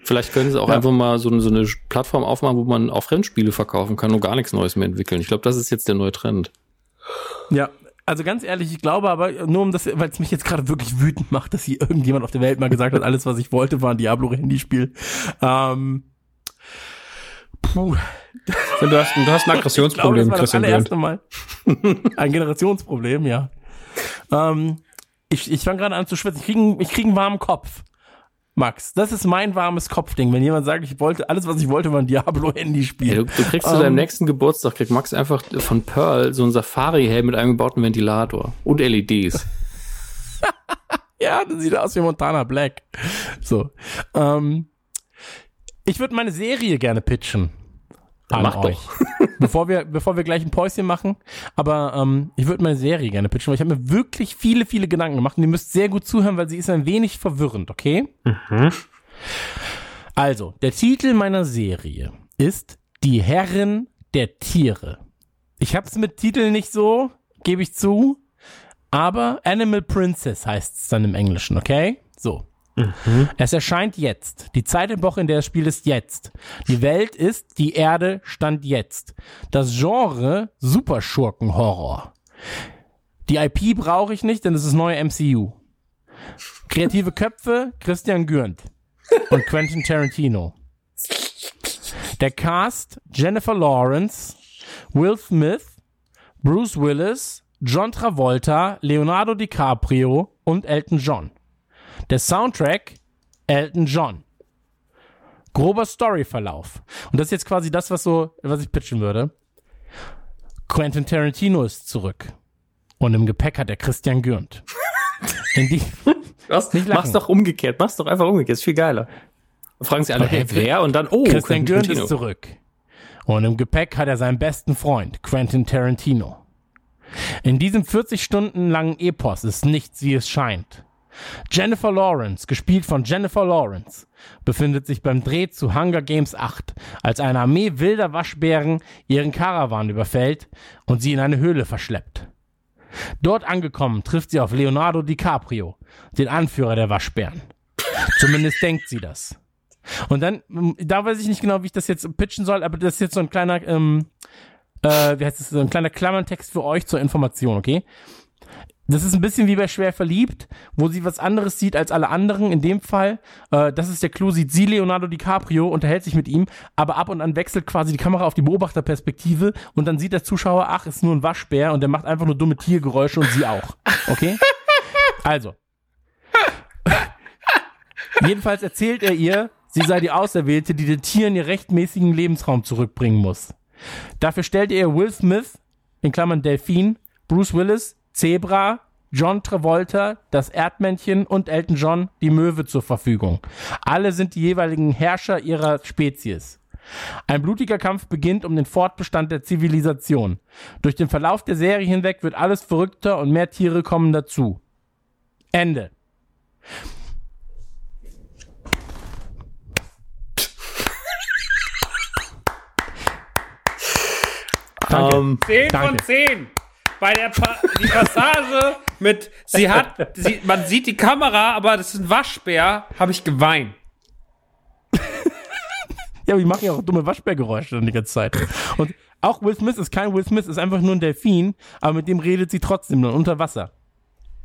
Vielleicht können sie auch Ja. einfach mal so, eine- so eine Plattform aufmachen, wo man auch Fremdspiele verkaufen kann und gar nichts Neues mehr entwickeln. Ich glaube, das ist jetzt der neue Trend. Ja, also ganz ehrlich, ich glaube aber, nur um das, weil es mich jetzt gerade wirklich wütend macht, dass hier irgendjemand auf der Welt mal gesagt hat, alles, was ich wollte, war ein Diablo-Handyspiel. Ähm, puh, du hast, du hast ein ich glaube, das Aggressionsproblem, war das allererste. Mal. <laughs> Ein Generationsproblem, ja. Ähm, ich ich fange gerade an zu schwitzen. Ich kriege ich krieg einen warmen Kopf. Max, das ist mein warmes Kopfding. Wenn jemand sagt, ich wollte, alles, was ich wollte, war ein Diablo-Handyspiel. Ja, du, du kriegst zu Ähm. deinem nächsten Geburtstag, kriegt Max einfach von Pearl so ein Safari-Helm mit einem gebauten Ventilator und LEDs. <laughs> Ja, das sieht aus wie Montana Black. So. Ähm, ich würde meine Serie gerne pitchen. An mach euch. bevor wir, bevor wir gleich ein Päuschen machen. Aber ähm, ich würde meine Serie gerne pitchen, weil ich habe mir wirklich viele, viele Gedanken gemacht und ihr müsst sehr gut zuhören, weil sie ist ein wenig verwirrend, okay? Also, der Titel meiner Serie ist Die Herren der Tiere. Ich hab's mit Titeln nicht so, gebe ich zu. Aber Animal Princess heißt es dann im Englischen, okay? So. Es erscheint jetzt. Die Zeit im Woche, in der das Spiel ist jetzt. Die Welt ist, die Erde stand jetzt. Das Genre Superschurken-Horror. Die IP brauche ich nicht, denn es ist neue MCU. Kreative Köpfe, Christian Gürnt und Quentin Tarantino. Der Cast, Jennifer Lawrence, Will Smith, Bruce Willis, John Travolta, Leonardo DiCaprio und Elton John. Der Soundtrack Elton John. Grober Storyverlauf. Und das ist jetzt quasi das, was so, was ich pitchen würde. Quentin Tarantino ist zurück. Und im Gepäck hat er Christian Gürnt. <laughs> Die, Was? Nicht lachen. Mach's doch umgekehrt. Mach's doch einfach umgekehrt. Ist viel geiler. Fragen sie alle, hey, wer? Und dann, oh, Christian Gürnt ist zurück. Und im Gepäck hat er seinen besten Freund, Quentin Tarantino. In diesem 40 Stunden langen Epos ist nichts, wie es scheint. Jennifer Lawrence, gespielt von Jennifer Lawrence, befindet sich beim Dreh zu Hunger Games 8, als eine Armee wilder Waschbären ihren Karawan überfällt und sie in eine Höhle verschleppt. Dort angekommen trifft sie auf Leonardo DiCaprio, den Anführer der Waschbären. Zumindest denkt sie das. Und dann, da weiß ich nicht genau, wie ich das jetzt pitchen soll, aber das ist jetzt so ein kleiner, ähm, äh, wie heißt das, so ein kleiner Klammerntext für euch zur Information, okay? Das ist ein bisschen wie bei Schwer verliebt, wo sie was anderes sieht als alle anderen. In dem Fall, äh, das ist der Clou, sieht sie Leonardo DiCaprio, unterhält sich mit ihm, aber ab und an wechselt quasi die Kamera auf die Beobachterperspektive und dann sieht der Zuschauer, ach, ist nur ein Waschbär und der macht einfach nur dumme Tiergeräusche und sie auch. Okay? Also. <laughs> Jedenfalls erzählt er ihr, sie sei die Auserwählte, die den Tieren ihr rechtmäßigen Lebensraum zurückbringen muss. Dafür stellt er Will Smith, in Klammern Delfin, Bruce Willis, Zebra, John Travolta, das Erdmännchen und Elton John, die Möwe zur Verfügung. Alle sind die jeweiligen Herrscher ihrer Spezies. Ein blutiger Kampf beginnt um den Fortbestand der Zivilisation. Durch den Verlauf der Serie hinweg wird alles verrückter und mehr Tiere kommen dazu. Ende. Danke. Ähm, 10 von Danke. 10. Bei der pa die Passage mit, sie hat, sie, man sieht die Kamera, aber das ist ein Waschbär, habe ich geweint. <laughs> Ja, aber die machen ja auch dumme Waschbärgeräusche dann die ganze Zeit. Und auch Will Smith ist kein Will Smith, ist einfach nur ein Delfin, aber mit dem redet sie trotzdem dann unter Wasser.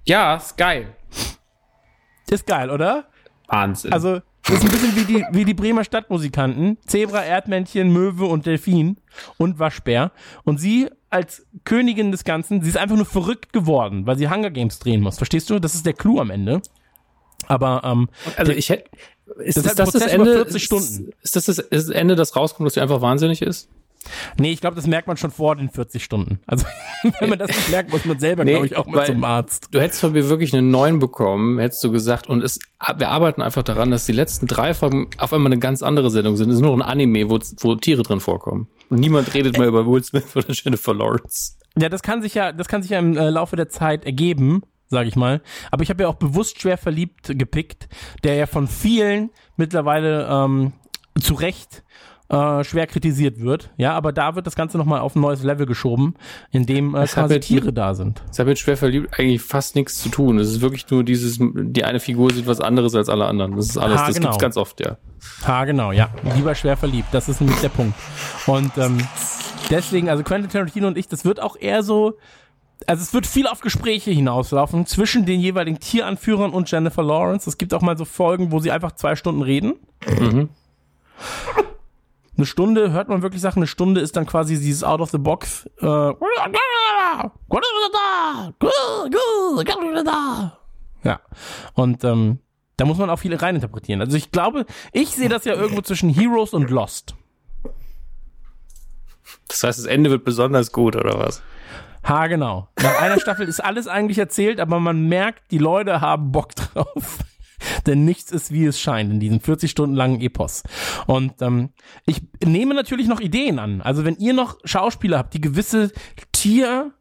Ja, ist geil. Ist geil, oder? Wahnsinn. Also, das ist ein bisschen wie die, wie die Bremer Stadtmusikanten. Zebra, Erdmännchen, Möwe und Delfin und Waschbär. Und sie als Königin des Ganzen, sie ist einfach nur verrückt geworden, weil sie Hunger Games drehen muss. Verstehst du? Das ist der Clou am Ende. Aber, ähm, also ich hätte, ist, Das das das Ende? 40 Stunden. Ist, ist das das Ende, das rauskommt, dass sie einfach wahnsinnig ist? Nee, ich glaube, das merkt man schon vor den 40 Stunden. Also, <laughs> wenn man das nicht merkt, muss man selber, Nee, glaube ich, auch mal zum Arzt. Du hättest von mir wirklich eine 9 bekommen, hättest du gesagt, und es, wir arbeiten einfach daran, dass die letzten drei Folgen auf einmal eine ganz andere Sendung sind. Es ist nur ein Anime, wo, wo Tiere drin vorkommen. Und niemand redet mehr über Will Smith oder Jennifer Lawrence. Ja, das kann sich ja, das kann sich ja im äh, Laufe der Zeit ergeben, sage ich mal. Aber ich habe ja auch bewusst schwer verliebt gepickt, der ja von vielen mittlerweile ähm, zu Recht äh, schwer kritisiert wird. Ja, aber da wird das Ganze nochmal auf ein neues Level geschoben, in dem äh, quasi mit- Tiere da sind. Es hat mit schwer verliebt eigentlich fast nichts zu tun. Es ist wirklich nur dieses, die eine Figur sieht was anderes als alle anderen. Das ist alles, Ah, das genau. gibt's ganz oft, ja. Ha, genau, ja. Lieber schwer verliebt. Das ist nämlich der Punkt. Und ähm, deswegen, also Quentin Tarantino und ich, das wird auch eher so, also es wird viel auf Gespräche hinauslaufen zwischen den jeweiligen Tieranführern und Jennifer Lawrence. Es gibt auch mal so Folgen, wo sie einfach zwei Stunden reden. Mhm. Eine Stunde hört man wirklich Sachen, eine Stunde ist dann quasi dieses Out of the Box. Äh, ja. Und ähm, da muss man auch viele reininterpretieren. Also ich glaube, ich sehe das ja irgendwo zwischen Heroes und Lost. Das heißt, das Ende wird besonders gut, oder was? Ha, genau. Nach einer <laughs> Staffel ist alles eigentlich erzählt, aber man merkt, die Leute haben Bock drauf. <laughs> Denn nichts ist, wie es scheint in diesem 40 Stunden langen Epos. Und ähm, ich nehme natürlich noch Ideen an. Also wenn ihr noch Schauspieler habt, die gewisse Tier,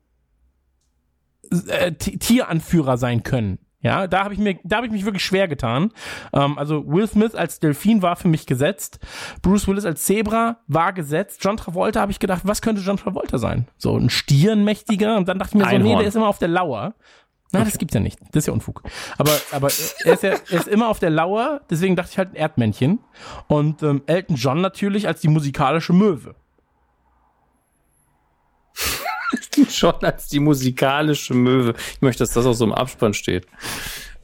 äh, Ti- Tieranführer sein können. Ja, da habe ich mir, da habe ich mich wirklich schwer getan. Ähm, also Will Smith als Delfin war für mich gesetzt. Bruce Willis als Zebra war gesetzt. John Travolta habe ich gedacht, was könnte John Travolta sein? So ein Stirnmächtiger. Und dann dachte ich mir so, nee, der ist immer auf der Lauer. Na, das gibt's ja nicht. Das ist ja Unfug. Aber, aber er, ist ja, er ist immer auf der Lauer, deswegen dachte ich halt ein Erdmännchen. Und ähm, Elton John natürlich als die musikalische Möwe. <laughs> Schon als die musikalische Möwe. Ich möchte, dass das auch so im Abspann steht.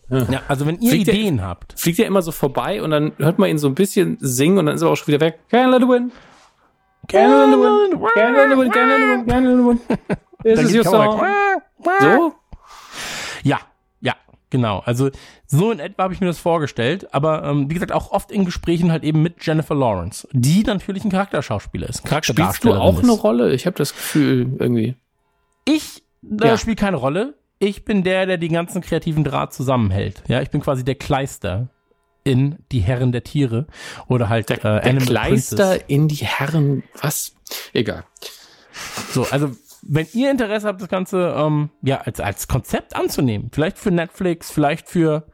Ja, also wenn ihr Fliegt der- Ideen habt. Fliegt ja immer so vorbei und dann hört man ihn so ein bisschen singen und dann ist er auch schon wieder weg. Can't let it win. Can't let it win. Can't let it win. Can't let it win. Can't let it win. This is your song. So? Genau, also so in etwa habe ich mir das vorgestellt, aber ähm, wie gesagt auch oft in Gesprächen halt eben mit Jennifer Lawrence, die natürlich ein Charakterschauspieler ist. Spielst du Charakterdarstellerin auch eine ist. Rolle? Ich habe das Gefühl, irgendwie. Ich äh, Ja. spiele keine Rolle. Ich bin der, der den ganzen kreativen Draht zusammenhält. Ja, ich bin quasi der Kleister in die Herren der Tiere oder halt äh, Der Animal Kleister Princess. in die Herren. Was? Egal. So, also wenn ihr Interesse habt, das Ganze ähm, ja als als Konzept anzunehmen, vielleicht für Netflix, vielleicht für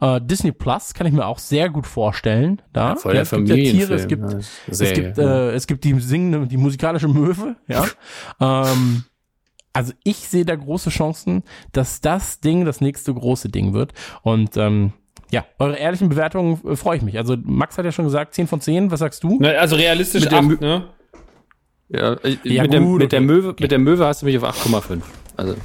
äh, Disney Plus, kann ich mir auch sehr gut vorstellen. Da Voll der es gibt ja Tiere, es gibt ja, ist Es Serie, gibt, ja. äh, es gibt die singende, die musikalische Möwe, ja. <laughs> ähm, also ich sehe da große Chancen, dass das Ding das nächste große Ding wird. Und ähm, ja, eure ehrlichen Bewertungen äh, freue ich mich. Also Max hat ja schon gesagt, 10 von 10, was sagst du? Ne, also realistisch Mit der acht, Mü- ne? Ja, äh, Ja, mit, der, gut, mit, der. Möwe, mit der Möwe hast du mich auf 8,5. Also,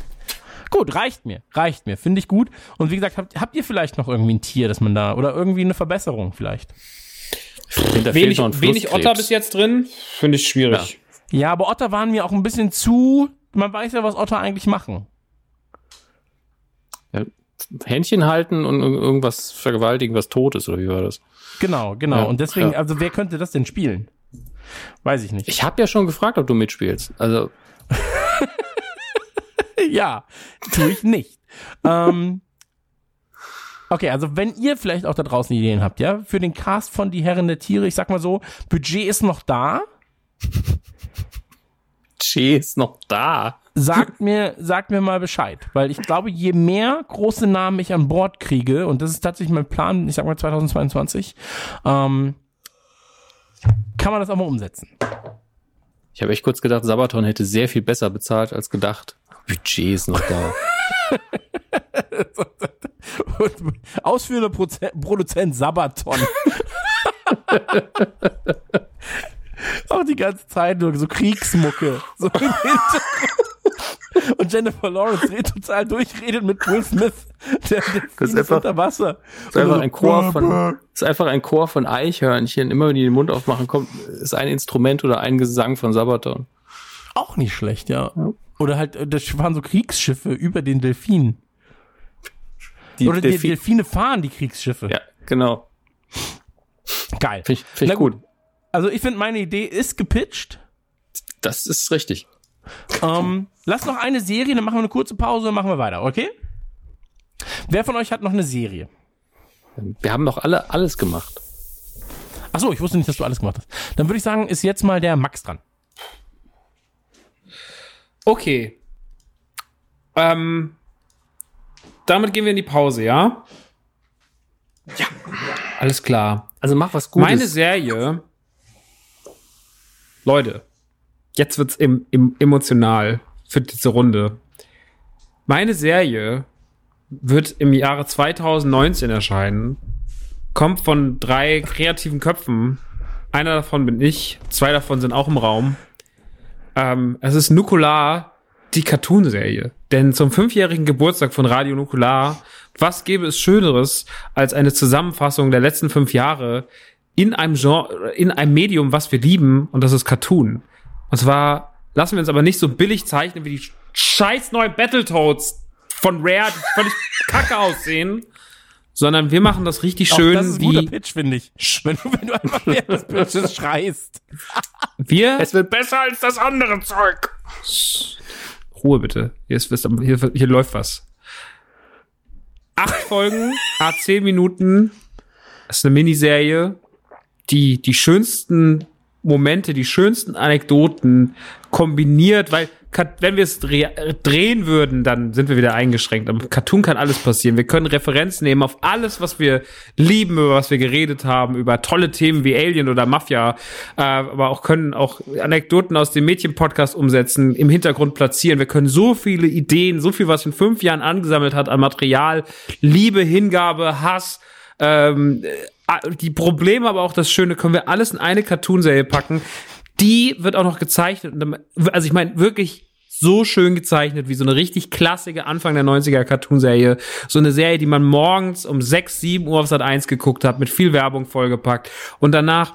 Gut, reicht mir, reicht mir, finde ich gut. Und wie gesagt, habt, habt ihr vielleicht noch irgendwie ein Tier, das man da, oder irgendwie eine Verbesserung vielleicht? Wenig, wenig Otter bis jetzt drin. Finde ich schwierig. Ja, aber Otter waren mir auch ein bisschen zu, man weiß ja, was Otter eigentlich machen. Händchen halten und ir- irgendwas vergewaltigen, was tot ist, oder wie war das? Genau, genau. Ja, Und deswegen, ja. also wer könnte das denn spielen? Weiß ich nicht. Ich habe ja schon gefragt, ob du mitspielst. Also, <laughs> ja, tue ich nicht. ähm, okay, also wenn ihr vielleicht auch da draußen Ideen habt, ja, für den Cast von Die Herren der Tiere, ich sag mal so, Budget ist noch da. Che ist noch da. Sagt mir, sagt mir mal Bescheid, weil ich glaube, je mehr große Namen ich an Bord kriege, und das ist tatsächlich mein Plan, ich sag mal 2022, ähm, kann man das auch mal umsetzen. Ich habe echt kurz gedacht, Sabaton hätte sehr viel besser bezahlt als gedacht. Budget ist noch da. <laughs> Ausführender Produzent Sabaton. <laughs> <laughs> Auch die ganze Zeit nur so Kriegsmucke. So im Hintergrund. Und Jennifer Lawrence dreht total durch, redet mit Will Smith. Der, der Das ist einfach- unter Wasser. ist einfach ein Chor von, ist einfach ein Chor von Eichhörnchen. Immer wenn die den Mund aufmachen, kommt, ist ein Instrument oder ein Gesang von Sabaton. Auch nicht schlecht, ja. Oder halt, äh, das waren so Kriegsschiffe über den Delfinen. Die Oder die Delfi- Delfine fahren die Kriegsschiffe. Ja, genau. Geil. Finde ich, find Na ich gut. Also ich finde, meine Idee ist gepitcht. Das ist richtig. Ähm, lass noch eine Serie, dann machen wir eine kurze Pause und machen wir weiter, okay? Wer von euch hat noch eine Serie? Wir haben doch alle alles gemacht. Ach so, ich wusste nicht, dass du alles gemacht hast. Dann würde ich sagen, ist jetzt mal der Max dran. Okay. Ähm, damit gehen wir in die Pause, ja? Ja. Alles klar. Also mach was Gutes. Meine Serie. Leute, jetzt wird's im, im, emotional für diese Runde. Meine Serie wird im Jahre 2019 erscheinen. Kommt von drei kreativen Köpfen. Einer davon bin ich, zwei davon sind auch im Raum. Ähm, es ist Nukular, die Cartoonserie. Denn zum fünfjährigen Geburtstag von Radio Nukular, was gäbe es Schöneres als eine Zusammenfassung der letzten fünf Jahre in einem Genre, in einem Medium, was wir lieben, und das ist Cartoon. Und zwar lassen wir uns aber nicht so billig zeichnen wie die scheiß neuen Battletoads von Rare, die völlig <laughs> kacke aussehen, sondern wir machen das richtig Auch schön, das ist ein guter wie Pitch, finde ich. Wenn du, wenn du einfach <laughs> während des Pitches schreist. wir. es wird besser als das andere Zeug. Ruhe bitte. Hier, ist, hier, hier läuft was. Acht Folgen, <laughs> a zehn Minuten. Das ist eine Miniserie, die die schönsten Momente, die schönsten Anekdoten kombiniert, weil wenn wir es dreh drehen würden, dann sind wir wieder eingeschränkt. Aber Cartoon kann alles passieren. Wir können Referenzen nehmen auf alles, was wir lieben, über was wir geredet haben, über tolle Themen wie Alien oder Mafia, äh, aber auch können auch Anekdoten aus dem Mädchen-Podcast umsetzen, im Hintergrund platzieren. Wir können so viele Ideen, so viel, was in fünf Jahren angesammelt hat an Material, Liebe, Hingabe, Hass, ähm, äh, die Probleme, aber auch das Schöne, können wir alles in eine Cartoonserie packen. Die wird auch noch gezeichnet. Also ich meine, wirklich so schön gezeichnet, wie so eine richtig klassische Anfang der 90er Cartoonserie. So eine Serie, die man morgens um 6, 7 Uhr auf Sat 1 geguckt hat, mit viel Werbung vollgepackt. Und danach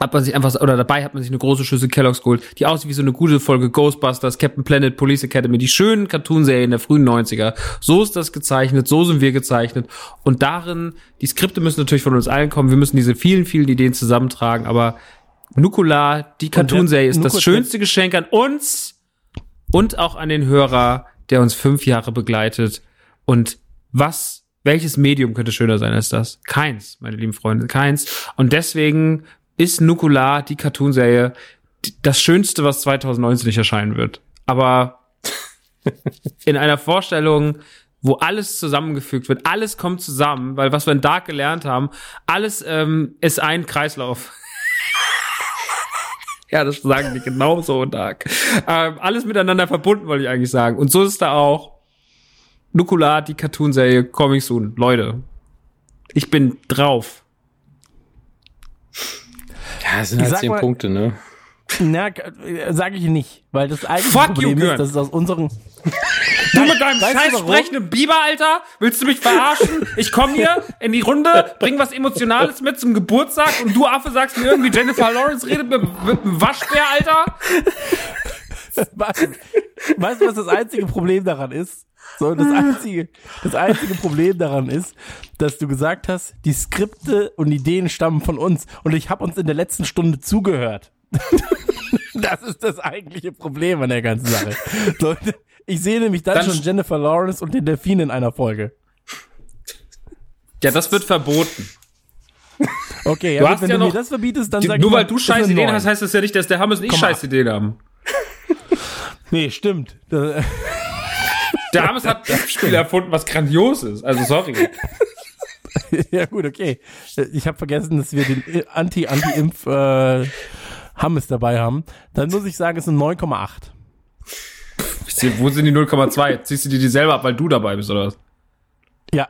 hat man sich einfach, oder dabei hat man sich eine große Schüssel Kellogg's geholt, die aussieht wie so eine gute Folge Ghostbusters, Captain Planet, Police Academy, die schönen Cartoonserien der frühen 90er. So ist das gezeichnet, so sind wir gezeichnet. Und darin, die Skripte müssen natürlich von uns allen kommen, wir müssen diese vielen, vielen Ideen zusammentragen, aber Nukular, die Cartoonserie ist das schönste Geschenk an uns und auch an den Hörer, der uns fünf Jahre begleitet. Und was, welches Medium könnte schöner sein als das? Keins, meine lieben Freunde, keins. Und deswegen ist Nukular, die Cartoonserie, das Schönste, was 2019 nicht erscheinen wird. Aber <laughs> in einer Vorstellung, wo alles zusammengefügt wird, alles kommt zusammen, weil was wir in Dark gelernt haben, alles ähm, ist ein Kreislauf. <laughs> ja, das sagen die genauso in Dark. Ähm, alles miteinander verbunden, wollte ich eigentlich sagen. Und so ist da auch. Nukular, die Cartoonserie, coming soon. Leute, ich bin drauf. Ja, das sind halt sag zehn mal- Punkte, ne? Na, sage ich nicht, weil das eigentliche Fuck you, Problem Björn. ist, dass es aus unseren Du mit deinem scheiß sprechenden Biber, Alter? Willst du mich verarschen? Ich komme hier in die Runde, bring was Emotionales mit zum Geburtstag und du Affe sagst mir irgendwie, Jennifer Lawrence redet mit, mit einem Waschbär, Alter? <laughs> Weißt du, was das einzige Problem daran ist? So, das einzige, das einzige Problem daran ist, dass du gesagt hast, die Skripte und Ideen stammen von uns und ich habe uns in der letzten Stunde zugehört. <laughs> das ist das eigentliche Problem an der ganzen Sache. So, ich sehe nämlich dann, Dann schon Jennifer Lawrence und den Delfin in einer Folge. Ja, das wird verboten. Okay, ja, Du gut, hast wenn ja du mir noch- das verbietest, dann sag Nur mal, weil du scheiß Ideen hast, heißt das ja nicht, dass der Hammes und ich scheiß Ideen haben. Nee, stimmt. Das- <laughs> Der Hammes hat ein Spiel erfunden, was grandios ist. Also sorry. <laughs> ja gut, okay. Ich habe vergessen, dass wir den Anti-Anti-Impf äh, Hammes dabei haben. Dann muss ich sagen, es sind 9,8. Ich seh, wo sind die 0,2? Ziehst du dir die selber ab, weil du dabei bist, oder was? Ja.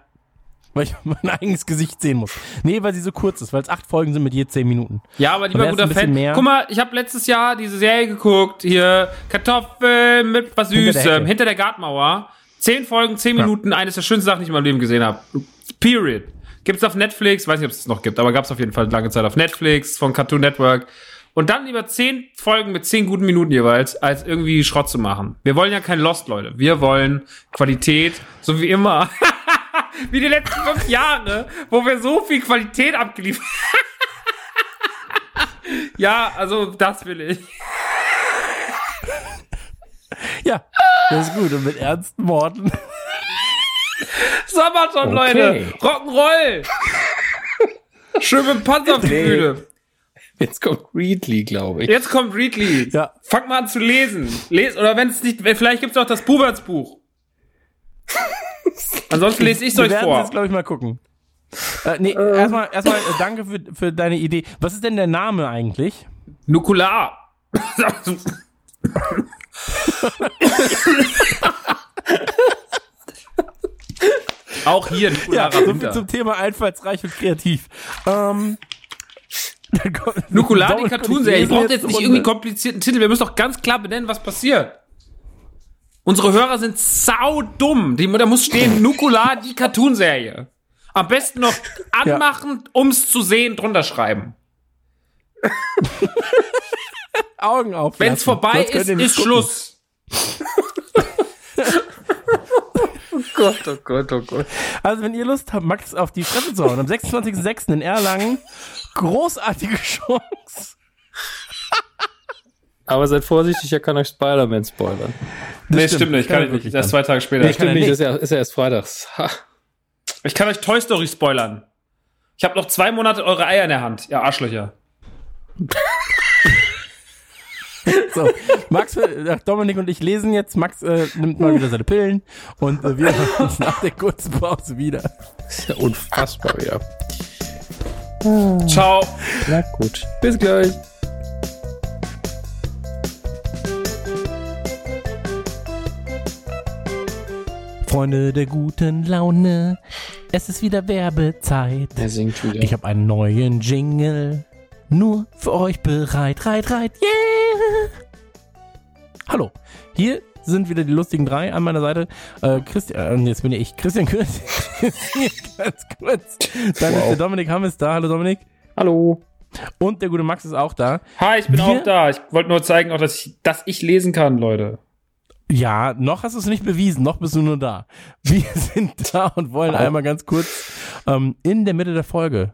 Weil ich <laughs> mein eigenes Gesicht sehen muss. Nee, weil sie so kurz ist, weil es acht Folgen sind mit je zehn Minuten. Ja, aber lieber guter Fan. mehr- Guck mal, ich habe letztes Jahr diese Serie geguckt, hier Kartoffeln mit was Hinter der Süßem, hinter der Gartenmauer. Zehn Folgen, zehn Ja. Minuten, eines der schönsten Sachen, die ich in meinem Leben gesehen habe. Period. Gibt's auf Netflix, weiß nicht, ob es noch gibt, aber gab's auf jeden Fall lange Zeit auf Netflix, von Cartoon Network. Und dann lieber zehn Folgen mit zehn guten Minuten jeweils, als irgendwie Schrott zu machen. Wir wollen ja kein Lost, Leute. Wir wollen Qualität, so wie immer. <laughs> wie die letzten fünf Jahre, wo wir so viel Qualität abgeliefert <laughs> Ja, also das will ich. Ja, das ist gut. Und mit ernsten Worten. <laughs> Sabaton, Okay. Leute. Rock'n'Roll. Schön mit Panzergefühle. Jetzt kommt Readly, glaube ich. Jetzt kommt Readly. Ja. Fang mal an zu lesen. Les oder wenn es nicht, vielleicht gibt's auch das Bubertsbuch. <laughs> Ansonsten lese ich's Wir euch werden vor. jetzt, glaube ich, mal gucken. Äh, nee, erstmal, erstmal äh, danke für, für deine Idee. Was ist denn der Name eigentlich? Nukular. <laughs> <laughs> Auch hier Ja, Nukularer so viel Winter. zum Thema einfallsreich und kreativ. Ähm, <laughs> Nukular, die Dominik und ich Cartoonserie. Ich brauche jetzt nicht Runde. irgendwie komplizierten Titel. Wir müssen doch ganz klar benennen, was passiert. Unsere Hörer sind saudumm. Die, da muss stehen <laughs> Nukular, die Cartoonserie. Am besten noch anmachen, um's zu sehen, drunter schreiben. Augen auf. Wenn's vorbei ist, ist gucken. Schluss. <laughs> Oh Gott, oh Gott, oh Gott. Also, wenn ihr Lust habt, Max auf die Fresse zu hauen, am 26.06. in Erlangen, großartige Chance. <laughs> Aber seid vorsichtig, er kann euch Spider-Man spoilern. nee, stimmt. stimmt nicht. Kann Kann ich wirklich nicht. Erst dann. zwei Tage später. Nee, Stimmt nicht, nicht. ist ja, ist ja erst freitags. Ha. Ich kann euch Toy Story spoilern. Ich habe noch zwei Monate eure Eier in der Hand, ihr Arschlöcher. <laughs> <laughs> So, Max, äh, Dominik und ich lesen jetzt. Max äh, nimmt mal wieder seine Pillen und äh, wir hören uns nach der kurzen Pause wieder. Ist ja unfassbar, ja. Ciao. Na gut. Bis gleich. Freunde der guten Laune, es ist wieder Werbezeit. Er singt wieder. Ich habe einen neuen Jingle, nur für euch bereit. Reit, reit, yeah! Hallo, hier sind wieder die lustigen drei an meiner Seite. Äh, Christian, äh, jetzt bin ich, Christian Kürz. <laughs> Ganz kurz. Dann ist Wow. der Dominik Hammes da. Hallo Dominik. Hallo. Und der gute Max ist auch da. Hi, ich bin Wir- auch da. Ich wollte nur zeigen, auch, dass ich, dass ich lesen kann, Leute. Ja, noch hast du es nicht bewiesen, noch bist du nur da. Wir <laughs> sind da und wollen einmal ganz kurz ähm, in der Mitte der Folge,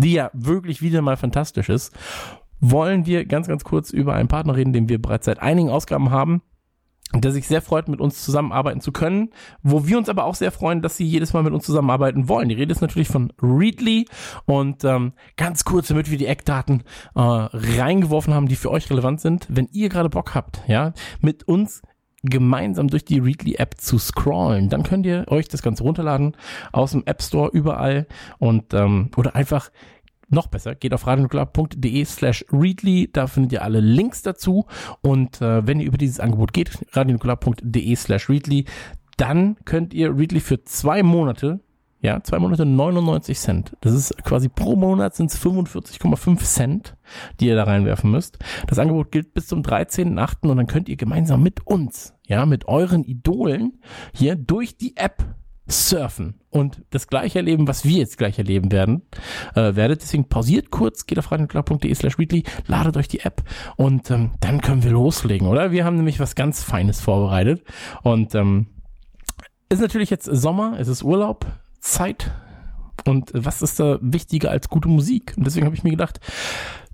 die ja wirklich wieder mal fantastisch ist, wollen wir ganz, ganz kurz über einen Partner reden, den wir bereits seit einigen Ausgaben haben. Der sich sehr freut, mit uns zusammenarbeiten zu können, wo wir uns aber auch sehr freuen, dass sie jedes Mal mit uns zusammenarbeiten wollen. Die Rede ist natürlich von Readly und ähm, ganz kurz, damit wir die Eckdaten äh, reingeworfen haben, die für euch relevant sind. Wenn ihr gerade Bock habt, ja, mit uns gemeinsam durch die Readly-App zu scrollen, dann könnt ihr euch das Ganze runterladen aus dem App Store überall und ähm, oder einfach noch besser, geht auf radionukular.de slash readly, da findet ihr alle Links dazu und äh, wenn ihr über dieses Angebot geht, radionukular.de slash readly, dann könnt ihr Readly für zwei Monate, ja, zwei Monate 99 Cent, das ist quasi pro Monat sind es 45,5 Cent, die ihr da reinwerfen müsst. Das Angebot gilt bis zum 13.8. und dann könnt ihr gemeinsam mit uns, ja, mit euren Idolen hier durch die App surfen und das gleiche erleben, was wir jetzt gleich erleben werden, äh, werdet. Deswegen pausiert kurz, geht auf radionukular.de slash weekly, ladet euch die App und ähm, dann können wir loslegen, oder? Wir haben nämlich was ganz Feines vorbereitet und ähm, ist natürlich jetzt Sommer, es ist Urlaub, Zeit und was ist da wichtiger als gute Musik? Und deswegen habe ich mir gedacht,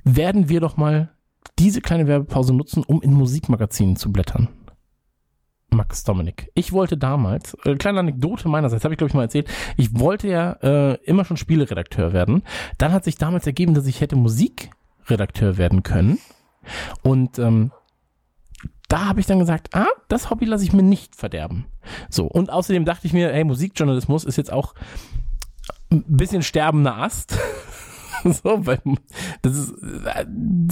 werden wir doch mal diese kleine Werbepause nutzen, um in Musikmagazinen zu blättern. Max Dominik. Ich wollte damals, äh, kleine Anekdote meinerseits, habe ich glaube ich mal erzählt, ich wollte ja äh, immer schon Spieleredakteur werden. Dann hat sich damals ergeben, dass ich hätte Musikredakteur werden können. Und ähm, da habe ich dann gesagt, ah, das Hobby lasse ich mir nicht verderben. So, und außerdem dachte ich mir, hey, Musikjournalismus ist jetzt auch ein bisschen sterbender Ast. <laughs> so, weil das ist, äh,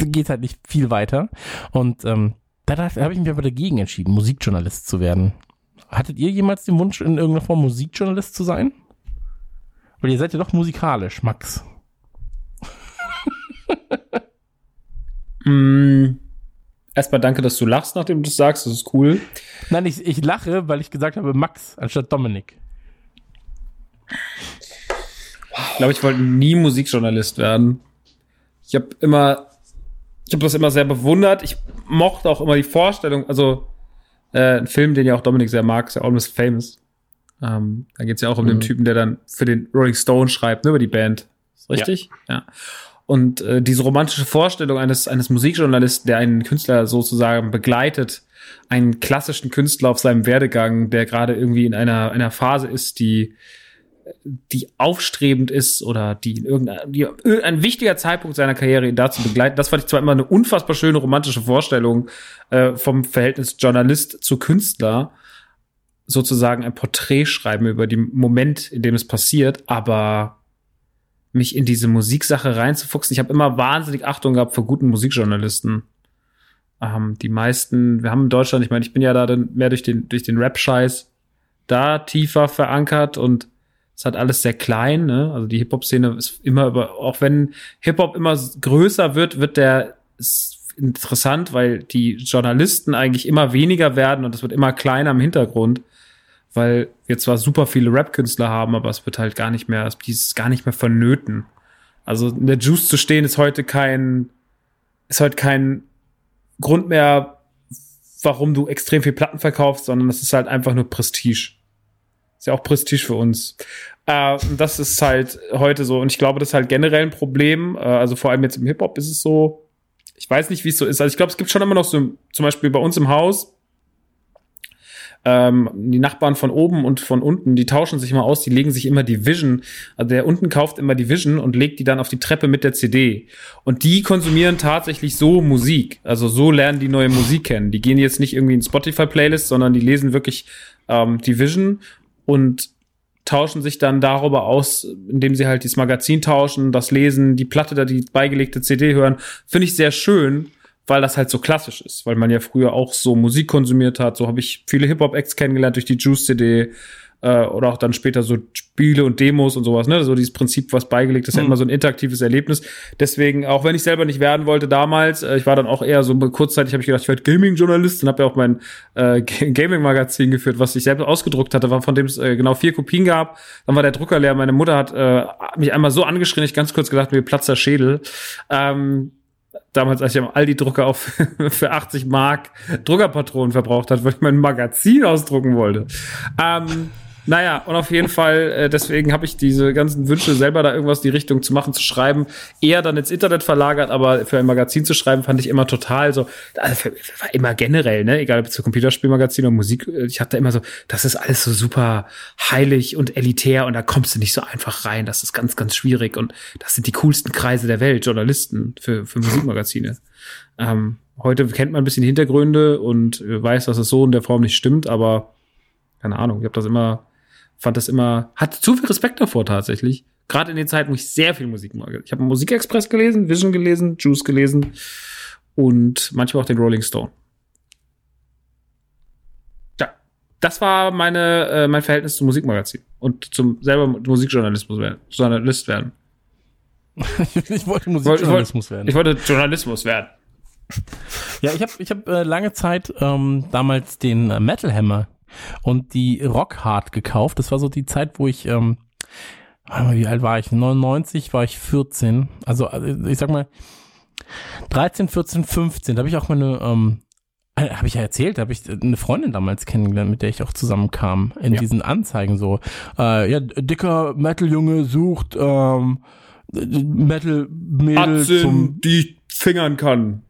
geht halt nicht viel weiter. Und ähm, da, da habe ich mich aber dagegen entschieden, Musikjournalist zu werden. Hattet ihr jemals den Wunsch, in irgendeiner Form Musikjournalist zu sein? Weil ihr seid ja doch musikalisch, Max. Mm, erstmal danke, dass du lachst, nachdem du das sagst. Das ist cool. Nein, ich, ich lache, weil ich gesagt habe Max anstatt Dominik. Ich glaube, ich wollte nie Musikjournalist werden. Ich habe immer, ich habe das immer sehr bewundert. Ich mochte auch immer die Vorstellung, also äh, ein Film, den ja auch Dominik sehr mag, ist ja Almost Famous. Ähm, da geht's ja auch um den Typen, der dann für den Rolling Stone schreibt, ne, über die Band. Ist richtig? Ja. Und äh, diese romantische Vorstellung eines, eines Musikjournalisten, der einen Künstler sozusagen begleitet, einen klassischen Künstler auf seinem Werdegang, der gerade irgendwie in einer, einer Phase ist, die die aufstrebend ist oder die in irgendein, die, ein wichtiger Zeitpunkt seiner Karriere ihn dazu begleiten. Das fand ich zwar immer eine unfassbar schöne romantische Vorstellung äh, vom Verhältnis Journalist zu Künstler, sozusagen ein Porträt schreiben über den Moment, in dem es passiert, aber mich in diese Musiksache reinzufuchsen. Ich habe immer wahnsinnig Achtung gehabt vor guten Musikjournalisten. Ähm, die meisten, wir haben in Deutschland, ich meine, ich bin ja da dann mehr durch den, durch den Rap-Scheiß da tiefer verankert und es hat alles sehr klein, ne? Also die Hip-Hop-Szene ist immer über, auch wenn Hip-Hop immer größer wird, wird der interessant, weil die Journalisten eigentlich immer weniger werden und es wird immer kleiner im Hintergrund, weil wir zwar super viele Rap-Künstler haben, aber es wird halt gar nicht mehr, es ist gar nicht mehr vonnöten. Also in der Juice zu stehen ist heute kein, ist heute kein Grund mehr, warum du extrem viel Platten verkaufst, sondern es ist halt einfach nur Prestige. Ist ja auch Prestige für uns. Äh, und das ist halt heute so. Und ich glaube, das ist halt generell ein Problem. Äh, also vor allem jetzt im Hip-Hop ist es so. Ich weiß nicht, wie es so ist. Also ich glaube, es gibt schon immer noch so, zum Beispiel bei uns im Haus, ähm, die Nachbarn von oben und von unten, die tauschen sich immer aus, die legen sich immer die Vision. Also der unten kauft immer die Vision und legt die dann auf die Treppe mit der CD. Und die konsumieren tatsächlich so Musik. Also so lernen die neue Musik kennen. Die gehen jetzt nicht irgendwie in Spotify-Playlist, sondern die lesen wirklich ähm, die Vision und tauschen sich dann darüber aus, indem sie halt dieses Magazin tauschen, das lesen, die Platte da, die beigelegte CD hören. Finde ich sehr schön, weil das halt so klassisch ist, weil man ja früher auch so Musik konsumiert hat. So habe ich viele Hip-Hop-Acts kennengelernt durch die Juice-CD. äh, oder auch dann später so Spiele und Demos und sowas, ne? So dieses Prinzip, was beigelegt ist, ja Mhm. immer so ein interaktives Erlebnis. Deswegen, auch wenn ich selber nicht werden wollte damals, äh, ich war dann auch eher so kurzzeitig, habe ich gedacht, ich werde Gaming-Journalist und habe ja auch mein äh, Gaming-Magazin geführt, was ich selbst ausgedruckt hatte, war von dem es äh, genau vier Kopien gab. Dann war der Drucker leer. Meine Mutter hat äh, mich einmal so angeschrien, ich ganz kurz gedacht, mir platzt der Schädel. Ähm, damals, als ich am Aldi-Drucker auch <laughs> für 80 Mark Druckerpatronen verbraucht hat, weil ich mein Magazin ausdrucken wollte. Ähm, naja, und auf jeden Fall, äh, deswegen habe ich diese ganzen Wünsche, selber da irgendwas die Richtung zu machen, zu schreiben, eher dann ins Internet verlagert, aber für ein Magazin zu schreiben, fand ich immer total so, also war immer generell, ne, egal ob zu Computerspielmagazin oder Musik, äh, ich hatte immer so, das ist alles so super heilig und elitär und da kommst du nicht so einfach rein, das ist ganz, ganz schwierig und das sind die coolsten Kreise der Welt, Journalisten für, für Musikmagazine. Ähm, heute kennt man ein bisschen Hintergründe und äh, weiß, dass es so in der Form nicht stimmt, aber keine Ahnung, ich habe das immer, fand das immer, hatte zu viel Respekt davor tatsächlich. Gerade in den Zeiten, wo ich sehr viel Musik mag. Ich habe Musikexpress gelesen, Vision gelesen, Juice gelesen und manchmal auch den Rolling Stone. Ja, das war meine, äh, mein Verhältnis zum Musikmagazin und zum selber Musikjournalismus werden, Journalist werden. <laughs> ich wollte Musikjournalismus werden. Ich wollte Journalismus werden. Ja, ich habe ich hab, äh, lange Zeit ähm, damals den äh, Metal Hammer und die Rock Hard gekauft. Das war so die Zeit, wo ich, ähm, warte mal, wie alt war ich? 99 war ich 14. Also äh, ich sag mal 13, 14, 15. Da habe ich auch meine, ähm, äh, habe ich ja erzählt, da habe ich eine Freundin damals kennengelernt, mit der ich auch zusammenkam in Ja. diesen Anzeigen so. Äh, ja, dicker Metal-Junge sucht ähm, Metal-Mädel zum die ich fingern kann.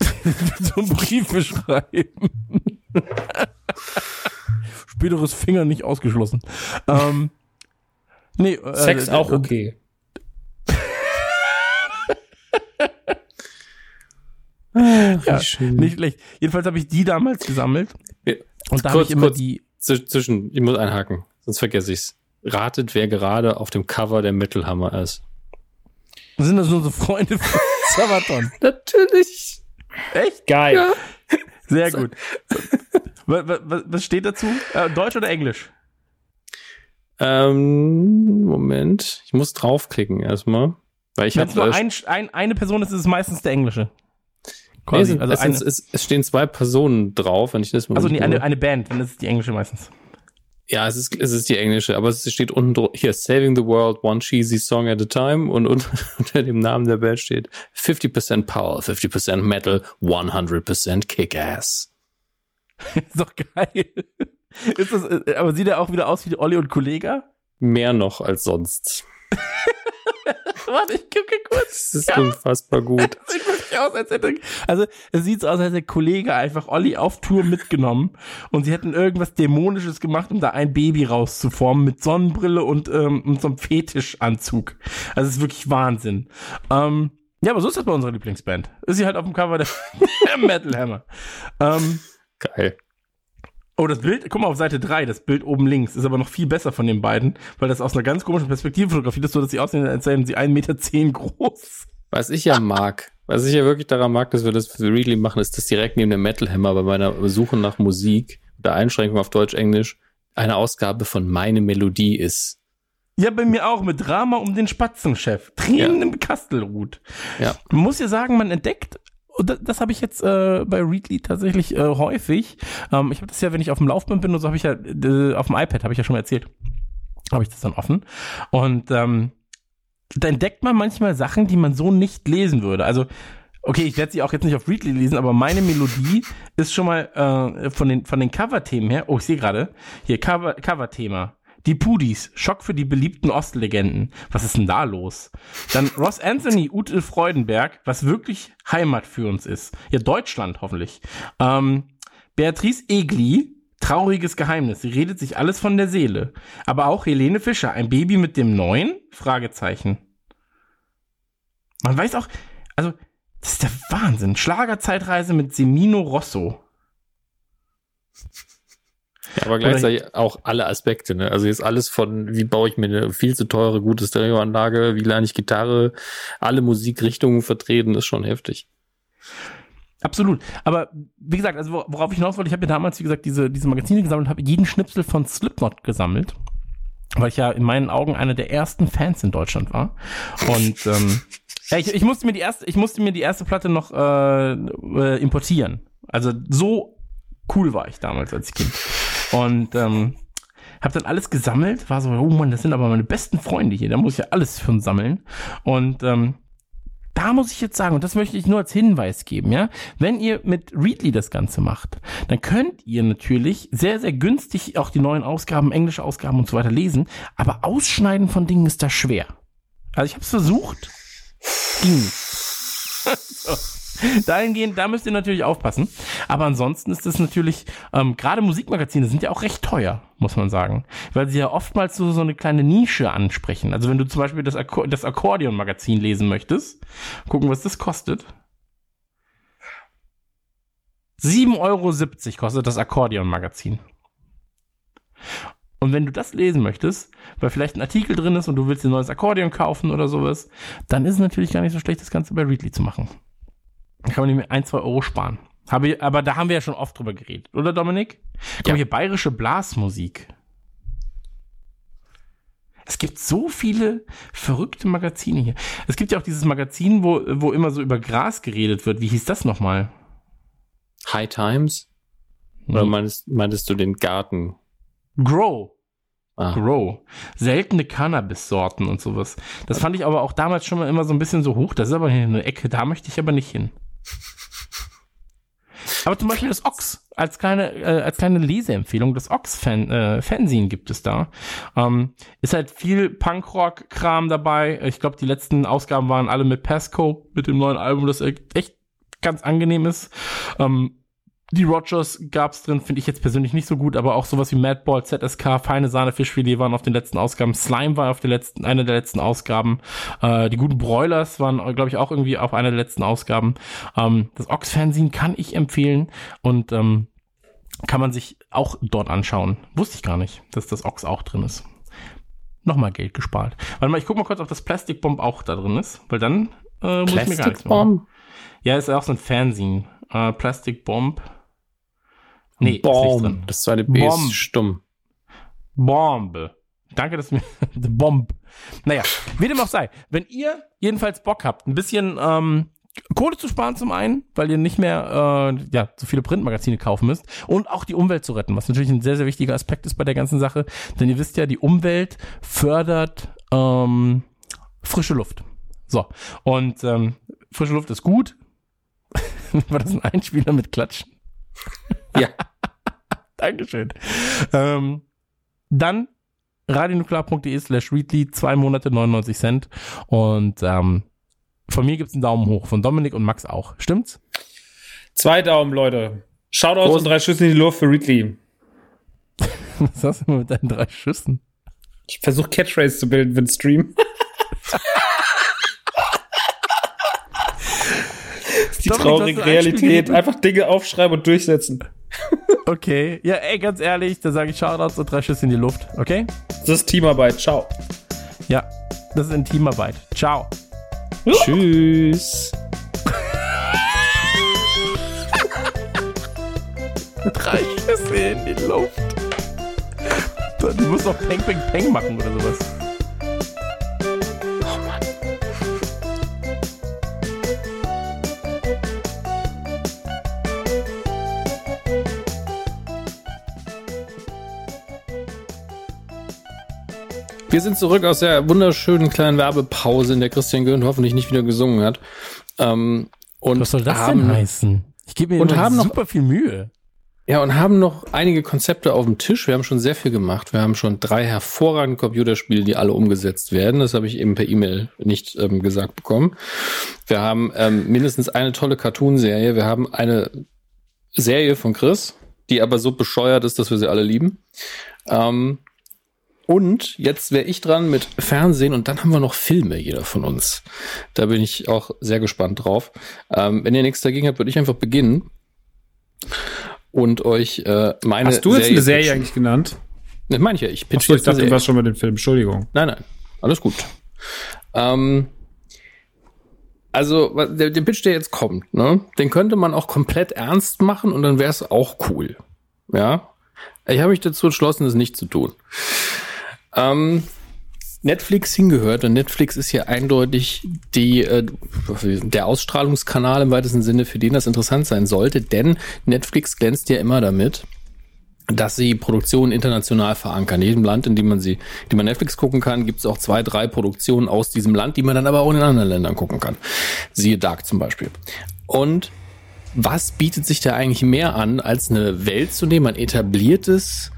<laughs> zum Briefe schreiben. <laughs> Späteres Finger nicht ausgeschlossen. Ähm, nee, äh, Sex äh, auch äh, okay. Ja, nicht schlecht. Jedenfalls habe ich die damals gesammelt. Ja, Und da habe ich immer kurz. die. Zw- Zwischen, ich muss einhaken, sonst vergesse ich's. Ratet, wer gerade auf dem Cover der Metal Hammer ist. Sind das unsere Freunde von <laughs> Sabaton? Natürlich. Echt? Geil. Sehr gut. was, steht dazu? Äh, Deutsch oder Englisch? Ähm, Moment, ich muss draufklicken erstmal, weil ich Wenn es nur ein, ein, eine Person ist, ist es meistens der Englische. Nee, es, sind- also es, eine, es, es stehen zwei Personen drauf, wenn ich das mal. also nee, eine, eine Band, dann ist es die englische meistens. Ja, es ist, es ist die englische, aber es steht unten hier, Saving the World, one cheesy song at a time und, und <laughs> unter dem Namen der Band steht 50% Power, 50% Metal, 100% Kick-Ass. <laughs> ist doch geil. Ist das, äh, aber sieht er auch wieder aus wie Olli und Kollega? Mehr noch als sonst. <laughs> <laughs> Warte, ich gucke kurz. Das ist unfassbar gut. Das sieht wirklich aus, als hätte, also es sieht so aus, als hätte der Kollege einfach Olli auf Tour mitgenommen und sie hätten irgendwas Dämonisches gemacht, um da ein Baby rauszuformen mit Sonnenbrille und, ähm, und so einem Fetischanzug. Also es ist wirklich Wahnsinn. Ähm, ja, aber so ist das bei unserer Lieblingsband. Ist sie halt auf dem Cover der, der <laughs> Metal Hammer. Ähm, Geil. Oh, das Bild, guck mal auf Seite 3, das Bild oben links, ist aber noch viel besser von den beiden, weil das aus einer ganz komischen Perspektive fotografiert ist, so dass sie aussehen, als seien sie 1,10 Meter <laughs> groß. Was ich ja mag, was ich ja wirklich daran mag, dass wir das für Readly machen, ist, dass direkt neben dem Metal Hammer bei meiner Suche nach Musik, der Einschränkung auf Deutsch-Englisch, eine Ausgabe von Meine Melodie ist. Ja, bei mir auch, mit Drama um den Spatzenchef. Tränen Ja. im Kastelrut. Ja. Man muss ja sagen, man entdeckt, das, das habe ich jetzt äh, bei Readly tatsächlich äh, häufig. Ähm, ich habe das ja, wenn ich auf dem Laufband bin und so, habe ich ja, äh, auf dem iPad, habe ich ja schon mal erzählt, habe ich das dann offen. Und ähm, da entdeckt man manchmal Sachen, die man so nicht lesen würde. Also, okay, ich werde sie auch jetzt nicht auf Readly lesen, aber meine Melodie ist schon mal äh, von den, von den Cover-Themen her, oh, ich sehe gerade, hier, Cover- Cover-Thema. Die Pudis, Schock für die beliebten Ostlegenden. Was ist denn da los? Dann Ross Anthony, Ute Freudenberg, was wirklich Heimat für uns ist. Ja, Deutschland hoffentlich. Ähm, Beatrice Egli, trauriges Geheimnis. Sie redet sich alles von der Seele. Aber auch Helene Fischer, ein Baby mit dem Neuen? Fragezeichen. Man weiß auch, also, das ist der Wahnsinn. Schlagerzeitreise mit Semino Rosso. Aber gleichzeitig auch alle Aspekte, ne? Also jetzt alles von, wie baue ich mir eine viel zu teure, gute Stereoanlage, wie lerne ich Gitarre, alle Musikrichtungen vertreten, ist schon heftig. Absolut. Aber wie gesagt, also worauf ich hinaus wollte, ich habe ja damals, wie gesagt, diese, diese Magazine gesammelt, habe jeden Schnipsel von Slipknot gesammelt, weil ich ja in meinen Augen einer der ersten Fans in Deutschland war. Und ähm, <laughs> ja, ich, ich musste mir die erste, ich musste mir die erste Platte noch äh, äh, importieren. Also so cool war ich damals als Kind. Und ähm, habe dann alles gesammelt, war so, oh Mann, das sind aber meine besten Freunde hier, da muss ich ja alles uns sammeln. Und ähm, da muss ich jetzt sagen, und das möchte ich nur als Hinweis geben, ja, wenn ihr mit Readly das Ganze macht, dann könnt ihr natürlich sehr, sehr günstig auch die neuen Ausgaben, englische Ausgaben und so weiter lesen, aber Ausschneiden von Dingen ist da schwer. Also ich habe es versucht, ging nicht. <laughs> <laughs> so. <laughs> Dahingehend, da müsst ihr natürlich aufpassen. Aber ansonsten ist es natürlich, ähm, gerade Musikmagazine sind ja auch recht teuer, muss man sagen. Weil sie ja oftmals so, so eine kleine Nische ansprechen. Also wenn du zum Beispiel das, Akko das Akkordeon-Magazin lesen möchtest, gucken, was das kostet. 7,70 Euro kostet das Akkordeon-Magazin. Und wenn du das lesen möchtest, weil vielleicht ein Artikel drin ist und du willst ein neues Akkordeon kaufen oder sowas, dann ist es natürlich gar nicht so schlecht, das Ganze bei Readly zu machen. Dann kann man nämlich ein, zwei Euro sparen. Habe, aber da haben wir ja schon oft drüber geredet, oder Dominik? Guck Ja. hier, bayerische Blasmusik. Es gibt so viele verrückte Magazine hier. Es gibt ja auch dieses Magazin, wo, wo immer so über Gras geredet wird. Wie hieß das nochmal? High Times? Oder Hm. meintest, meintest du den Garten? Grow. Ah. Grow. Seltene Cannabis-Sorten und sowas. Das fand ich aber auch damals schon mal immer so ein bisschen so hoch. Das ist aber hier eine Ecke, da möchte ich aber nicht hin. Aber zum Beispiel das Ox als kleine, äh, als kleine Leseempfehlung, das Ox-Fan, äh, Fanzine gibt es da. Ähm, ist halt viel Punkrock-Kram dabei. Ich glaube, die letzten Ausgaben waren alle mit Pasco, mit dem neuen Album, das echt ganz angenehm ist. Ähm, die Rogers gab's drin, finde ich jetzt persönlich nicht so gut, aber auch sowas wie Madball, ZSK, feine Sahne, Fischfilet waren auf den letzten Ausgaben, Slime war auf der letzten, einer der letzten Ausgaben, äh, die guten Broilers waren, glaube ich, auch irgendwie auf einer der letzten Ausgaben. Ähm, das Ox-Fernsehen kann ich empfehlen und ähm, kann man sich auch dort anschauen. Wusste ich gar nicht, dass das Ox auch drin ist. Nochmal Geld gespart. Warte mal, ich guck mal kurz, ob das Plastic Bomb auch da drin ist, weil dann äh, muss ich mir gar nichts machen. Ja, ist auch so ein Fernsehen. Äh, Plastic Bomb. Nee. Bomb. Das zweite B Bomb. ist stumm. Bombe. Danke, dass du mir. <laughs> The Bomb. Naja, wie dem auch sei. Wenn ihr jedenfalls Bock habt, ein bisschen ähm, Kohle zu sparen zum einen, weil ihr nicht mehr äh, ja, so viele Printmagazine kaufen müsst und auch die Umwelt zu retten, was natürlich ein sehr, sehr wichtiger Aspekt ist bei der ganzen Sache. Denn ihr wisst ja, die Umwelt fördert ähm, frische Luft. So, und ähm, frische Luft ist gut. <laughs> War das ein Einspieler mit Klatschen? Ja. <laughs> <laughs> Dankeschön. Ähm, dann radionuklear.de slash readly, zwei Monate 99 Cent. Und ähm, von mir gibt's einen Daumen hoch, von Dominik und Max auch. Stimmt's? Zwei Daumen, Leute. Shoutouts und drei Schüsse in die Luft für Ridley. <laughs> Was hast du mit deinen drei Schüssen? Ich versuche Catchphrase zu bilden für den Stream. <laughs> die Dominik, traurige Realität. Einfach Dinge aufschreiben und durchsetzen. Okay. Ja, ey, ganz ehrlich, da sage ich Shoutouts und drei Schüsse in die Luft. Okay? Das ist Teamarbeit. Ciao. Ja, das ist in Teamarbeit. Ciao. Tschüss. Drei Schüsse in die Luft. Du musst doch Peng, Peng, Peng machen oder sowas. Wir sind zurück aus der wunderschönen kleinen Werbepause, in der Christian Göhn hoffentlich nicht wieder gesungen hat. Ähm, und Was soll das haben, denn heißen? Ich gebe mir Und haben noch- super viel Mühe. Ja, und haben noch einige Konzepte auf dem Tisch. Wir haben schon sehr viel gemacht. Wir haben schon drei hervorragende Computerspiele, die alle umgesetzt werden. Das habe ich eben per E-Mail nicht ähm, gesagt bekommen. Wir haben ähm, mindestens eine tolle Cartoon-Serie. Wir haben eine Serie von Chris, die aber so bescheuert ist, dass wir sie alle lieben. Ähm, und jetzt wäre ich dran mit Fernsehen und dann haben wir noch Filme, jeder von uns. Da bin ich auch sehr gespannt drauf. Ähm, wenn ihr nichts dagegen habt, würde ich einfach beginnen und euch äh, meine Hast du jetzt eine Serie pitchen. eigentlich genannt? Ne, meine ich ja, ich pitch Achso, ich dachte, du Serie. warst schon bei dem Film. Entschuldigung. Nein, nein, alles gut. Ähm, Also der, der Pitch, der jetzt kommt, ne, den könnte man auch komplett ernst machen und dann wäre es auch cool. Ja. Ich habe mich dazu entschlossen, das nicht zu tun. Ähm, Netflix hingehört und Netflix ist hier eindeutig die, äh, der Ausstrahlungskanal im weitesten Sinne, für den das interessant sein sollte, denn Netflix glänzt ja immer damit, dass sie Produktionen international verankern. In jedem Land, in dem man sie, die man Netflix gucken kann, gibt es auch zwei, drei Produktionen aus diesem Land, die man dann aber auch in anderen Ländern gucken kann. Siehe Dark zum Beispiel. Und was bietet sich da eigentlich mehr an, als eine Welt zu nehmen, ein etabliertes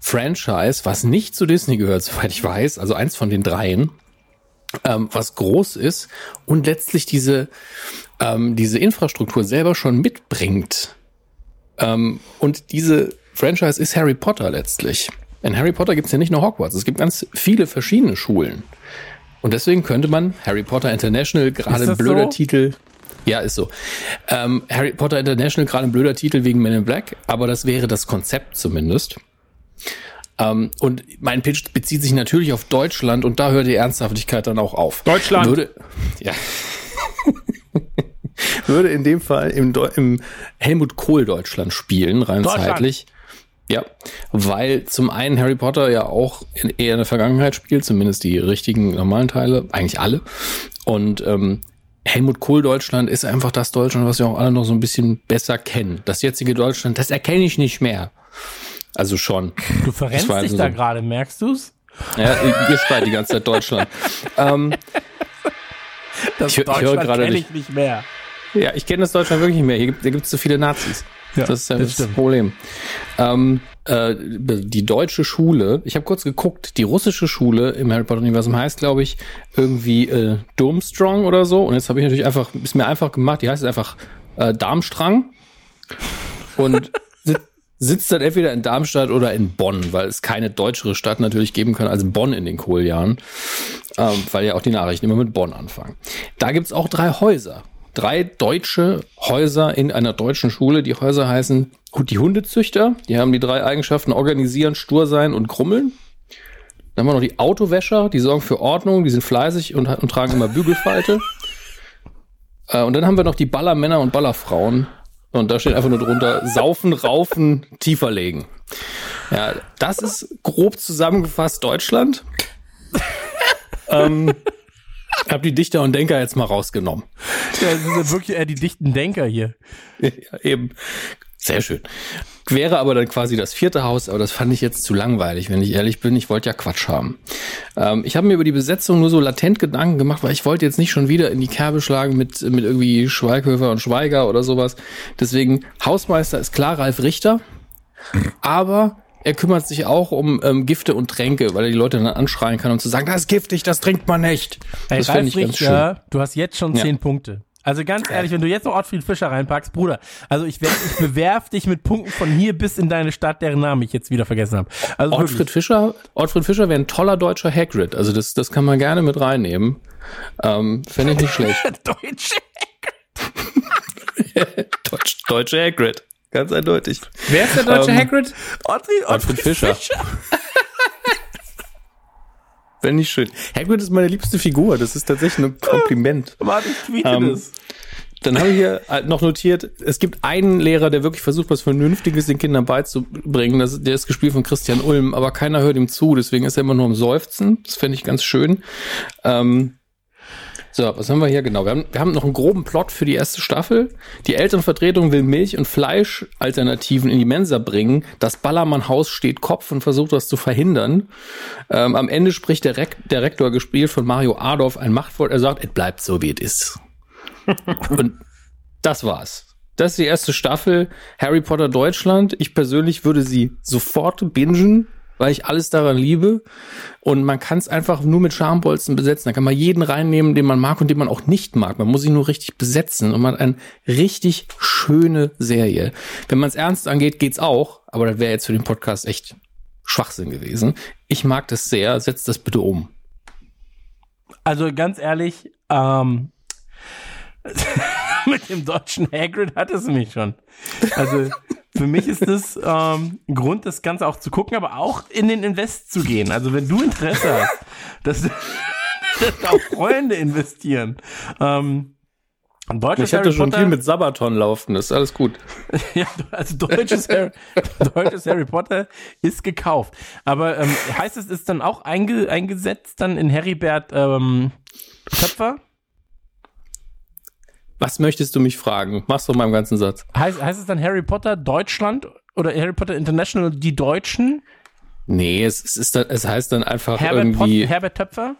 Franchise, was nicht zu Disney gehört, <laughs> soweit ich weiß, also eins von den dreien, ähm, was groß ist und letztlich diese, ähm, diese Infrastruktur selber schon mitbringt. Ähm, und diese Franchise ist Harry Potter letztlich. In Harry Potter gibt es ja nicht nur Hogwarts, es gibt ganz viele verschiedene Schulen. Und deswegen könnte man Harry Potter International, gerade ein blöder so? Titel. Ja, ist so. Ähm, Harry Potter International, gerade ein blöder Titel wegen Men in Black, aber das wäre das Konzept zumindest. Ähm, und mein Pitch bezieht sich natürlich auf Deutschland und da hört die Ernsthaftigkeit dann auch auf. Deutschland. Würde, ja. <laughs> würde in dem Fall im, Deu- im Helmut Kohl Deutschland spielen, rein Deutschland. zeitlich. Ja, weil zum einen Harry Potter ja auch in, eher in der Vergangenheit spielt, zumindest die richtigen normalen Teile, eigentlich alle. Und ähm, Helmut Kohl Deutschland ist einfach das Deutschland, was wir auch alle noch so ein bisschen besser kennen. Das jetzige Deutschland, das erkenne ich nicht mehr. Also schon. Du verrennst dich also da so. gerade, merkst du's? Ja, ihr schreit die ganze Zeit Deutschland. <laughs> ähm, Das Ich hör- ich höre gerade kenn nicht. ich nicht mehr. Ja, ich kenne das Deutschland wirklich nicht mehr. Hier gibt, hier gibt es zu viele Nazis. Ja, das ist ja das das. Problem. Ähm, äh, die deutsche Schule, ich habe kurz geguckt, die russische Schule im Harry Potter Universum heißt, glaube ich, irgendwie äh, Durmstrong oder so. Und jetzt habe ich natürlich einfach, ist mir einfach gemacht, die heißt einfach äh, Darmstrang. Und <laughs> sitzt dann entweder in Darmstadt oder in Bonn, weil es keine deutschere Stadt natürlich geben kann als Bonn in den Kohljahren, ähm, weil ja auch die Nachrichten immer mit Bonn anfangen. Da gibt's auch drei Häuser. Drei deutsche Häuser in einer deutschen Schule. Die Häuser heißen die Hundezüchter. Die haben die drei Eigenschaften organisieren, stur sein und grummeln. Dann haben wir noch die Autowäscher, die sorgen für Ordnung, die sind fleißig und, und tragen immer Bügelfalte. Äh, und dann haben wir noch die Ballermänner und Ballerfrauen. Und da steht einfach nur drunter, saufen, raufen, tiefer legen. Ja, das ist grob zusammengefasst Deutschland. ähm, hab die Dichter und Denker jetzt mal rausgenommen. Ja, das sind wirklich eher die dichten Denker hier. <laughs> Ja, eben. Sehr schön. Wäre aber dann quasi das vierte Haus, aber das fand ich jetzt zu langweilig, wenn ich ehrlich bin. Ich wollte ja Quatsch haben. Ähm, ich habe mir über die Besetzung nur so latent Gedanken gemacht, weil ich wollte jetzt nicht schon wieder in die Kerbe schlagen mit, mit irgendwie Schweighöfer und Schweiger oder sowas. Deswegen, Hausmeister ist klar Ralf Richter, aber er kümmert sich auch um ähm, Gifte und Tränke, weil er die Leute dann anschreien kann und zu sagen, das ist giftig, das trinkt man nicht. Hey, das Ralf ich ganz schön. Richter, du hast jetzt schon Ja. zehn Punkte. Also ganz ehrlich, wenn du jetzt noch Ottfried Fischer reinpackst, Bruder, also ich, werd, ich bewerf dich mit Punkten von hier bis in deine Stadt, deren Namen ich jetzt wieder vergessen habe. Also Ottfried wirklich. Fischer, Ottfried Fischer wäre ein toller deutscher Hagrid. Also das, das kann man gerne mit reinnehmen. Ähm, Fände ich nicht schlecht. <laughs> Deutsche. <laughs> Deutsch, deutsche Hagrid. Ganz eindeutig. Wer ist der deutsche Ähm, Hagrid? Ottfried, Ottfried Fischer. Fände ich schön. Hagrid ist meine liebste Figur. Das ist tatsächlich ein Kompliment. <laughs> Warte, ich tweete Ähm, das. Dann habe ich hier halt noch notiert, es gibt einen Lehrer, der wirklich versucht, was Vernünftiges den Kindern beizubringen. Das, der ist gespielt von Christian Ulm, aber keiner hört ihm zu, deswegen ist er immer nur am Seufzen. Das fände ich ganz schön. Ähm, so, was haben wir hier genau? Wir haben, wir haben noch einen groben Plot für die erste Staffel. Die Elternvertretung will Milch- und Fleischalternativen in die Mensa bringen. Das Ballermann-Haus steht Kopf und versucht das zu verhindern. Ähm, am Ende spricht der, Rek der Rektor, gespielt von Mario Adorf, ein Machtwort. Er sagt, es bleibt so, wie es ist. <laughs> Und das war's. Das ist die erste Staffel Harry Potter Deutschland. Ich persönlich würde sie sofort bingen, weil ich alles daran liebe. Und man kann es einfach nur mit Schambolzen besetzen. Da kann man jeden reinnehmen, den man mag und den man auch nicht mag. Man muss ihn nur richtig besetzen und man hat eine richtig schöne Serie. Wenn man es ernst angeht, geht's auch. Aber das wäre jetzt für den Podcast echt Schwachsinn gewesen. Ich mag das sehr. Setzt das bitte um. Also ganz ehrlich, ähm, <laughs> mit dem deutschen Hagrid hat es mich schon. Also <laughs> für mich ist das ähm, ein Grund, das Ganze auch zu gucken, aber auch in den Invest zu gehen. Also wenn du Interesse hast, dass, dass <laughs> auch Freunde investieren, ähm, Deutsches Ich hatte Harry schon Potter, viel mit Sabaton laufen, das ist alles gut. <laughs> ja, also deutsches Harry, <laughs> deutsches Harry Potter ist gekauft. Aber ähm, heißt es, ist dann auch einge, eingesetzt dann in Heribert ähm, Töpfer? Was möchtest du mich fragen? Mach's doch mal im ganzen Satz. Heißt, heißt es dann Harry Potter Deutschland oder Harry Potter International die Deutschen? Nee, es, es, ist, dann- es heißt dann einfach Herbert, Pot irgendwie, Herbert Töpfer?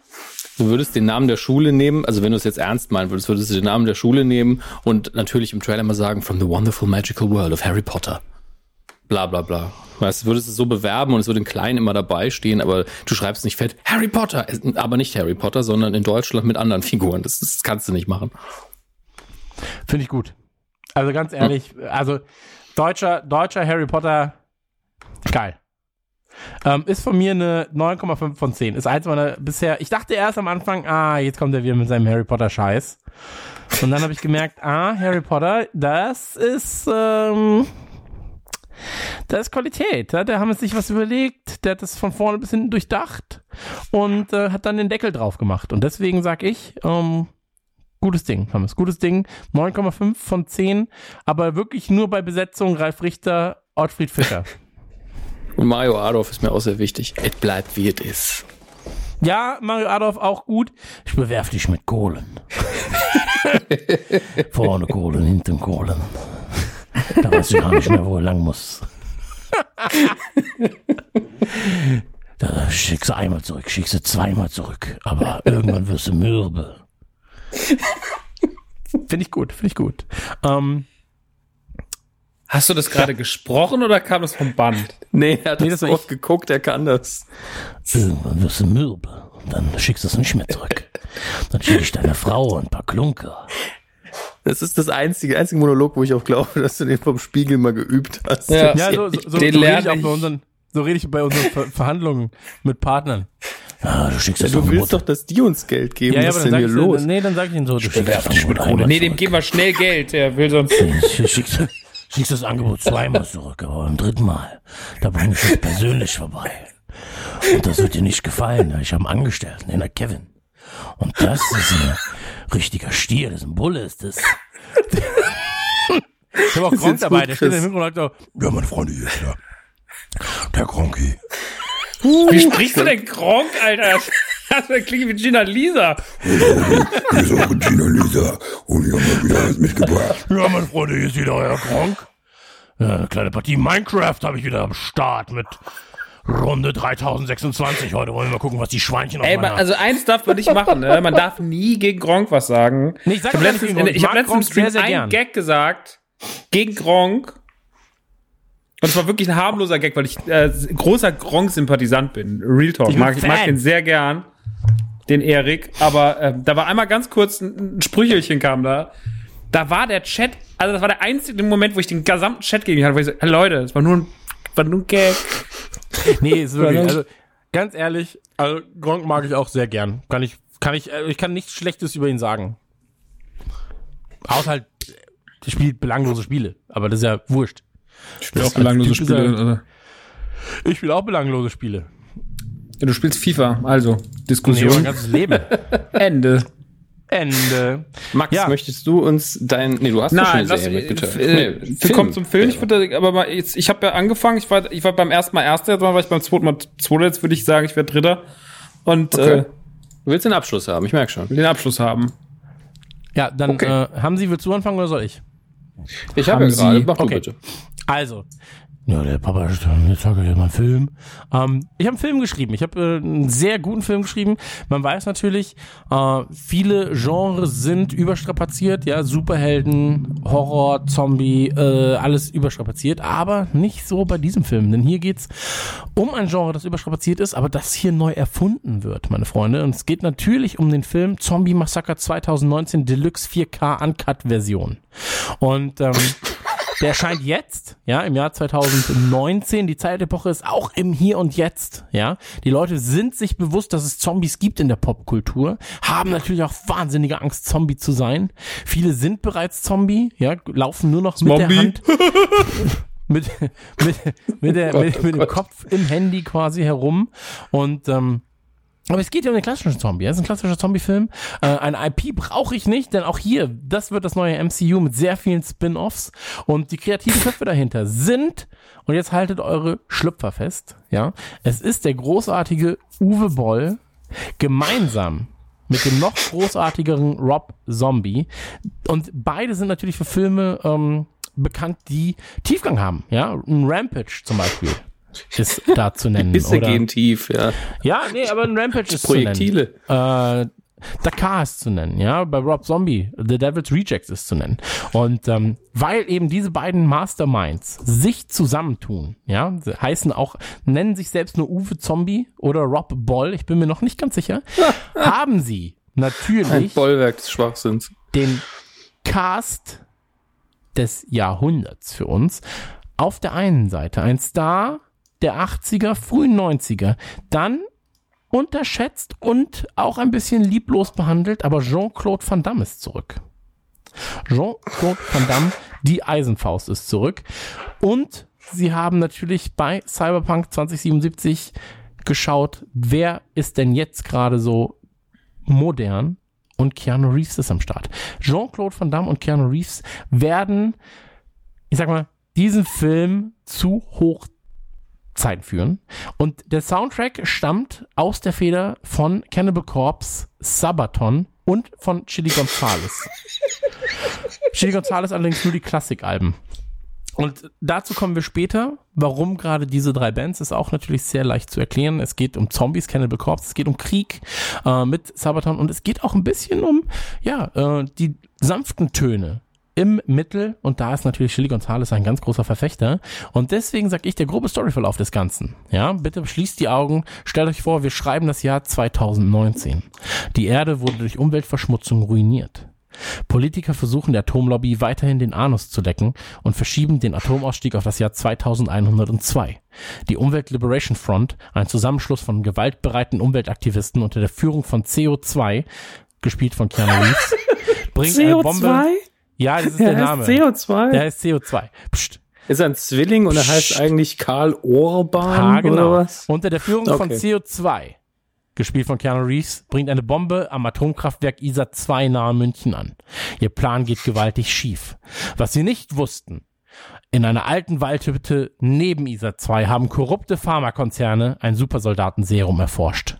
du würdest den Namen der Schule nehmen, also wenn du es jetzt ernst meinen würdest, würdest du den Namen der Schule nehmen und natürlich im Trailer mal sagen, from the wonderful magical world of Harry Potter. Bla bla bla. Weißt, du würdest es so bewerben und es würde in klein immer dabei stehen, aber du schreibst nicht fett Harry Potter, aber nicht Harry Potter, sondern in Deutschland mit anderen Figuren. Das, das kannst du nicht machen. Finde ich gut. Also ganz ehrlich, also deutscher, deutscher Harry Potter, geil. Ähm, ist von mir eine 9,5 von 10. Ist eins meiner bisher, ich dachte erst am Anfang, ah, jetzt kommt er wieder mit seinem Harry Potter Scheiß. Und dann habe ich gemerkt, ah, Harry Potter, das ist, ähm, das ist Qualität. Ja? Der haben sich was überlegt, der hat das von vorne bis hinten durchdacht und äh, hat dann den Deckel drauf gemacht. Und deswegen sag ich, ähm, Gutes Ding, Thomas. Gutes Ding. 9,5 von 10. Aber wirklich nur bei Besetzung Ralf Richter, Ottfried Fischer. <laughs> Und Mario Adolf ist mir auch sehr wichtig. Es bleibt wie es ist. ja, Mario Adolf auch gut. Ich bewerf dich mit Kohlen. <laughs> Vorne Kohlen, hinten Kohlen. Da weiß ich gar nicht mehr, wo er lang muss. <laughs> Da schickst du einmal zurück, schickst du zweimal zurück. Aber irgendwann wirst du mürbe. <laughs> Finde ich gut, finde ich gut. Ähm, Hast du das gerade gesprochen oder kam das vom Band? Nee, er hat Nee, das oft geguckt, er kann das. Irgendwann wirst du mürbe. Und dann schickst du es nicht mehr zurück. Dann schicke ich deiner Frau ein paar Klunker. Das ist das einzige, einzige Monolog, wo ich auch glaube, dass du den vom Spiegel mal geübt hast. Ja. Ja, so, so, so, Den so rede ich auch bei unseren, so rede ich bei unseren Ver Verhandlungen mit Partnern. Ja, du schickst das Du willst doch, dass die uns Geld geben. ja, ja, Was aber ist dann denn sag hier ich, los? nee, dann sage ich ihnen so, du schickst das Angebot einmal Nee, dem geben wir schnell Geld. Der will sonst. <laughs> Du schickst, schickst das Angebot zweimal zurück, aber beim dritten Mal, da bringe ich es persönlich vorbei. Und das wird dir nicht gefallen. Ich habe einen Angestellten, den der Kevin. Und das ist ein richtiger Stier, das ist ein Bulle, ist das. Ich habe auch Gronk dabei, der steht im. Hintergrund und sagt so, ja, meine Freunde, hier ist der, der Gronki. Wie sprichst du denn Gronk, Alter? <laughs> Das klingt wie Gina Lisa. Hier ist eure Gina Lisa und ich habe mal wieder was mitgebracht. Ja, meine Freunde, hier ist wieder euer Gronk. Ja, eine kleine Partie Minecraft habe ich wieder am Start mit Runde 3026. Heute wollen wir mal gucken, was die Schweinchen auf Ey, man, meiner... also eins darf man nicht machen, ne? Man darf nie gegen Gronk was sagen. Nee, ich sag ich habe letztens, ich hab letztens im Gronk Stream sehr, sehr einen gern. Gag gesagt gegen Gronk. Und es war wirklich ein harmloser Gag, weil ich äh, großer Gronk-Sympathisant bin. Real Talk. Ich mag, ich mag den sehr gern, den Erik. Aber äh, da war einmal ganz kurz ein, ein Sprüchelchen kam da. Da war der Chat, also das war der einzige Moment, wo ich den gesamten Chat gegen ihn hatte, wo ich so, hey, Leute, es war nur ein, war nur ein Gag. <laughs> Nee, ist wirklich, also ganz ehrlich, also Gronk mag ich auch sehr gern. Kann ich, kann ich, äh, ich kann nichts Schlechtes über ihn sagen. Außer halt, spielt belanglose Spiele, aber das ist ja wurscht. Ich spiele auch belanglose Spiele, Ja, Ich spiele auch belanglose Spiele. du spielst FIFA, also Nee, mein Diskussion. ganzes Leben. <laughs> Ende. Ende. Max, Ja. möchtest du uns dein, nee, du hast doch schon Nein, eine lass, Serie mitgeteilt. äh, Nee, wir kommen zum Film. Ich würde, aber mal jetzt, ich habe ja angefangen. Ich war, ich war beim ersten Mal Erster, jetzt war ich beim zweiten Mal Zweiter. Jetzt würde ich sagen, ich werde Dritter und Okay. äh, Du willst den Abschluss haben, ich merke schon. will den Abschluss haben. Ja, dann Okay. äh, haben Sie, willst du anfangen oder soll ich? Ich habe ja gerade, Sie- mach du Okay. bitte. Also. Ja, der Papa, jetzt sage ich mal einen Film. Ähm, ich habe einen Film geschrieben. Ich habe äh, einen sehr guten Film geschrieben. Man weiß natürlich, äh, viele Genres sind überstrapaziert. Ja, Superhelden, Horror, Zombie, äh, alles überstrapaziert. Aber nicht so bei diesem Film. Denn hier geht's um ein Genre, das überstrapaziert ist, aber das hier neu erfunden wird, meine Freunde. Und es geht natürlich um den Film Zombie Massacre 2019 Deluxe 4K Uncut Version. Und ähm, der erscheint jetzt, ja, im Jahr 2019. Die Zeitepoche ist auch im Hier und Jetzt, ja. Die Leute sind sich bewusst, dass es Zombies gibt in der Popkultur, haben natürlich auch wahnsinnige Angst, Zombie zu sein. Viele sind bereits Zombie, ja, laufen nur noch mit der Zombie. Hand. <laughs> mit, mit, mit, der, mit, mit dem Kopf im Handy quasi herum. Und ähm, Aber es geht ja um den klassischen Zombie. Es ist ein klassischer Zombie-Film. Äh, eine IP brauche ich nicht, denn auch hier, das wird das neue MCU mit sehr vielen Spin-offs. Und die kreativen Köpfe dahinter sind, und jetzt haltet eure Schlüpfer fest, ja, es ist der großartige Uwe Boll gemeinsam mit dem noch großartigeren Rob Zombie. Und beide sind natürlich für Filme ähm, bekannt, die Tiefgang haben. Ja, ein Rampage zum Beispiel ist da zu nennen. Er oder- gehen tief, ja. ja, nee, aber ein Rampage ist Projektile. zu nennen. Äh, Dakar ist zu nennen, ja, bei Rob Zombie, The Devil's Rejects ist zu nennen. Und ähm, weil eben diese beiden Masterminds sich zusammentun, ja, heißen auch, nennen sich selbst nur Uwe Zombie oder Rob Boll, ich bin mir noch nicht ganz sicher, <laughs> haben sie Ein natürlich Bollwerk des Schwachsinns. den Cast des Jahrhunderts für uns. Auf der einen Seite ein Star der 80er, frühen 90er, dann unterschätzt und auch ein bisschen lieblos behandelt, aber Jean-Claude Van Damme ist zurück. Jean-Claude Van Damme, die Eisenfaust ist zurück. Und sie haben natürlich bei Cyberpunk 2077 geschaut, wer ist denn jetzt gerade so modern und Keanu Reeves ist am Start. Jean-Claude Van Damme und Keanu Reeves werden, ich sag mal, diesen Film zu Hochzeiten führen. Und der Soundtrack stammt aus der Feder von Cannibal Corpse, Sabaton und von Chili Gonzales. <laughs> Chili Gonzales allerdings nur die Klassikalben. Und dazu kommen wir später. Warum gerade diese drei Bands ist auch natürlich sehr leicht zu erklären. Es geht um Zombies, Cannibal Corpse, es geht um Krieg äh, mit Sabaton und es geht auch ein bisschen um ja äh, die sanften Töne im Mittel und da ist natürlich Chili Gonzales ein ganz großer Verfechter und deswegen sage ich der grobe Storyverlauf des Ganzen. Ja, bitte schließt die Augen, stellt euch vor, wir schreiben das Jahr 2019. Die Erde wurde durch Umweltverschmutzung ruiniert. Politiker versuchen der Atomlobby weiterhin den Anus zu lecken und verschieben den Atomausstieg auf das Jahr 2102. Die Umwelt Liberation Front, ein Zusammenschluss von gewaltbereiten Umweltaktivisten unter der Führung von CO2, gespielt von Keanu Reeves, <laughs> bringt eine Bombe. Ja, das ist der Name. CO2. Der heißt CO2. Psst. ist ein Zwilling und er heißt eigentlich Karl Orban Ha, genau. oder was? Unter der Führung von Okay. CO2, gespielt von Keanu Reeves, bringt eine Bombe am Atomkraftwerk ISA 2 nahe München an. Ihr Plan geht gewaltig schief. Was sie nicht wussten, in einer alten Waldhütte neben ISA 2 haben korrupte Pharmakonzerne ein Supersoldatenserum erforscht.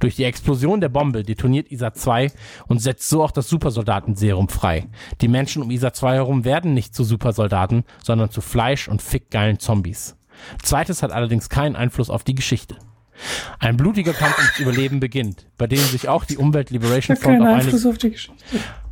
Durch die Explosion der Bombe detoniert ISA 2 und setzt so auch das Supersoldatenserum frei. Die Menschen um ISA 2 herum werden nicht zu Supersoldaten, sondern zu Fleisch- und fickgeilen Zombies. Zweites hat allerdings keinen Einfluss auf die Geschichte. Ein blutiger Kampf ums Überleben beginnt, bei dem sich auch die Umwelt Liberation Front auf eine auf die Geschichte.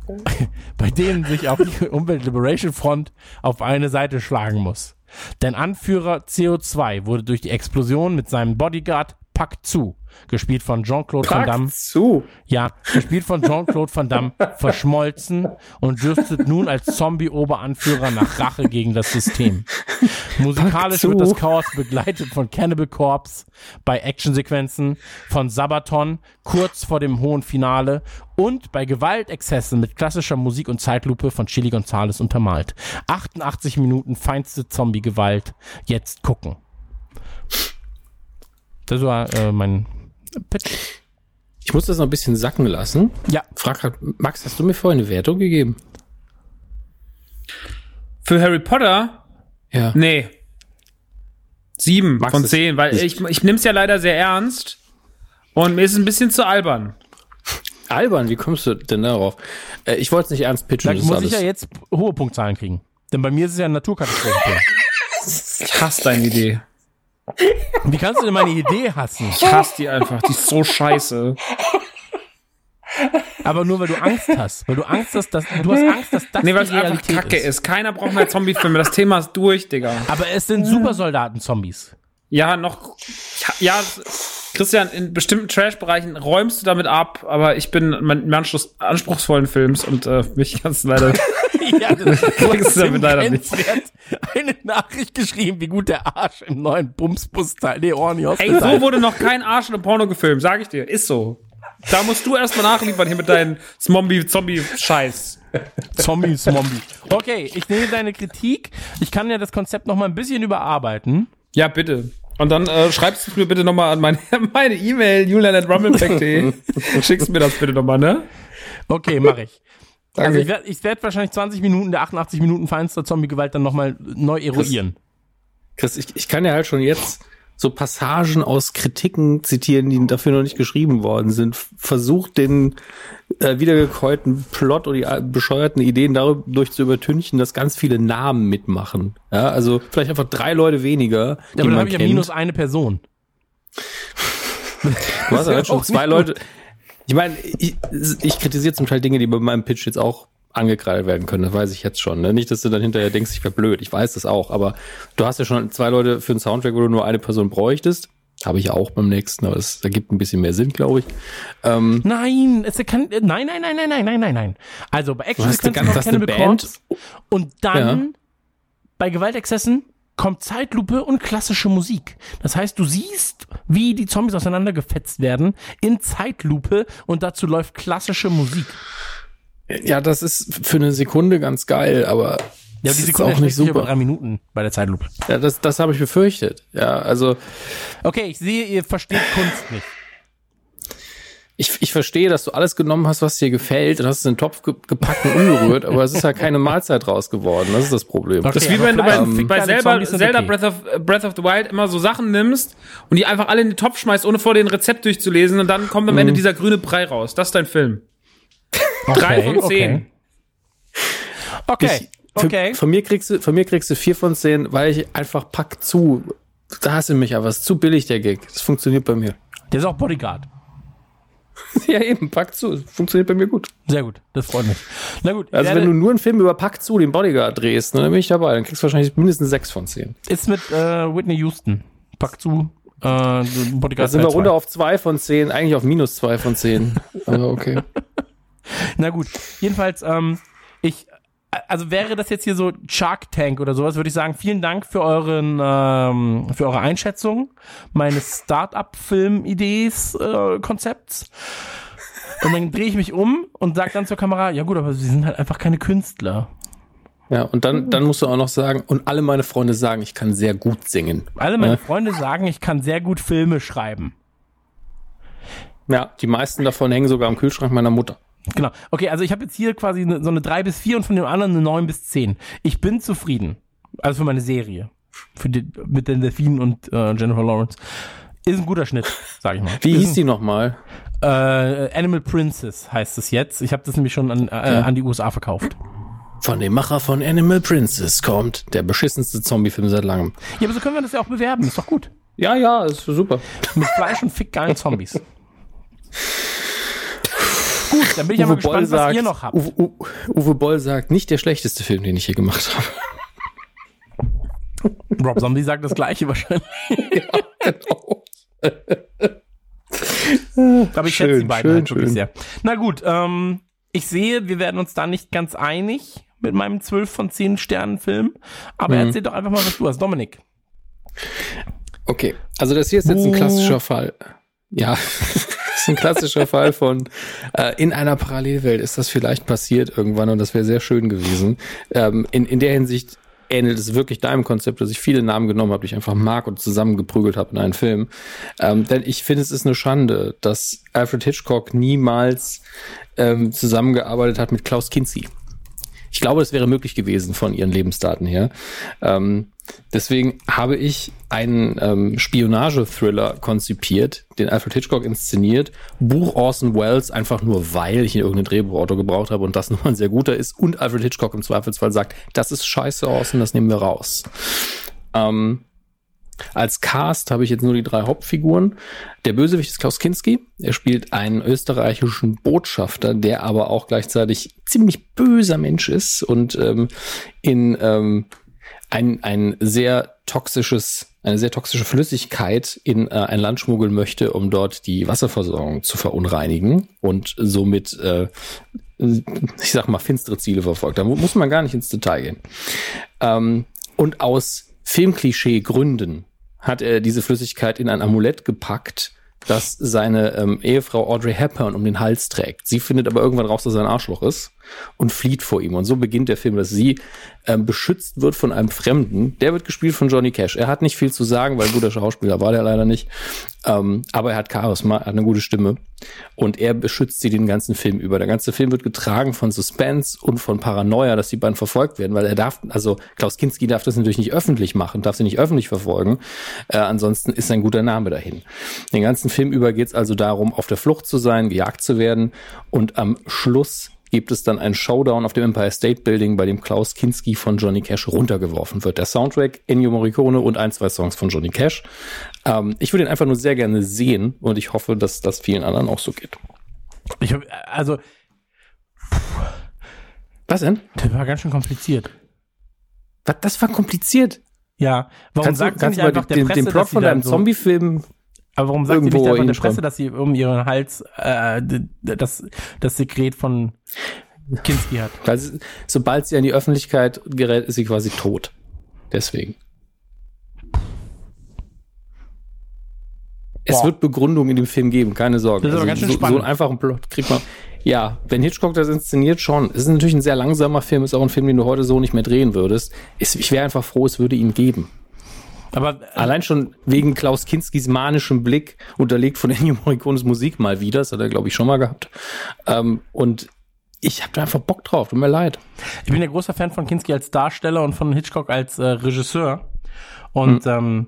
<laughs> bei denen sich auch die <laughs> Umwelt Liberation Front auf eine Seite schlagen muss. Denn Anführer CO2 wurde durch die Explosion mit seinem Bodyguard Pak Zu, gespielt von Jean-Claude Van Damme, zu. ja, gespielt von Jean-Claude Van Damme, <laughs> verschmolzen und dürstet nun als Zombie-Oberanführer nach Rache gegen das System. Musikalisch wird das Chaos begleitet von Cannibal Corpse bei Actionsequenzen, von Sabaton kurz vor dem hohen Finale und bei Gewaltexzessen mit klassischer Musik und Zeitlupe von Chili Gonzales untermalt. 88 Minuten feinste Zombie-Gewalt. Jetzt gucken. Das war äh, mein. Ich muss das noch ein bisschen sacken lassen. Ja, Frag grad, Max, hast du mir vorhin eine Wertung gegeben? Für Harry Potter? Ja. Nee. Sieben Max von zehn, weil ich, ich nehme es ja leider sehr ernst. Und mir ist es ein bisschen zu albern. <laughs> Albern, wie kommst du denn darauf? Äh, ich wollte es nicht ernst pitchen. da muss ich ja alles- jetzt hohe Punktzahlen kriegen. Denn bei mir ist es ja ein Naturkatastrophenfilm. Ich hasse deine Idee. Wie kannst du denn meine Idee hassen? Ich hasse die einfach. Die ist so scheiße. Aber nur weil du Angst hast. Weil du Angst hast, dass du hast Angst, dass das Nee, weil die es einfach Realität kacke ist. ist. Keiner braucht mehr Zombie-Filme. Das Thema ist durch, Digga. Aber es sind Supersoldaten-Zombies. Ja, noch. Ja, Christian, in bestimmten Trash-Bereichen räumst du damit ab, aber ich bin mein Anschluss, anspruchsvollen Films und äh, mich kannst du leider. <laughs> <laughs> ja, das Kriegst du damit leider nicht. Eine Nachricht geschrieben, wie gut der Arsch im neuen Bumsbus-Teil, nee, Orni Ey, so wurde noch kein Arsch in einem Porno gefilmt, sag ich dir. Ist so. Da musst du erstmal nachliefern hier mit deinen Zombie-Zombie-Scheiß. Zombie, Zombie. Okay, ich nehme deine Kritik. Ich kann ja das Konzept noch mal ein bisschen überarbeiten. Ja, bitte. Und dann äh, schreibst du mir bitte nochmal an meine <laughs> meine E-Mail, julian.rumblepack.de. <laughs> Schickst mir das bitte nochmal, ne? Okay, mache ich. Also Danke. ich werde werd wahrscheinlich 20 Minuten der 88 Minuten feinster Zombie-Gewalt dann nochmal neu eruieren. Chris, ich, ich kann ja halt schon jetzt so Passagen aus Kritiken zitieren, die dafür noch nicht geschrieben worden sind. Versucht den äh, wiedergekäuten Plot oder die äh, bescheuerten Ideen dadurch zu übertünchen, dass ganz viele Namen mitmachen. Ja, also vielleicht einfach drei Leute weniger, Ja, aber dann habe ich ja minus eine Person. Du hast ja halt <laughs> schon zwei Leute. Ich meine, ich, ich kritisiere zum Teil Dinge, die bei meinem Pitch jetzt auch angekreidet werden können. Das weiß ich jetzt schon. Ne? Nicht, dass du dann hinterher denkst, ich wäre blöd. Ich weiß das auch. Aber du hast ja schon zwei Leute für einen Soundtrack, wo du nur eine Person bräuchtest. Habe ich auch beim nächsten, aber es ergibt ein bisschen mehr Sinn, glaube ich. Ähm, Nein, es kann, nein, nein, nein, nein, nein, nein, nein, nein. Also bei Action Sequences ganz- noch Cannibal Band. Corpse und dann bei Gewaltexzessen kommt Zeitlupe und klassische Musik. Das heißt, du siehst, wie die Zombies auseinandergefetzt werden in Zeitlupe und dazu läuft klassische Musik. Ja, das ist für eine Sekunde ganz geil, aber Ja, das die ist Sekunde auch nicht sich über super. drei Minuten bei der Zeitlupe. Ja, das, das habe ich befürchtet. Ja, also Okay, ich sehe, ihr versteht Kunst nicht. ich, ich verstehe, dass du alles genommen hast, was dir gefällt, und hast es in den Topf ge gepackt und umgerührt, aber es ist ja keine Mahlzeit raus geworden. Das ist das Problem. Okay. Das ist wie wenn du bei, und bei kleine Zelda, okay. Breath, of, äh, Breath of the Wild immer so Sachen nimmst und die einfach alle in den Topf schmeißt, ohne vor den Rezept durchzulesen und dann kommt am Ende dieser grüne Brei raus. Das ist dein Film. <laughs> Drei von zehn. Okay, Ich- für, okay. Von mir kriegst du, von mir kriegst du vier von zehn, weil ich einfach pack zu. Da hast du mich aber, es ist zu billig, der Gig. Das funktioniert bei mir. Der ist auch Bodyguard. <laughs> ja, eben, pack zu. Das funktioniert bei mir gut. Sehr gut, das freut mich. Na gut, Also, wenn du nur einen Film über Pack zu, den Bodyguard drehst, ne, dann bin ich dabei. Dann kriegst du wahrscheinlich mindestens sechs von zehn. ist mit äh, Whitney Houston. Pack zu. Äh, Bodyguard Da sind wir runter auf zwei von zehn, eigentlich auf minus zwei von zehn. aber <laughs> okay. Na gut, jedenfalls, ähm, ich, also wäre das jetzt hier so Shark Tank oder sowas, würde ich sagen, vielen Dank für euren, ähm, für eure Einschätzung meines Start-up-Film-Idees, äh. Und dann drehe ich mich um und sage dann zur Kamera, ja gut, aber sie sind halt einfach keine Künstler. Ja, und dann, dann musst du auch noch sagen, und alle meine Freunde sagen, ich kann sehr gut singen. Alle meine Ja. Freunde sagen, ich kann sehr gut Filme schreiben. Ja, die meisten davon hängen sogar am Kühlschrank meiner Mutter. Genau. Okay, also ich habe jetzt hier quasi eine, so eine 3 bis 4 und von dem anderen eine 9 bis 10. Ich bin zufrieden. Also für meine Serie. Für die, mit den Delfinen und äh, Jennifer Lawrence. Ist ein guter Schnitt, sag ich mal. Wie ist hieß die nochmal? Ein, äh, Animal Princess heißt es jetzt. Ich habe das nämlich schon an, äh, an die USA verkauft. Von dem Macher von Animal Princess kommt der beschissenste Zombie-Film seit langem. Ja, aber so können wir das ja auch bewerben. Ist doch gut. Ja, ja, ist super. Mit Fleisch und fick geilen Zombies. <laughs> gut, dann bin ich aber gespannt, was ihr noch habt. Uwe, Uwe, Uwe Boll sagt, nicht der schlechteste Film, den ich hier gemacht habe. Rob Zombie sagt das gleiche wahrscheinlich. <laughs> genau. Aber ich Schön, schätze die beiden schön, halt wirklich schön. sehr. Na gut, ähm, ich sehe, wir werden uns da nicht ganz einig mit meinem 12 von 10 Sternen Film. Aber Mhm. erzähl doch einfach mal, was du hast. Dominik. Okay, also das hier ist jetzt ein klassischer Fall. Ja, ein klassischer Fall von äh, in einer Parallelwelt ist das vielleicht passiert irgendwann und das wäre sehr schön gewesen. Ähm, in, in der Hinsicht ähnelt es wirklich deinem Konzept, dass ich viele Namen genommen habe, die ich einfach mag und zusammengeprügelt habe in einen Film. Ähm, denn ich finde, es ist eine Schande, dass Alfred Hitchcock niemals ähm, zusammengearbeitet hat mit Klaus Kinski. Ich glaube, es wäre möglich gewesen von ihren Lebensdaten her. Ähm, deswegen habe ich einen ähm, Spionage-Thriller konzipiert, den Alfred Hitchcock inszeniert, Buch Orson Welles, einfach nur weil ich hier irgendeinen Drehbuchautor gebraucht habe und das <laughs> nun mal ein sehr guter ist und Alfred Hitchcock im Zweifelsfall sagt, das ist scheiße Orson, das nehmen wir raus. Ähm, als Cast habe ich jetzt nur die drei Hauptfiguren. Der Bösewicht ist Klaus Kinski. Er spielt einen österreichischen Botschafter, der aber auch gleichzeitig ziemlich böser Mensch ist und ähm, in ähm, ein, ein sehr toxisches, eine sehr toxische Flüssigkeit in äh, ein Land schmuggeln möchte, um dort die Wasserversorgung zu verunreinigen und somit, äh, ich sag mal, finstere Ziele verfolgt. Da mu- muss man gar nicht ins Detail gehen. Ähm, und aus Filmklischee-Gründen hat er diese Flüssigkeit in ein Amulett gepackt, das seine ähm, Ehefrau Audrey Hepburn um den Hals trägt. Sie findet aber irgendwann raus, dass er ein Arschloch ist und flieht vor ihm. Und so beginnt der Film, dass sie ähm, beschützt wird von einem Fremden. Der wird gespielt von Johnny Cash. Er hat nicht viel zu sagen, weil ein guter Schauspieler war der leider nicht. Ähm, aber er hat Charisma, hat eine gute Stimme. Und er beschützt sie den ganzen Film über. Der ganze Film wird getragen von Suspense und von Paranoia, dass die beiden verfolgt werden, weil er darf, also Klaus Kinski darf das natürlich nicht öffentlich machen, darf sie nicht öffentlich verfolgen. Äh, ansonsten ist ein guter Name dahin. Den ganzen Film über geht es also darum, auf der Flucht zu sein, gejagt zu werden und am Schluss gibt es dann einen Showdown auf dem Empire State Building, bei dem Klaus Kinski von Johnny Cash runtergeworfen wird. Der Soundtrack, Ennio Morricone und ein, zwei Songs von Johnny Cash. Ähm, ich würde ihn einfach nur sehr gerne sehen und ich hoffe, dass das vielen anderen auch so geht. Ich hab, also, Was denn? das war ganz schön kompliziert. Was, das war kompliziert. Ja, warum kannst sagt du, kannst du mal den, der den, Presse, den Plot von deinem so, Zombie-Film Aber warum sagt sie irgendwo nicht einfach der hinschreiben? Presse, dass sie um ihren Hals äh, das, das Sekret von Kinski hat? Weil sie, sobald sie an die Öffentlichkeit gerät, ist sie quasi tot. Deswegen. Es Boah. wird Begründung in dem Film geben, keine Sorge. Das ist aber ganz schön so, so spannend. einen einfachen Plot kriegt man. Ja, wenn Hitchcock das inszeniert, schon. Es ist natürlich ein sehr langsamer Film, ist auch ein Film, den du heute so nicht mehr drehen würdest. Es, ich wäre einfach froh, es würde ihn geben. Aber äh, Allein schon wegen Klaus Kinskis manischem Blick, unterlegt von <laughs> Ennio Morricones Musik mal wieder, das hat er, glaube ich, schon mal gehabt. Ähm, und ich habe da einfach Bock drauf, tut mir leid. ich bin ja großer Fan von Kinski als Darsteller und von Hitchcock als äh, Regisseur. Und Hm. ähm,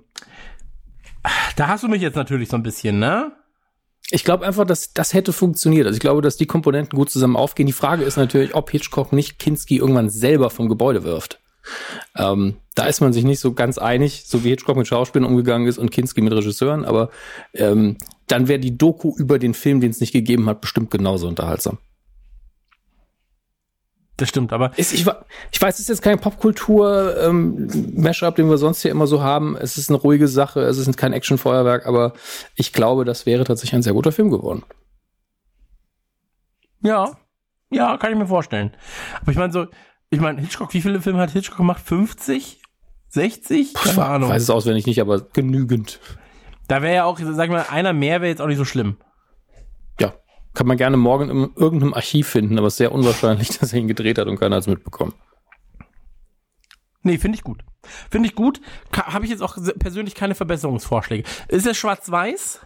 da hast du mich jetzt natürlich so ein bisschen, ne? Ich glaube einfach, dass das hätte funktioniert. Also ich glaube, dass die Komponenten gut zusammen aufgehen. Die Frage ist natürlich, ob Hitchcock nicht Kinski irgendwann selber vom Gebäude wirft. Ähm, da ist man sich nicht so ganz einig, so wie Hitchcock mit Schauspielern umgegangen ist und Kinski mit Regisseuren. Aber ähm, dann wäre die Doku über den Film, den es nicht gegeben hat, bestimmt genauso unterhaltsam. Das stimmt, aber Ist, ich, ich weiß, es ist jetzt kein Popkultur-Mashup, den wir sonst hier immer so haben. Es ist eine ruhige Sache, es ist kein Actionfeuerwerk, aber ich glaube, das wäre tatsächlich ein sehr guter Film geworden. ja, ja, kann ich mir vorstellen. Aber ich meine so, ich meine, Hitchcock, wie viele Filme hat Hitchcock gemacht? 50? 60? Keine Ahnung. Ich weiß es auswendig nicht, aber genügend. Da wäre ja auch, sag ich mal, einer mehr wäre jetzt auch nicht so schlimm. Ja, kann man gerne morgen in irgendeinem Archiv finden, aber es ist sehr unwahrscheinlich, <laughs> dass er ihn gedreht hat und keiner hat es mitbekommen. Nee, finde ich gut. Finde ich gut. Habe ich jetzt auch persönlich keine Verbesserungsvorschläge. Ist es schwarz-weiß?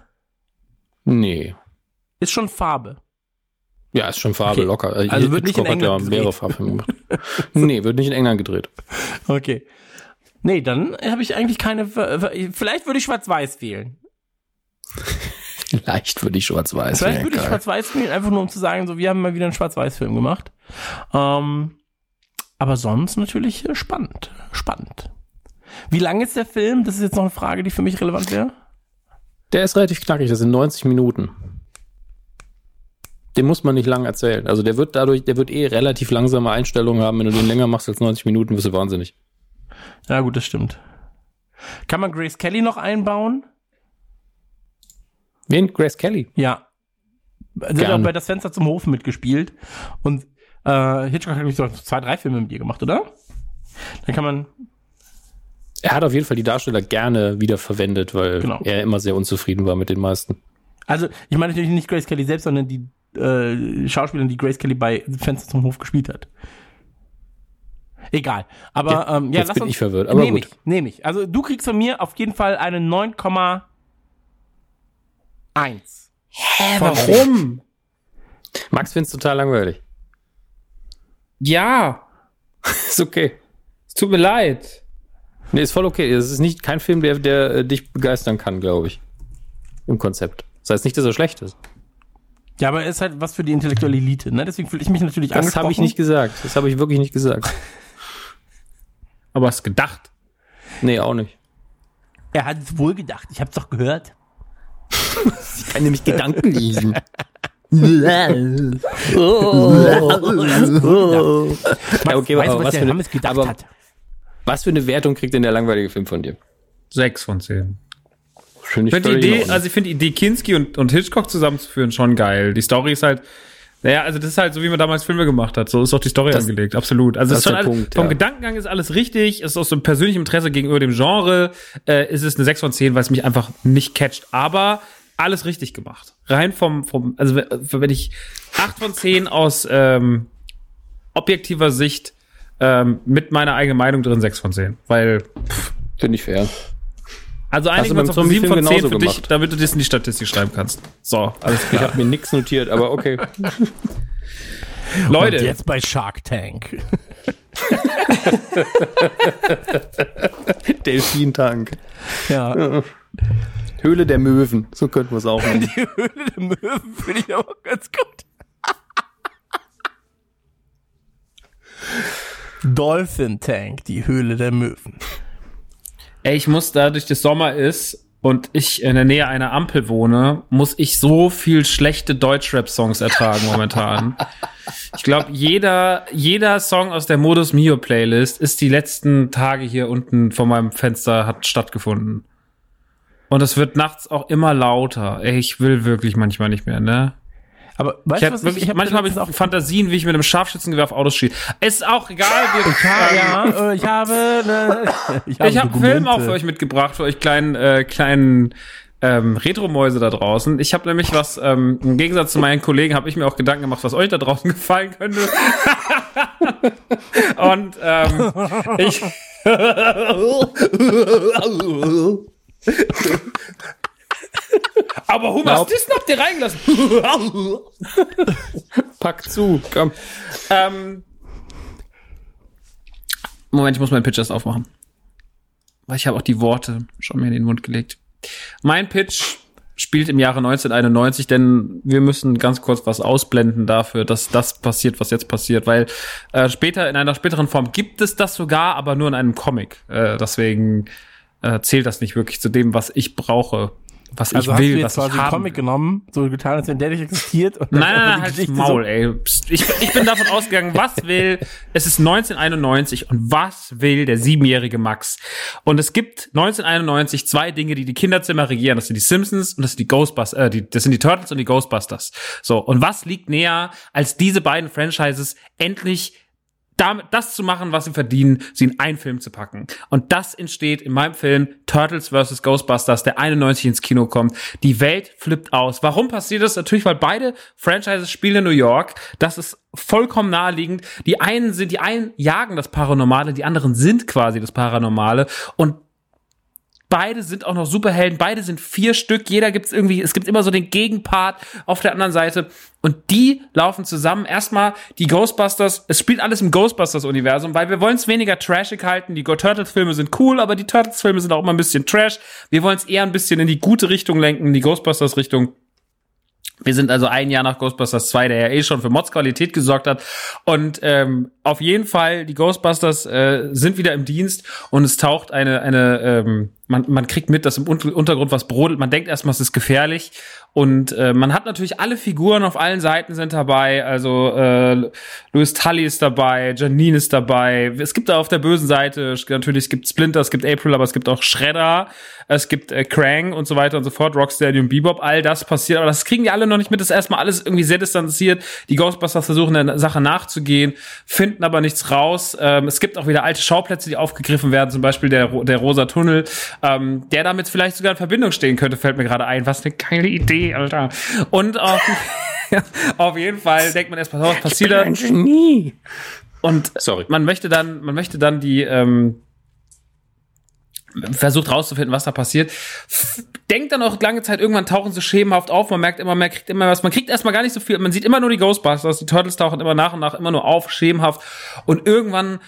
Nee. Ist schon Farbe. Ja, ist schon Farbe Okay. locker. Also wird nicht in hat ja England mehrere gedreht. Farbfilme gemacht. <laughs> nee, wird nicht in England gedreht. Okay. Nee, dann habe ich eigentlich keine. Vielleicht würde ich schwarz-weiß wählen. <laughs> Vielleicht würde ich schwarz-weiß. Vielleicht wählen, würde ich schwarz-weiß wählen, einfach nur um zu sagen, so, wir haben mal wieder einen schwarz-weiß-Film gemacht. Ähm, aber sonst natürlich äh, spannend. Spannend. Wie lang ist der Film? Das ist jetzt noch eine Frage, die für mich relevant wäre. Der ist relativ knackig, das sind 90 Minuten. Den muss man nicht lang erzählen. Also der wird dadurch, der wird eh relativ langsame Einstellungen haben. Wenn du den länger machst als 90 Minuten, wirst du wahnsinnig. Ja, gut, das stimmt. Kann man Grace Kelly noch einbauen? Wen? Grace Kelly. Ja. Sie hat auch bei Das Fenster zum Hof mitgespielt. Und äh, Hitchcock hat, glaube so zwei, drei Filme mit ihr gemacht, oder? Dann kann man. Er hat auf jeden Fall die Darsteller gerne wieder verwendet, weil Genau. er immer sehr unzufrieden war mit den meisten. Also, ich meine natürlich nicht Grace Kelly selbst, sondern die äh, Schauspielerin, die Grace Kelly bei Fenster zum Hof gespielt hat. Egal. Aber Ja, ähm, ja, jetzt lass bin uns, ich verwirrt, aber nehm gut. Ich, nehme ich. Also du kriegst von mir auf jeden Fall eine 9,1. Hä, warum? Max find's total langweilig. Ja, <laughs> Ist okay. es tut mir leid. Nee, ist voll okay. Es ist nicht kein Film, der, der äh, dich begeistern kann, glaube ich. Im Konzept. Das heißt nicht, dass er schlecht ist. Ja, aber er ist halt was für die intellektuelle Elite, ne? Deswegen fühle ich mich natürlich Das angesprochen. habe ich nicht gesagt. Das habe ich wirklich nicht gesagt. <laughs> Aber hast gedacht. Nee, auch nicht. Er hat es wohl gedacht. Ich hab's doch gehört. Ich kann nämlich Gedanken lesen. <laughs> <laughs> Ja, okay, weißt aber du, was was der für eine- Hammes gedacht aber- hat? Was für eine Wertung kriegt denn der langweilige Film von dir? Sechs von zehn. Finde Ich finde die Idee, also ich finde die Idee, Kinski und, und Hitchcock zusammenzuführen, schon geil. Die Story ist halt, naja, also das ist halt so, wie man damals Filme gemacht hat. So ist doch die Story Das- angelegt, absolut. Also das ist schon alles, Punkt, vom ja. Gedankengang ist alles richtig. Es ist aus so einem persönlichen Interesse gegenüber dem Genre. Äh, ist es eine 6 von 10, weil es mich einfach nicht catcht. Aber alles richtig gemacht. Rein vom, vom, also wenn ich 8 von 10 aus, ähm, objektiver Sicht ähm, mit meiner eigenen Meinung drin 6 von 10. Weil, Finde ich fair. Also einigen wir uns auf 7 von 10 Zombiefilm für dich, gemacht? damit du das in die Statistik schreiben kannst. So, alles Ich klar. habe mir nichts notiert, aber okay. <laughs> Leute, Und jetzt bei Shark Tank. <laughs> Delfintank. Ja. <laughs> Höhle der Möwen. So könnten wir es auch nennen. Die Höhle der Möwen finde ich aber ganz gut. Dolphin Tank, die Höhle der Möwen. Ey, ich muss dadurch, dass Sommer ist und ich in der Nähe einer Ampel wohne, muss ich so viel schlechte Deutschrap-Songs ertragen momentan. ich glaube, jeder, jeder Song aus der Modus Mio Playlist ist die letzten Tage hier unten vor meinem Fenster hat stattgefunden. Und es wird nachts auch immer lauter. Ey, ich will wirklich manchmal nicht mehr, ne? Aber weißt Ich hab was wirklich, ich, ich hab manchmal habe ich auch Fantasien, wie ich mit einem Scharfschützengewehr auf Autos schieße. Ist auch egal. Wir, Ich habe, ja, äh, ich habe, ne, <laughs> ich habe, ich habe einen Film auch für euch mitgebracht, für euch kleinen, äh, kleinen ähm, Retro-Mäuse da draußen. Ich habe nämlich was, ähm, im Gegensatz zu meinen Kollegen, habe ich mir auch Gedanken gemacht, was euch da draußen <laughs> gefallen könnte. <laughs> Und ähm, ich. Aber Hummer, Glaub- das habt ihr reingelassen. <laughs> Pack zu. Komm. ähm, Moment, ich muss meinen Pitch erst aufmachen. Weil ich habe auch die Worte schon mir in den Mund gelegt. Mein Pitch spielt im Jahre 1991, denn wir müssen ganz kurz was ausblenden dafür, dass das passiert, was jetzt passiert, weil äh, später in einer späteren Form gibt es das sogar, aber nur in einem Comic. Äh, deswegen äh, zählt das nicht wirklich zu dem, was ich brauche, was Also ich hast will, du jetzt was quasi ich einen haben Comic will. genommen, so getan, als wenn der nicht existiert. Und Nein, nein, nein, halt Geschichte Maul, ey. Psst, Ich, ich bin davon ausgegangen, <laughs> was will, es ist 1991 und was will der siebenjährige Max? Und es gibt 1991 zwei Dinge, die die Kinderzimmer regieren. Das sind die Simpsons und das sind die Ghostbusters, äh, die, das sind die Turtles und die Ghostbusters. So. Und was liegt näher, als diese beiden Franchises endlich damit das zu machen, was sie verdienen, sie in einen Film zu packen. Und das entsteht in meinem Film Turtles vs. Ghostbusters, der 91 ins Kino kommt. Die Welt flippt aus. Warum passiert das? Natürlich, weil beide Franchises spielen in New York. Das ist vollkommen naheliegend. Die einen sind, die einen jagen das Paranormale, die anderen sind quasi das Paranormale. Und Beide sind auch noch Superhelden, beide sind vier Stück, jeder gibt's irgendwie, es gibt immer so den Gegenpart auf der anderen Seite und die laufen zusammen. Erstmal die Ghostbusters, es spielt alles im Ghostbusters-Universum, weil wir wollen es weniger trashig halten. Die Go Turtles-Filme sind cool, aber die Turtles-Filme sind auch immer ein bisschen trash. Wir wollen es eher ein bisschen in die gute Richtung lenken, in die Ghostbusters-Richtung. Wir sind also ein Jahr nach Ghostbusters 2, der ja eh schon für Mods-Qualität gesorgt hat. Und ähm, auf jeden Fall, die Ghostbusters äh, sind wieder im Dienst und es taucht eine, eine ähm, man, man kriegt mit, dass im Un- Untergrund was brodelt. Man denkt erstmal, es ist gefährlich. Und äh, man hat natürlich alle Figuren auf allen Seiten sind dabei. Also äh, Louis Tully ist dabei, Janine ist dabei. Es gibt da auf der bösen Seite natürlich, es gibt Splinter, es gibt April, aber es gibt auch Shredder, es gibt äh, Krang und so weiter und so fort, Rocksteady und Bebop. All das passiert, aber das kriegen die alle noch nicht mit. Das ist erstmal alles irgendwie sehr distanziert. Die Ghostbusters versuchen der Sache nachzugehen, finden aber nichts raus. Ähm, es gibt auch wieder alte Schauplätze, die aufgegriffen werden, zum Beispiel der, der Rosa Tunnel, ähm, der damit vielleicht sogar in Verbindung stehen könnte, fällt mir gerade ein. Was eine geile Idee, Alter. Und auf, <laughs> auf jeden Fall denkt man erstmal, was passiert da? Genie. Und Sorry. man möchte dann, man möchte dann die, ähm, versucht rauszufinden, was da passiert. Denkt dann auch lange Zeit, irgendwann tauchen sie schemenhaft auf, man merkt immer mehr, kriegt immer was, man kriegt erstmal gar nicht so viel, man sieht immer nur die Ghostbusters, die Turtles tauchen immer nach und nach immer nur auf, schemenhaft und irgendwann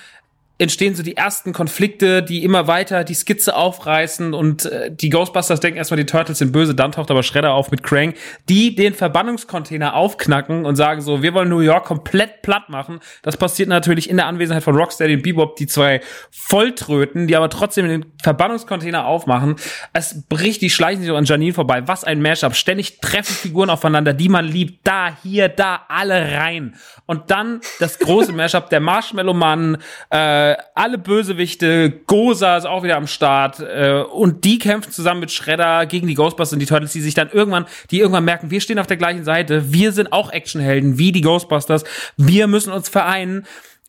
entstehen so die ersten Konflikte, die immer weiter die Skizze aufreißen und äh, die Ghostbusters denken erstmal, die Turtles sind böse, dann taucht aber Shredder auf mit Krang, die den Verbannungscontainer aufknacken und sagen so, wir wollen New York komplett platt machen. Das passiert natürlich in der Anwesenheit von Rocksteady und Bebop, die zwei Volltröten, die aber trotzdem den Verbannungscontainer aufmachen. Es bricht, die schleichen sich so an Janine vorbei. Was ein Mashup. Ständig treffen Figuren aufeinander, die man liebt. Da, hier, da, alle rein. Und dann das große Mashup, der Marshmallow-Mann, äh, alle Bösewichte, Goza ist auch wieder am Start äh, und die kämpfen zusammen mit Shredder gegen die Ghostbusters und die Turtles, die sich dann irgendwann, die irgendwann merken, wir stehen auf der gleichen Seite, wir sind auch Actionhelden wie die Ghostbusters, wir müssen uns vereinen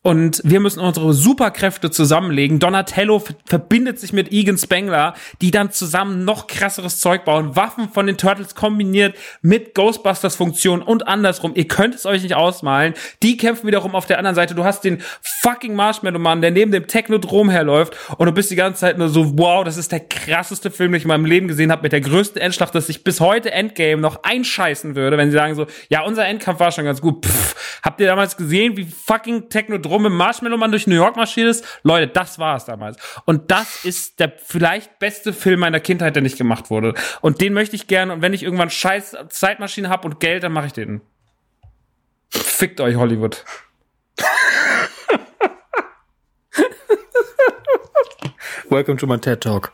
und wir müssen unsere Superkräfte zusammenlegen. Donatello verbindet sich mit Egan Spengler, die dann zusammen noch krasseres Zeug bauen. Waffen von den Turtles kombiniert mit Ghostbusters Funktion und andersrum. Ihr könnt es euch nicht ausmalen. Die kämpfen wiederum auf der anderen Seite. Du hast den fucking Marshmallow Mann, der neben dem Technodrom herläuft und du bist die ganze Zeit nur so, wow, das ist der krasseste Film, den ich in meinem Leben gesehen habe, mit der größten Endschlacht, dass ich bis heute Endgame noch einscheißen würde, wenn sie sagen so, ja, unser Endkampf war schon ganz gut. Pff, habt ihr damals gesehen, wie fucking Technodrom im Marshmallow Mann durch New York marschiert ist? Leute, das war es damals. Und das ist der vielleicht beste Film meiner Kindheit, der nicht gemacht wurde. Und den möchte ich gerne. Und wenn ich irgendwann scheiß Zeitmaschine habe und Geld, dann mache ich den. Fickt euch, Hollywood. <laughs> Welcome to my TED Talk.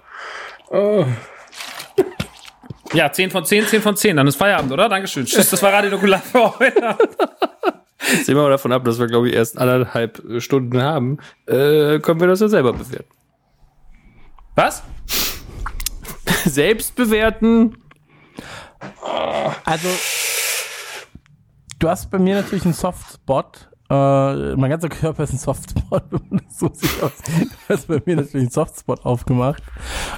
Ja, 10 von 10, 10 von 10. Dann ist Feierabend, oder? Dankeschön. Tschüss, das war Radio Nukular für heute. <laughs> Sehen wir mal davon ab, dass wir, glaube ich, erst anderthalb Stunden haben. Äh, können wir das ja selber bewerten. Was? <laughs> Selbst bewerten? Also, du hast bei mir natürlich einen Softspot. Äh, mein ganzer Körper ist ein Softspot. <laughs> so sieht aus. Du hast bei mir natürlich einen Softspot aufgemacht.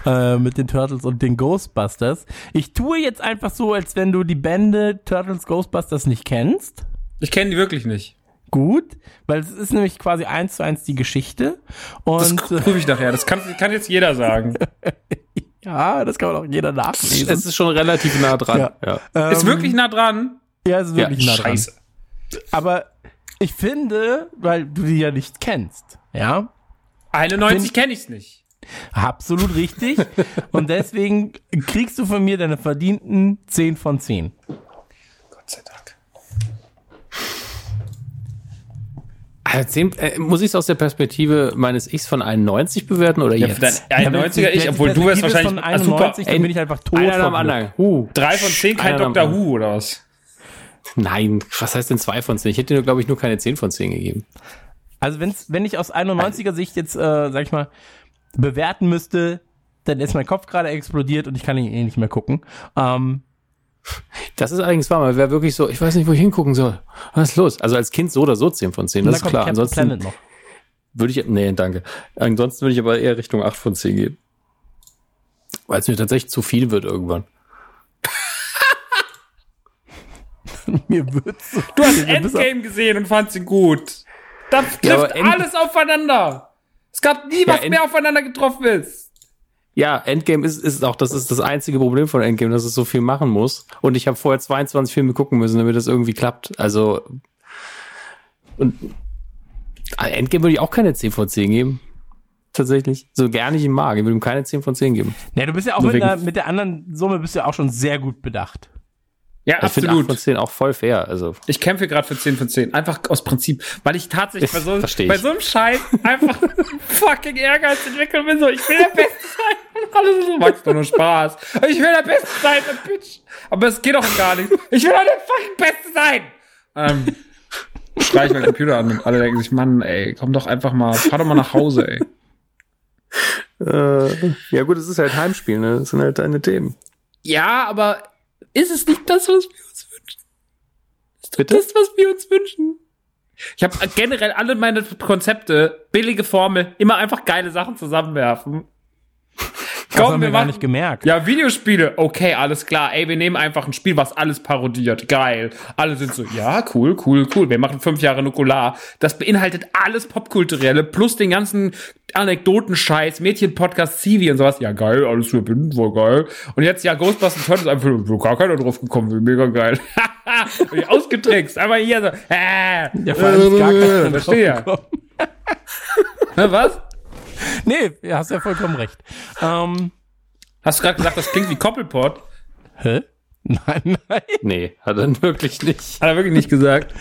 Äh, mit den Turtles und den Ghostbusters. Ich tue jetzt einfach so, als wenn du die Bände Turtles Ghostbusters nicht kennst. Ich kenne die wirklich nicht. Gut, weil es ist nämlich quasi eins zu eins die Geschichte. Das Und äh, prüfe ich nachher. Das kann, kann jetzt jeder sagen. <laughs> ja, das kann auch jeder nachlesen. Es ist schon relativ nah dran. Ja. Ja. Ähm, Ist wirklich nah dran. ja, es ist wirklich nah dran. Scheiße. Aber ich finde, weil du die ja nicht kennst, ja, 91 kenne ich's nicht. absolut richtig. <laughs> und deswegen kriegst du von mir deine verdienten 10 von 10. Gott sei Dank. Also zehn, äh, muss ich es aus der Perspektive meines Ichs von 91 bewerten oder Ja, jetzt? dein 91er ich, obwohl du wärst wahrscheinlich von ah, super. 91, dann bin ich einfach tot Einer vor nach dem Glück. anderen. Huh. Drei von zehn, kein Einer Dr. Who oder was? Nein, was heißt denn zwei von zehn? Ich hätte dir, glaube ich, nur keine 10 von 10 gegeben. Also wenn's, wenn ich aus 91er Sicht jetzt, äh, sag ich mal, bewerten müsste, dann ist mein Kopf gerade explodiert und ich kann ihn eh nicht mehr gucken. Ähm, Das ist allerdings wahr, weil wäre wirklich so, ich weiß nicht, wo ich hingucken soll. Was ist los? Also als Kind so oder so 10 von 10, und das ist klar. Captain Ansonsten Planet noch. würde ich, nee, danke. Ansonsten würde ich aber eher Richtung 8 von 10 gehen. Weil es mir tatsächlich zu viel wird irgendwann. <laughs> Mir wird's so Du hast Endgame gesehen und fandst ihn gut. Das Ja, trifft End- alles aufeinander. Es gab nie was mehr aufeinander getroffen ist. Ja, Endgame ist, ist auch, das ist das einzige Problem von Endgame, dass es so viel machen muss. Und ich habe vorher 22 Filme gucken müssen, damit das irgendwie klappt. Also, und ah, Endgame würde ich auch keine 10 von 10 geben. Tatsächlich. So gerne ich ihn mag. Ich würde ihm keine 10 von 10 geben. Ja, du bist ja auch mit, einer, mit der anderen Summe bist du ja auch schon sehr gut bedacht. Ja, Ich finde 8 von 10 auch voll fair. Also, Ich kämpfe gerade für 10 von 10. Einfach aus Prinzip. Weil ich tatsächlich bei so, bei so einem Scheiß einfach <laughs> fucking Ehrgeiz entwickeln bin. So, ich will der Beste sein. Und <laughs> alles ist so, Max, doch nur Spaß. Ich will der Beste sein, der Bitch. Aber es geht doch gar nicht. Ich will doch der fucking Beste sein. Ähm, schrei ich meinen Computer an und alle denken sich, Mann, ey, komm doch einfach mal, fahr doch mal nach Hause, ey. äh, ja gut, es ist halt Heimspiel, ne? Das sind halt deine Themen. Ja, aber ist es nicht das, was wir uns wünschen? Ist Bitte? das, was wir uns wünschen? Ich habe generell alle meine Konzepte, billige Formel, immer einfach geile Sachen zusammenwerfen. Das haben wir wir gar machen- nicht gemerkt. Ja, Videospiele, okay, alles klar. Ey, wir nehmen einfach ein Spiel, was alles parodiert. Geil. Alle sind so, ja, cool, cool, cool. Wir machen fünf Jahre Nukular. Das beinhaltet alles Popkulturelle, plus den ganzen Anekdotenscheiß, Mädchen-Podcast, Civi und sowas. Ja, geil, alles verbinden, voll geil. Und jetzt, ja, Ghostbusters Turtles, einfach, wo gar keiner drauf gekommen, mega geil. <laughs> Ausgetrickst, einfach hier so, äh, Ja, vor allem ist gar keiner verstehe. draufgekommen. <laughs> Ne, was? <laughs> Nee, hast ja vollkommen recht. Ähm, Hast du gerade gesagt, das klingt wie Koppelpot? hä? Nein, nein. Nee, hat er wirklich nicht. Hat er wirklich nicht gesagt.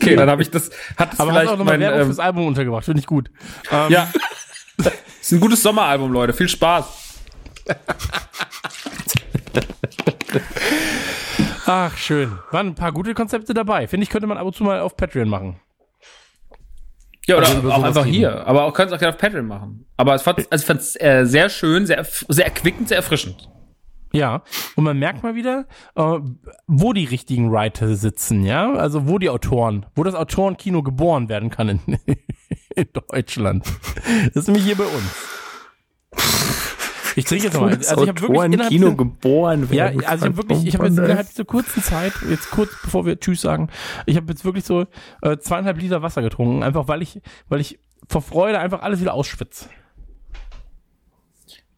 Okay, dann habe ich das, hat das Aber hast vielleicht auch nochmal mein, Werbung ähm, fürs Album untergebracht. Finde ich gut. Ähm, Ja. <laughs> ist ein gutes Sommeralbum, Leute. Viel Spaß. Ach, schön. Waren ein paar gute Konzepte dabei. Finde ich, könnte man ab und zu mal auf Patreon machen. Ja, oder Also auch einfach reden. hier. Aber auch kannst auch gerne auf Patreon machen. Aber es fand, also ich fand's äh, sehr schön, sehr, sehr erquickend, sehr erfrischend. Ja, und man merkt mal wieder, äh, wo die richtigen Writer sitzen, ja? Also wo die Autoren, wo das Autorenkino geboren werden kann in, <laughs> in Deutschland. Das ist nämlich hier bei uns. Ich trinke jetzt nochmal. Also ich habe wirklich innerhalb Kino geboren ja, werden. also ich hab wirklich, ich habe jetzt innerhalb dieser kurzen Zeit, jetzt kurz bevor wir Tschüss sagen, ich habe jetzt wirklich so äh, zweieinhalb Liter Wasser getrunken, einfach weil ich, weil ich vor Freude einfach alles wieder ausschwitze.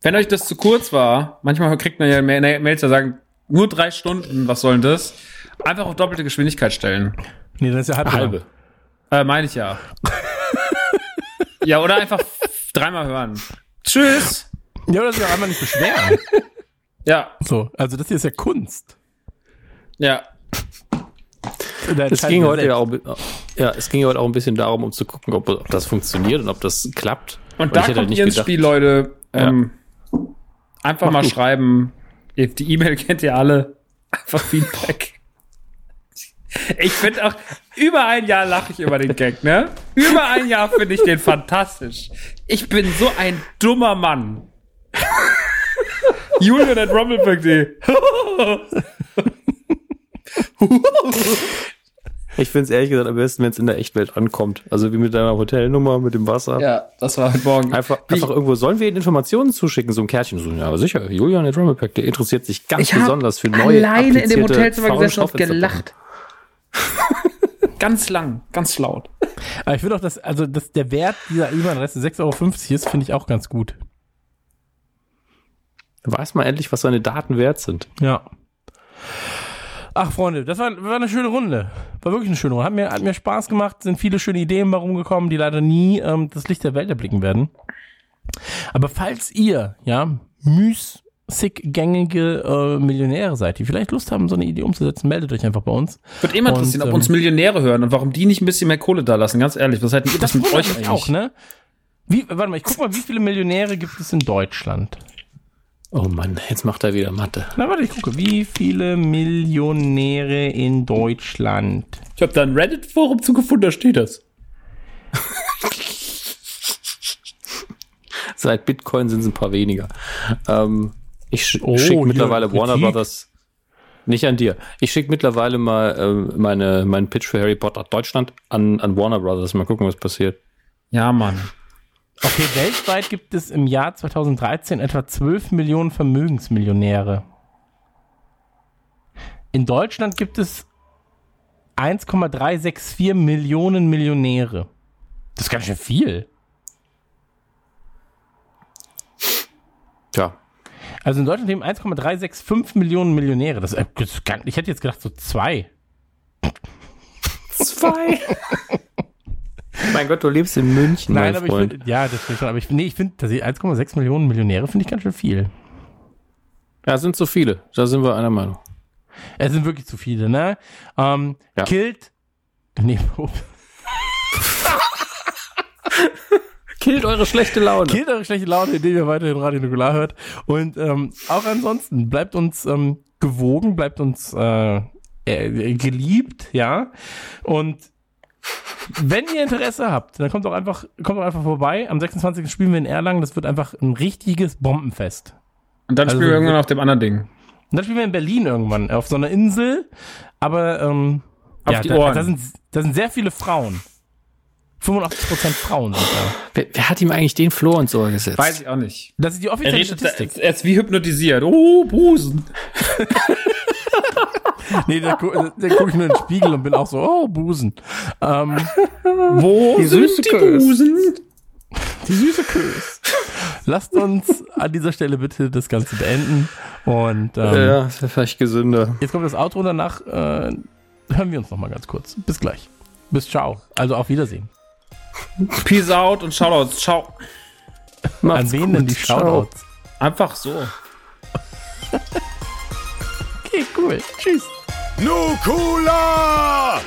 Wenn euch das zu kurz war, manchmal kriegt man ja Ma- Ma- Mails, da sagen, nur drei Stunden, was soll denn das? Einfach auf doppelte Geschwindigkeit stellen. Nee, das ist ja halb halbe. Äh, meine ich ja. <laughs> ja, oder einfach dreimal hören. Tschüss. Ja, oder sich auch einmal nicht beschweren. <laughs> Ja, So, also das hier ist ja Kunst. ja. Da Es ging heute ja auch, ja, es ging heute auch ein bisschen darum, um zu gucken, ob, ob das funktioniert und ob das klappt. Und Weil da kommt nicht ihr ins gedacht- Spiel, Leute. Ähm, einfach Mach mal du. schreiben. Die E-Mail <laughs> kennt ihr alle. Einfach Feedback. Ich finde auch, über ein Jahr lache ich über den Gag, ne? Über ein Jahr finde ich den fantastisch. Ich bin so ein dummer Mann. <laughs> Julian at rumble.de. Ich finde es ehrlich gesagt am besten, wenn es in der Echtwelt ankommt. Also wie mit deiner Hotelnummer, mit dem Wasser. Ja, das war heute Morgen. Einfach, Wie- einfach irgendwo, sollen wir Ihnen Informationen zuschicken, so ein Kärtchen? So, ja, aber sicher, Julian der Drummelpack, der interessiert sich ganz besonders für neue alleine in dem Hotelzimmer gesessen und gelacht. <laughs> ganz lang, ganz laut. Aber ich finde auch, dass, also, dass der Wert dieser E-Mail-Adresse 6,50 Euro ist, finde ich auch ganz gut. Weiß man endlich, was seine Daten wert sind. Ja. Ach, Freunde, das war, war eine schöne Runde. War wirklich eine schöne Runde. Hat mir, hat mir Spaß gemacht, sind viele schöne Ideen mal rumgekommen, die leider nie ähm, das Licht der Welt erblicken werden. Aber falls ihr, ja, müßiggängige äh, Millionäre seid, die vielleicht Lust haben, so eine Idee umzusetzen, meldet euch einfach bei uns. Wird immer Und, interessieren, ob ähm, uns Millionäre hören und warum die nicht ein bisschen mehr Kohle da lassen. Ganz ehrlich, was hätten ihr das, mit wundert euch eigentlich? auch, ne? Wie, warte mal, ich guck mal, wie viele Millionäre gibt es in Deutschland? Oh Mann, jetzt macht er wieder Mathe. Na, warte, ich gucke. Wie viele Millionäre in Deutschland? Ich habe da ein Reddit-Forum zu gefunden, da steht das. <laughs> Seit Bitcoin sind es ein paar weniger. Ähm, ich sch Oh, schicke mittlerweile Warner Kritik. Brothers. Nicht an dir. Ich schicke mittlerweile mal ähm, meine, meinen Pitch für Harry Potter Deutschland an, an Warner Brothers. Mal gucken, was passiert. Ja, Mann. Okay, weltweit gibt es im Jahr 2013 etwa 12 Millionen Vermögensmillionäre. In Deutschland gibt es 1,364 Millionen Millionäre. Das ist ganz schön viel. Tja, Also in Deutschland leben 1,365 Millionen Millionäre. Das, äh, das ich hätte jetzt gedacht so zwei. zwei. <laughs> mein Gott, du lebst in München, Nein, aber ich Freund. find, ja, das stimmt schon. Aber ich, nee, ich finde, 1,6 Millionen Millionäre finde ich ganz schön viel. ja, sind so viele. Da sind wir einer Meinung. Es sind wirklich zu viele, ne? Ähm, Ja. Killt. Nee, <laughs> Killt eure schlechte Laune. killt eure schlechte Laune, indem ihr weiterhin Radio Nukular hört. Und ähm, auch ansonsten bleibt uns ähm, gewogen, bleibt uns äh, äh, geliebt, ja. Und wenn ihr Interesse habt, dann kommt doch einfach, kommt doch einfach vorbei. Am 26. spielen wir in Erlangen. Das wird einfach ein richtiges Bombenfest. Und dann Also spielen wir irgendwann auf dem anderen Ding. Und dann spielen wir in Berlin irgendwann, auf so einer Insel. Aber ähm, Auf ja, die da, Ohren. Da, sind, da sind sehr viele Frauen. 85% Frauen sind da. Wer, wer hat ihm eigentlich den Floh ins Ohr gesetzt? Weiß ich auch nicht. Das ist die Er, offizielle redet da, Statistik. er ist wie hypnotisiert. Oh, Busen. <laughs> Nee, da, gu da gucke ich nur in den Spiegel und bin auch so, oh, Busen. Ähm, Wo Die sind süße die Kös. Busen? die süße Kös. Lasst uns an dieser Stelle bitte das Ganze beenden. Und ähm, Ja, ist ja vielleicht gesünder. jetzt kommt das Outro und danach äh, hören wir uns noch mal ganz kurz. Bis gleich. Bis ciao. Also auf Wiedersehen. Peace out und Shoutouts. Ciao. An wen denn die Shoutouts? Einfach so. <laughs> Okay, cool. Tschüss. Nukula!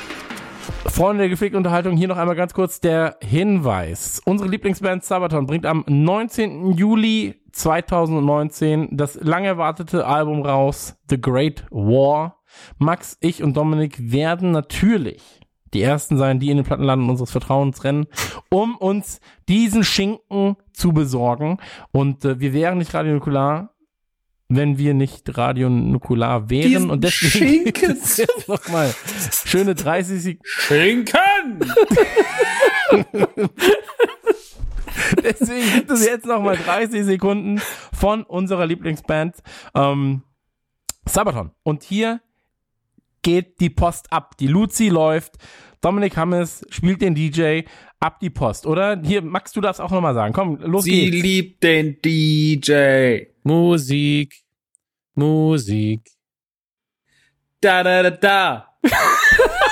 Freunde der gepflegten Unterhaltung, hier noch einmal ganz kurz der Hinweis. Unsere Lieblingsband Sabaton bringt am 19. Juli 2019 das lang erwartete Album raus, The Great War. Max, ich und Dominik werden natürlich die ersten sein, die in den Plattenladen unseres Vertrauens rennen, um uns diesen Schinken zu besorgen. Und äh, wir wären nicht Radio Nukular, wenn wir nicht Radio Nukular wären. Diesen und deswegen Schinken gibt's <laughs> jetzt noch mal schöne 30 Sekunden. Schinken! <laughs> Deswegen gibt es jetzt noch mal 30 Sekunden von unserer Lieblingsband ähm, Sabaton. Und hier geht die Post ab. Die Luzi läuft. Dominik Hammes spielt den DJ ab die Post, oder? Hier, Max, du darfst auch noch mal sagen. Komm, los Sie geht's. liebt den DJ. Musik, Musik. Da, da, da, da. <laughs>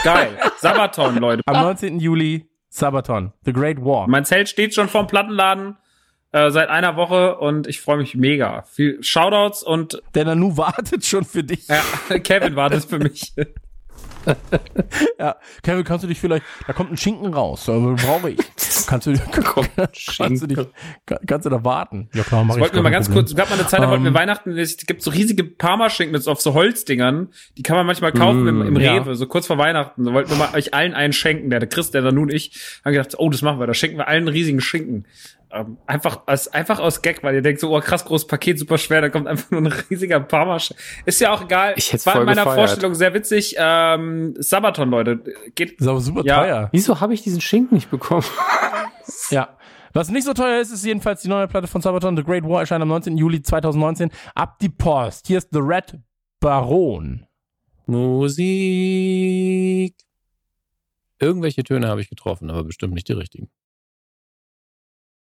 Geil. Sabaton, Leute. Am 19. Juli Sabaton, The Great War. Mein Zelt steht schon vorm Plattenladen äh, seit einer Woche und ich freue mich mega. Viel Shoutouts und Der Nanu wartet schon für dich. ja, <laughs> Kevin wartet für mich. <laughs> Ja. Kevin, kannst du dich vielleicht, da kommt ein Schinken raus, also brauche ich. Kannst du, <laughs> <laughs> kannst du dich, kann, kannst du da warten? Ja klar, mach Ich wollte mir mal ganz Problem. kurz, gab mal eine Zeit, da wollten wir Ähm. Weihnachten, es gibt so riesige Parmaschinken auf so Holzdingern, die kann man manchmal kaufen im, im Mm, ja. Rewe, so kurz vor Weihnachten. Da wollten wir mal euch allen einen schenken, der, der Chris, der Nanu und ich, haben gedacht, oh, das machen wir, da schenken wir allen riesigen Schinken. Ähm, einfach, als, einfach aus Gag, weil ihr denkt so, oh krass, großes Paket, super schwer, da kommt einfach nur ein riesiger Parmaschinken. Ist ja auch egal. Ich hätt's war in meiner gefeiert. Vorstellung sehr witzig. Ähm, Sabaton, Leute, geht, Ist aber super Ja. teuer. Wieso habe ich diesen Schinken nicht bekommen? <laughs> Ja. Was nicht so teuer ist, ist jedenfalls die neue Platte von Sabaton. The Great War erscheint am 19. Juli 2019. Ab die Post. Hier ist The Red Baron. Musik. Irgendwelche Töne habe ich getroffen, aber bestimmt nicht die richtigen.